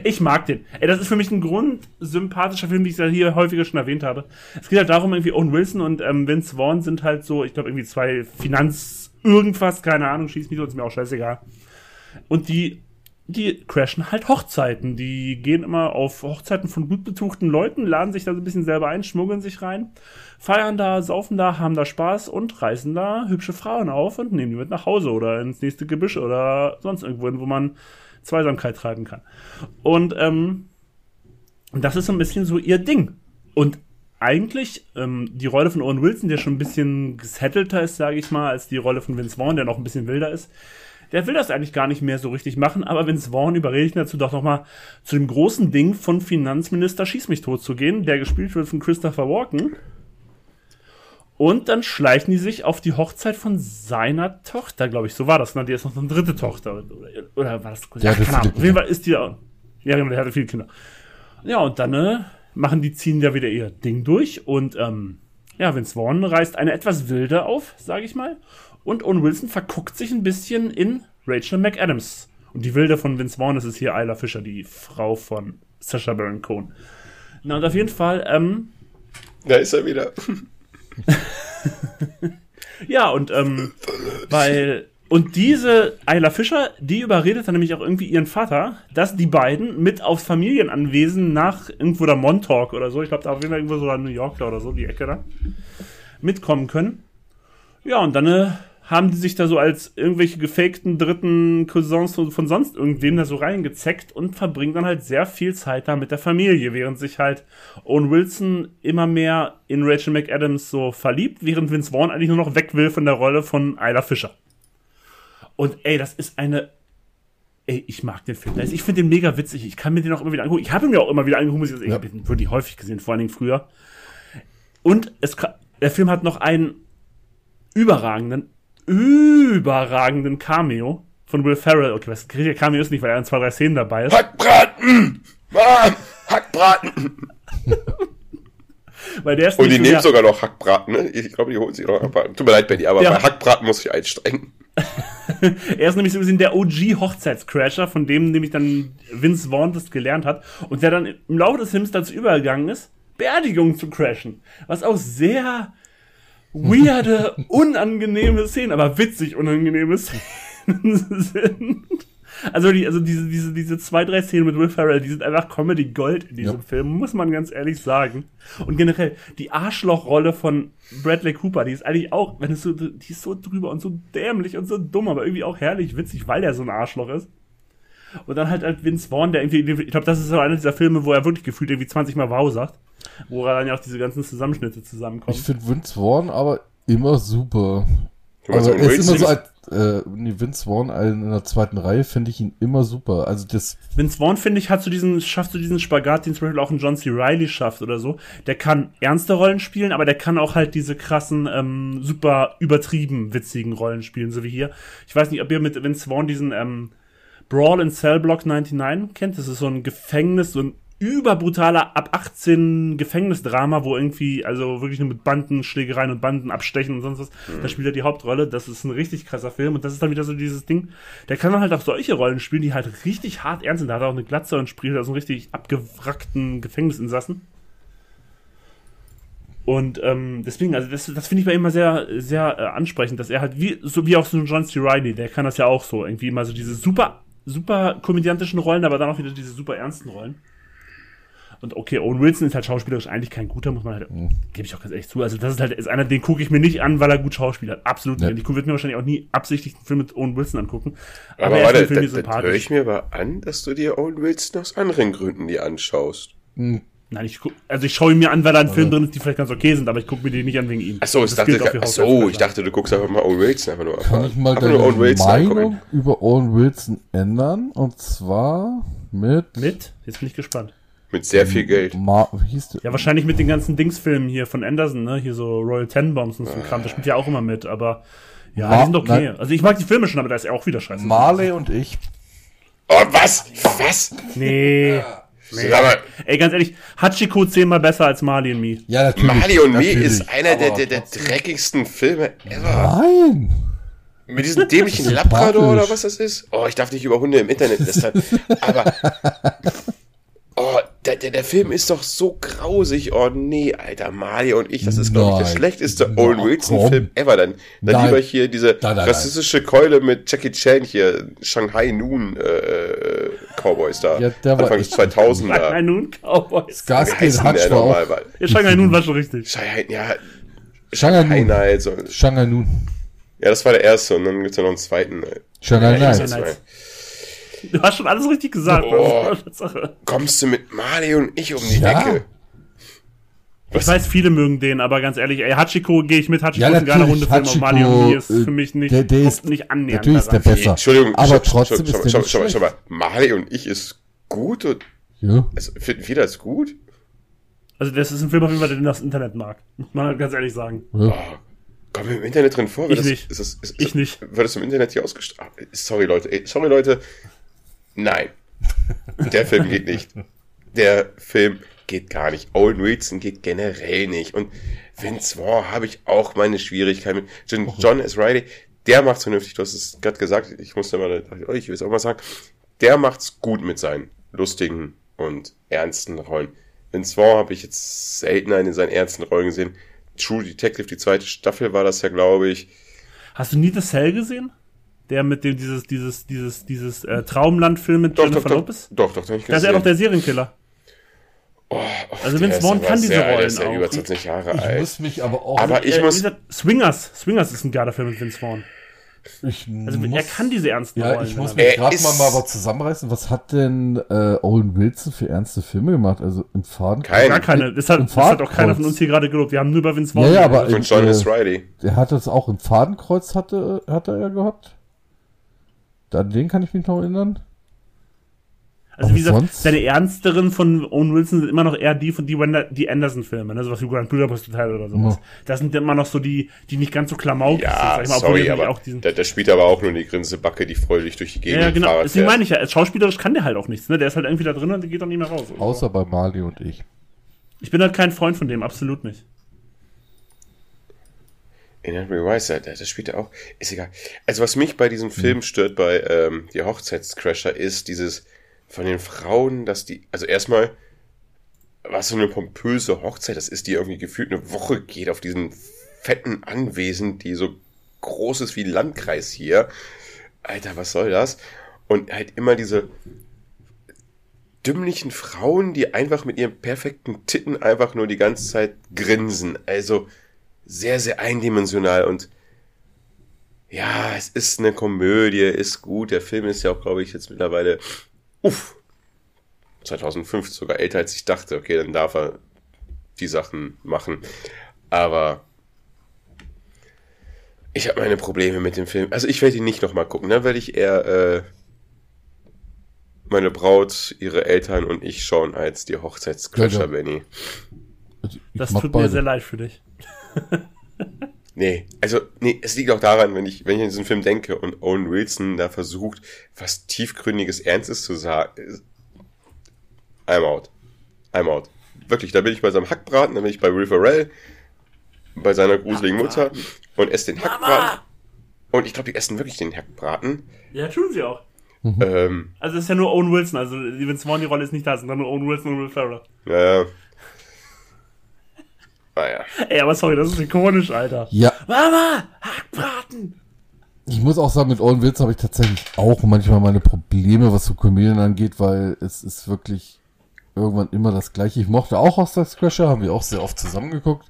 Ich mag den. Ey, das ist für mich ein grundsympathischer Film, wie ich es ja hier häufiger schon erwähnt habe. Es geht halt darum, irgendwie Owen Wilson und ähm, Vince Vaughn sind halt so, ich glaube, irgendwie zwei Finanz irgendwas, keine Ahnung, schieß mich so, ist mir auch scheißegal. Und die, die crashen halt Hochzeiten. Die gehen immer auf Hochzeiten von gut betuchten Leuten, laden sich da so ein bisschen selber ein, schmuggeln sich rein, feiern da, saufen da, haben da Spaß und reißen da hübsche Frauen auf und nehmen die mit nach Hause oder ins nächste Gebüsch oder sonst irgendwo hin, wo man Zweisamkeit treiben kann. Und ähm, das ist so ein bisschen so ihr Ding. Und eigentlich ähm, die Rolle von Owen Wilson, der schon ein bisschen gesettelter ist, sage ich mal, als die Rolle von Vince Vaughn, der noch ein bisschen wilder ist, der will das eigentlich gar nicht mehr so richtig machen, aber Vince Vaughn überredet ihn dazu doch nochmal zu dem großen Ding von Finanzminister Schieß mich tot zu gehen, der gespielt wird von Christopher Walken. Und dann schleichen die sich auf die Hochzeit von seiner Tochter, glaube ich. So war das. Ne? Die ist noch eine dritte Tochter. Oder, oder war das? Ahnung. viele Auf jeden Fall ist die auch. Ja, genau, der hatte viele Kinder. Ja, und dann äh, machen die, ziehen ja wieder ihr Ding durch. Und ähm, ja, Vince Vaughn reißt eine etwas wilde auf, sage ich mal. Und Owen Wilson verguckt sich ein bisschen in Rachel McAdams. Und die Wilde von Vince Vaughn, das ist hier Isla Fisher, die Frau von Sacha Baron Cohen. Na, und auf jeden Fall, ähm, Da ist er wieder. *laughs* Ja, und ähm, weil und diese Ayla Fischer, die überredet dann nämlich auch irgendwie ihren Vater, dass die beiden mit aufs Familienanwesen nach irgendwo da Montauk oder so, ich glaube da auf jeden Fall irgendwo so New York oder so, die Ecke da, mitkommen können. Ja, und dann äh, haben die sich da so als irgendwelche gefakten dritten Cousins von, von sonst irgendwem da so reingezeckt und verbringen dann halt sehr viel Zeit da mit der Familie, während sich halt Owen Wilson immer mehr in Rachel McAdams so verliebt, während Vince Vaughn eigentlich nur noch weg will von der Rolle von Isla Fisher. Und ey, das ist eine. Ey, ich mag den Film. Ich finde den mega witzig. Ich kann mir den auch immer wieder angucken. Ich habe ihn mir auch immer wieder angeguckt. Ich, ich habe ihn wirklich häufig gesehen, vor allen Dingen früher. Und es, der Film hat noch einen überragenden, überragenden Cameo von Will Ferrell. Okay, was der Cameo ist nicht, weil er in zwei, drei Szenen dabei ist. Hackbraten! Mann! Hackbraten! *laughs* Weil der ist Und die nehmen sogar noch Hackbraten, ne? Ich glaube, die holen sich noch Hackbraten. Tut mir leid, Benny, aber Ja. bei Hackbraten muss ich einsteigen. *laughs* Er ist nämlich so ein bisschen der OG-Hochzeitscrasher, von dem nämlich dann Vince Vaughn das gelernt hat und der dann im Laufe des Films dazu übergegangen ist, Beerdigungen zu crashen. Was auch sehr weirde, unangenehme Szenen, aber witzig unangenehme Szenen sind. Also, die, also diese, diese, diese zwei, drei Szenen mit Will Ferrell, die sind einfach Comedy Gold in diesem Ja. Film, muss man ganz ehrlich sagen. Und generell, die Arschlochrolle von Bradley Cooper, die ist eigentlich auch, wenn es so, die ist so drüber und so dämlich und so dumm, aber irgendwie auch herrlich witzig, weil er so ein Arschloch ist. Und dann halt, halt Vince Vaughn, der irgendwie, ich glaube, das ist so einer dieser Filme, wo er wirklich gefühlt irgendwie 20 Mal Wow sagt. Wo er dann ja auch diese ganzen Zusammenschnitte zusammenkommen. Ich finde Vince Vaughn aber immer super. Also er ist immer so als, äh, nee, Vince Vaughn in der zweiten Reihe finde ich ihn immer super. Also das, Vince Vaughn, finde ich, hat so diesen, schafft so diesen Spagat, den zum Beispiel auch ein John C. Reilly schafft oder so. Der kann ernste Rollen spielen, aber der kann auch halt diese krassen, ähm, super übertrieben witzigen Rollen spielen, so wie hier. Ich weiß nicht, ob ihr mit Vince Vaughn diesen, ähm, Brawl in Cell Block 99 kennt. Das ist so ein Gefängnis, so ein überbrutaler ab 18 Gefängnisdrama, wo irgendwie, also wirklich nur mit Banden, Schlägereien und Banden abstechen und sonst was. Da spielt er die Hauptrolle. Das ist ein richtig krasser Film und das ist dann wieder so dieses Ding. Der kann dann halt auch solche Rollen spielen, die halt richtig hart ernst sind. Da hat er auch eine Glatze und spielt also einen richtig abgewrackten Gefängnisinsassen. Und ähm, deswegen, also das, das finde ich bei ihm immer sehr, sehr äh, ansprechend, dass er halt, wie, so wie auch so ein John C. Reilly, der kann das ja auch so, irgendwie immer so diese super, super komödiantischen Rollen, aber dann auch wieder diese super ernsten Rollen. Und okay, Owen Wilson ist halt schauspielerisch eigentlich kein guter, muss man halt, gebe ich auch ganz ehrlich zu. Also das ist halt, ist einer, den gucke ich mir nicht an, weil er gut schauspielert. Absolut Ja. nicht. Ich würde mir wahrscheinlich auch nie absichtlich einen Film mit Owen Wilson angucken. Aber, er ist warte, da, da höre ich sympathisch. mir aber an, dass du dir Owen Wilson aus anderen Gründen die anschaust. Nein, ich guck, also ich schaue ihn mir an, weil da ein Film drin ist, die vielleicht ganz okay sind, aber ich gucke mir die nicht an wegen ihm. Achso, ich dachte, gilt auch für ach so, ich dachte, du guckst einfach mal Owen Wilson einfach nur kann ich mal einfach deine Owen Wilson Meinung angucken. über Owen Wilson ändern. Und zwar mit, Mit? Jetzt bin ich gespannt. Mit sehr viel Geld. Ma wie hieß? Ja, wahrscheinlich mit den ganzen Dingsfilmen hier von Anderson, ne? Hier so Royal Tenenbaums und so ein Kram. Das spielt ja auch immer mit, aber ja, Ma- die sind okay. nein. Also ich mag die Filme schon, aber da ist er auch wieder scheiße. Marley und ich. Oh, was? Was? Nee. *laughs* Sag mal, Ey, ganz ehrlich, Hachiko zehnmal besser als Marley and Me. Ja, natürlich. Marley und Me ist einer der, Aber der, der dreckigsten Filme ever. Nein! Mit diesem dämlichen Labrador oder was das ist? Oh, ich darf nicht über Hunde im Internet lästern. Aber. *laughs* Oh, der, der, der Film ist doch so grausig. Oh nee, Alter, Mario und ich, das ist, glaube ich, der schlechteste Owen Wilson-Film ever. Dann, dann Nein. lieber hier diese Nein, nein, nein. rassistische Keule mit Jackie Chan hier, Shanghai Noon äh, Cowboys da. Ja, der war Anfang echt- 2000er. Shanghai Nun Cowboys. Der war nochmal? auch. Weil- Ja, Shanghai Nun war schon richtig. Shanghai, ja, Shanghai Shanghai Noon. Und- Shanghai Noon. Ja, das war der erste und dann gibt's ja noch einen zweiten. Shanghai Ja, Nights. Du hast schon alles richtig gesagt. Oh. ist Tatsache. Kommst du mit Mario und ich um die Ja. Ecke? Ich weiß, viele mögen den, aber ganz ehrlich, ey, Hachiko gehe ich mit. Hachiko Ja, ist ein geiler Hundefilm, aber Mario und Hachiko, mir ist für mich nicht, der- der ist- nicht annähernd. Natürlich ist der besser. Entschuldigung, aber schau, trotzdem schau, ist schau, der schau, schau, mal, Mario und ich ist gut und Ja. also, finden wir das gut? Also, das ist ein Film auf jeden Fall, den das Internet mag. Muss man halt ganz ehrlich sagen. Ja. Oh, kommen wir im Internet drin vor? Wird Ich das, nicht. Ist das, ist, Ich nicht. Wird das im Internet hier ausgestrahlt? Sorry, Leute. Ey, sorry, Leute. Nein. Der Film geht nicht. Der Film geht gar nicht. Owen Wilson geht generell nicht. Und Vince Vaughn habe ich auch meine Schwierigkeiten mit. John, John S. Reilly, der macht's vernünftig. Du hast es gerade gesagt. Ich musste mal, oh, ich will es auch mal sagen. Der macht's gut mit seinen lustigen und ernsten Rollen. Vince Vaughn habe ich jetzt selten in seinen ernsten Rollen gesehen. True Detective, die zweite Staffel war das ja, glaube ich. Hast du nie The Cell gesehen? Der mit dem, dieses, dieses, dieses, dieses äh, Traumland-Film mit Doch, Jennifer doch, doch, Lopez? doch, doch, doch, ich Da ist er doch der Serienkiller. Oh, oh, Also Vince Vaughn aber kann diese Rollen ist ja auch. über 20 Jahre Ich alt. muss mich aber auch. Aber ich äh, muss- Swingers. Swingers ist ein geiler Film mit Vince Vaughn. ich Also muss, er kann diese ernsten Ja, Rollen. ich muss er mich Er gerade mal, mal was zusammenreißen. Was hat denn äh, Owen Wilson für ernste Filme gemacht? Also im Faden. Kein- Gar keine. Das hat, das hat auch keiner von uns hier gerade gelobt. Wir haben nur über Vince Vaughn Ja, ja, aber Und John äh, S. Reilly. Der hat das auch im Fadenkreuz hatte, hatte er gehabt. An den kann ich mich noch erinnern. Also wie gesagt, seine ernsteren von Owen Wilson sind immer noch eher die von die, die Anderson-Filme, ne? Sowas wie Grand Budapest Hotel oder sowas. Ja. Das sind immer noch so die, die nicht ganz so klamaukig sind, Ja, sag ich mal, obwohl sorry, die aber auch diesen. da, da spielt aber auch nur die Grinsebacke, die freudig durch die Gegend ja, genau. Fahrrad Deswegen fährt. meine ich ja, als schauspielerisch kann der halt auch nichts, ne? Der ist halt irgendwie da drin und der geht doch nicht mehr raus. Außer bei Marley und ich. Ich bin halt kein Freund von dem, absolut nicht. In Henry Rice, der, der spielt ja auch. Ist egal. Also was mich bei diesem Film stört, bei ähm, Die Hochzeitscrasher, ist dieses von den Frauen, dass die, also erstmal, was so eine pompöse Hochzeit das ist, die irgendwie gefühlt eine Woche geht auf diesen fetten Anwesen, die so groß ist wie ein Landkreis hier. Alter, was soll das? Und halt immer diese dümmlichen Frauen, die einfach mit ihren perfekten Titten einfach nur die ganze Zeit grinsen. Also sehr, sehr eindimensional und ja, es ist eine Komödie, ist gut. Der Film ist ja auch, glaube ich, jetzt mittlerweile, uff, 2005 sogar älter als ich dachte. Okay, dann darf er die Sachen machen. Aber ich habe meine Probleme mit dem Film. Also ich werde ihn nicht nochmal gucken. Dann werde ich eher äh, meine Braut, ihre Eltern und ich schauen als die ja. Benny. Also Das tut mir beide. sehr leid für dich. *laughs* Nee, also, nee, es liegt auch daran, wenn ich, wenn ich an diesen Film denke und Owen Wilson da versucht, was tiefgründiges, Ernstes zu sagen, ist- I'm out. I'm out. Wirklich, da bin ich bei seinem Hackbraten, da bin ich bei Will Ferrell, bei seiner gruseligen Mutter und esse den Hackbraten. Und ich glaube, die essen wirklich den Hackbraten. Ja, tun sie auch. Ähm, Also es ist ja nur Owen Wilson, also die Vince Vaughn, die Rolle ist nicht da, es sind dann nur Owen Wilson und Will Ferrell. naja. Naja. Ey, aber sorry, das ist ikonisch, Alter. Ja, Mama, Hackbraten! ich muss auch sagen, mit Owen Wilson habe ich tatsächlich auch manchmal meine Probleme, was so Komödien angeht, weil es ist wirklich irgendwann immer das Gleiche. Ich mochte auch Hochzeitscrasher, haben wir auch sehr oft zusammengeguckt.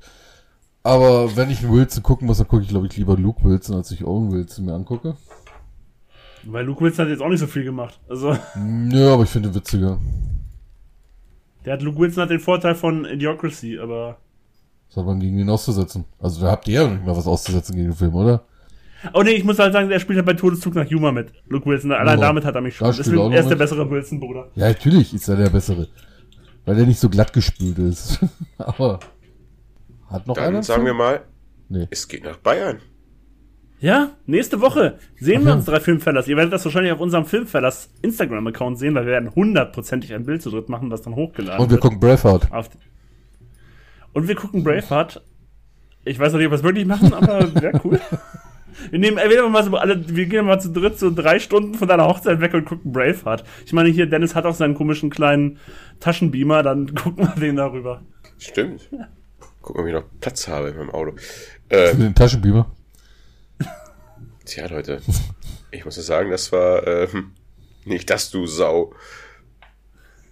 Aber wenn ich einen Wilson gucken muss, dann gucke ich, glaube ich, lieber Luke Wilson, als ich Owen Wilson mir angucke. Weil Luke Wilson hat jetzt auch nicht so viel gemacht. Also, Nö, aber ich finde ihn witziger. der hat Luke Wilson hat den Vorteil von Idiocracy, aber. Was hat man gegen ihn auszusetzen? Also da habt ihr ja nicht mal was auszusetzen gegen den Film, oder? Oh nee, ich muss halt sagen, der spielt halt bei Todeszug nach Yuma mit. Luke Wilson, allein Ja. damit hat er mich schon. Deswegen, er er ist der bessere Wilson-Bruder. Ja, natürlich ist er der Bessere. Weil der nicht so glatt gespült ist. *laughs* aber hat noch einer? Dann sagen wir mal, Nee. es geht nach Bayern. Ja, nächste Woche sehen wir Mhm. uns drei Filmfellers. Ihr werdet das wahrscheinlich auf unserem Filmfellers Instagram-Account sehen, weil wir werden hundertprozentig ein Bild zu dritt machen, was dann hochgeladen Und wir wird. gucken Braveheart. Auf und wir gucken Braveheart. Ich weiß noch nicht, ob wir es wirklich machen, aber *laughs* wäre cool. Wir nehmen entweder mal so alle, wir gehen mal zu dritt so drei Stunden von deiner Hochzeit weg und gucken Braveheart. Ich meine, hier, Dennis hat auch seinen komischen kleinen Taschenbeamer, dann *laughs* gucken wir den darüber. Stimmt. Guck mal, ob ich noch Platz habe in meinem Auto. Für Ähm, den Taschenbeamer. tja, Leute. Ich muss ja sagen, das war ähm, nicht das, du Sau.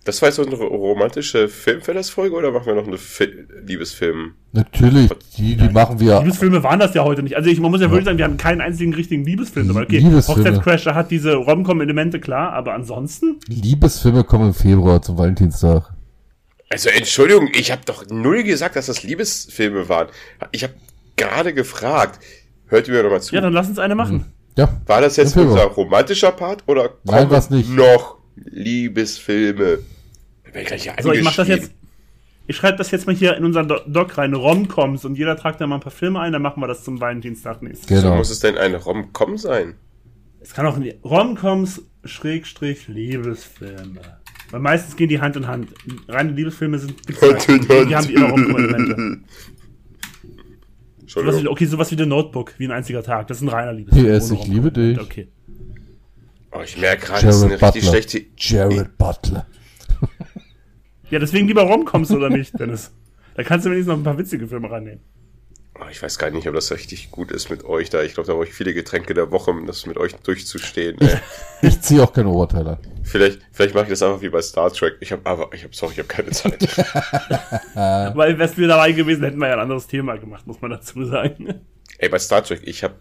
Das war jetzt so eine romantische Filmfellers-Folge oder machen wir noch eine Fi Liebesfilm? Natürlich, die, die machen wir. Liebesfilme waren das ja heute nicht. Also ich, man muss ja wirklich sagen, wir haben keinen einzigen richtigen Liebesfilm dabei. Okay, Liebesfilme. Hochzeitscrasher hat diese Rom-Com-Elemente, klar, aber ansonsten? Liebesfilme kommen im Februar zum Valentinstag. Also Entschuldigung, ich habe doch null gesagt, dass das Liebesfilme waren. Ich habe gerade gefragt. Hört ihr mir nochmal zu? Ja, dann lass uns eine machen. Ja. War das jetzt unser romantischer Part oder Nein, kommen war's nicht. noch Liebesfilme? So, ich mach das jetzt. Ich schreibe das jetzt mal hier in unseren Do- Doc rein, Rom-Coms, und jeder tragt da mal ein paar Filme ein, dann machen wir das zum Valentinstag nächstes. So Genau. muss es denn ein Rom-Com sein? Es kann auch ein Rom-Coms, Schrägstrich, Liebesfilme. Weil meistens gehen die Hand in Hand. Reine Liebesfilme sind Hand in nicht. Die Hand. haben immer Rom-Com-Elemente. *laughs* Sowas wie, okay, sowas wie The Notebook, wie ein einziger Tag. Das ist ein reiner Liebesfilm. PS, ich liebe dich. Okay. Oh, ich merke gerade, das ist eine Jared richtig Butler. schlechte... Jared Butler. Ja, deswegen lieber Rom-Coms oder nicht, Dennis? Da kannst du wenigstens noch ein paar witzige Filme reinnehmen. Oh, ich weiß gar nicht, ob das richtig gut ist mit euch da. Ich glaube, da brauche ich viele Getränke der Woche, um das mit euch durchzustehen. Ey. Ich ziehe auch kein Oberteil an. vielleicht vielleicht mache ich das einfach wie bei Star Trek. Ich habe aber, ich habe, sorry, ich habe keine Zeit. *laughs* Weil wärst du dabei gewesen, hätten wir ja ein anderes Thema gemacht, muss man dazu sagen. Ey, bei Star Trek, ich habe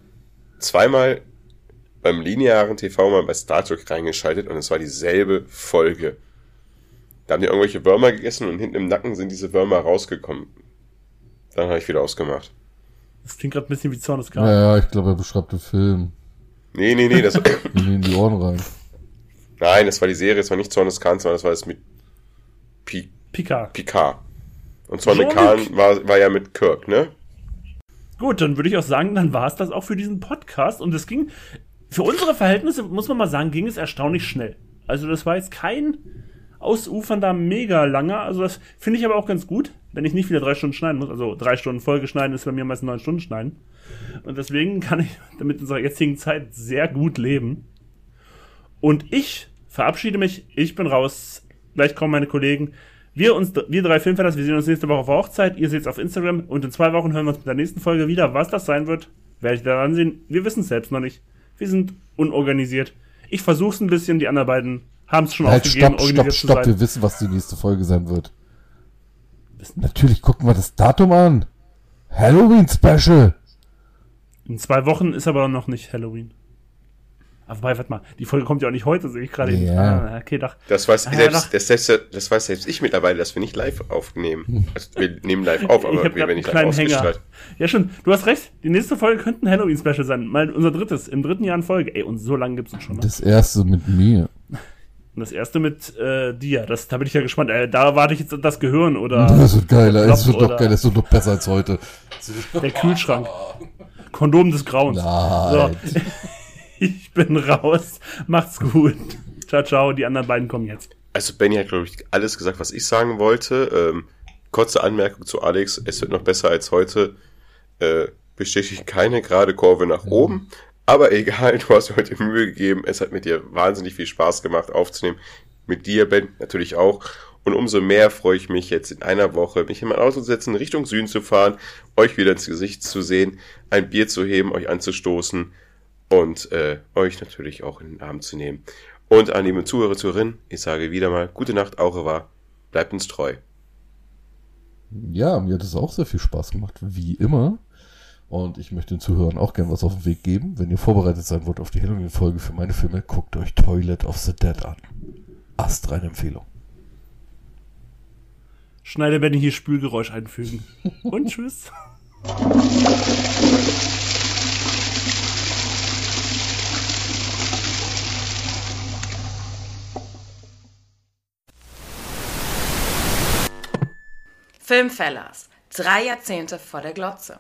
zweimal beim linearen TV mal bei Star Trek reingeschaltet und es war dieselbe Folge. Da haben die irgendwelche Würmer gegessen und hinten im Nacken sind diese Würmer rausgekommen. Dann habe ich wieder ausgemacht. Das klingt gerade ein bisschen wie Zorn des Ja, ja, ich glaube, er beschreibt den Film. Nee, nee, nee, das, *laughs* In, in die Ohren rein. nein, das war die Serie, das war nicht Zorn des Kahns, sondern das war das mit Pi Picard. Picard. Und Zorn des. Kahn war, war ja mit Kirk, ne? Gut, dann würde ich auch sagen, dann war es das auch für diesen Podcast. Und es ging, für unsere Verhältnisse, muss man mal sagen, ging es erstaunlich schnell. Also das war jetzt kein ausufernder, mega langer. Also das finde ich aber auch ganz gut, wenn ich nicht wieder drei Stunden schneiden muss. Also drei Stunden Folge schneiden ist bei mir meistens neun Stunden schneiden. Und deswegen kann ich *laughs* damit in unserer jetzigen Zeit sehr gut leben. Und ich verabschiede mich. Ich bin raus. Gleich kommen meine Kollegen. Wir uns, wir drei Filmfans, wir sehen uns nächste Woche auf Hochzeit. Ihr seht es auf Instagram. Und in zwei Wochen hören wir uns mit der nächsten Folge wieder. Was das sein wird, werde ich daran sehen. Wir wissen es selbst noch nicht. Wir sind unorganisiert. Ich versuche es ein bisschen. Die anderen beiden haben es schon Halt, aufgegeben, stopp, stopp, stopp. Wir wissen, was die nächste Folge sein wird. Natürlich gucken wir das Datum an. Halloween Special. In zwei Wochen ist aber noch nicht Halloween. Aber warte mal, die Folge kommt ja auch nicht heute, sehe ich gerade. Ja. Ah, okay, doch. Das weiß, Ah, selbst, doch. das, selbst, das weiß selbst ich mittlerweile, dass wir nicht live aufnehmen. Also, wir nehmen live auf, aber ich habe wir werden nicht live ausgestrahlt. Ja, schon. Du hast recht. Die nächste Folge könnte ein Halloween-Special sein. Mal unser drittes, im dritten Jahr in Folge. Ey, und so lange gibt's uns schon. Ne? Das erste mit mir. Und das erste mit äh, dir. Das, da bin ich ja gespannt. Äh, da warte ich jetzt das Gehirn oder *laughs* Das wird geiler. Es wird doch geiler. Es wird doch besser als heute. der Kühlschrank. Kondom des Grauens. Nein. So. *laughs* Ich bin raus. Macht's gut. Ciao, ciao. Die anderen beiden kommen jetzt. Also Benny hat, glaube ich, alles gesagt, was ich sagen wollte. Ähm, kurze Anmerkung zu Alex, es wird noch besser als heute. Äh, bestätigt keine gerade Kurve nach oben. Aber egal, du hast dir heute Mühe gegeben. Es hat mit dir wahnsinnig viel Spaß gemacht aufzunehmen. Mit dir, Ben, natürlich auch. Und umso mehr freue ich mich jetzt in einer Woche, mich in mein Auto zu setzen, Richtung Süden zu fahren, euch wieder ins Gesicht zu sehen, ein Bier zu heben, euch anzustoßen und äh, euch natürlich auch in den Arm zu nehmen. Und an liebe Zuhörer, Zuhörerinnen, ich sage wieder mal, gute Nacht, au revoir, bleibt uns treu. Ja, mir hat es auch sehr viel Spaß gemacht, wie immer. Und ich möchte den Zuhörern auch gerne was auf den Weg geben. Wenn ihr vorbereitet sein wollt auf die Halloween-Folge für meine Filme, guckt euch Toilet of the Dead an. Astreine Empfehlung. Schneider Benny hier Spülgeräusch einfügen. *laughs* Und tschüss. Filmfellers. Drei Jahrzehnte vor der Glotze.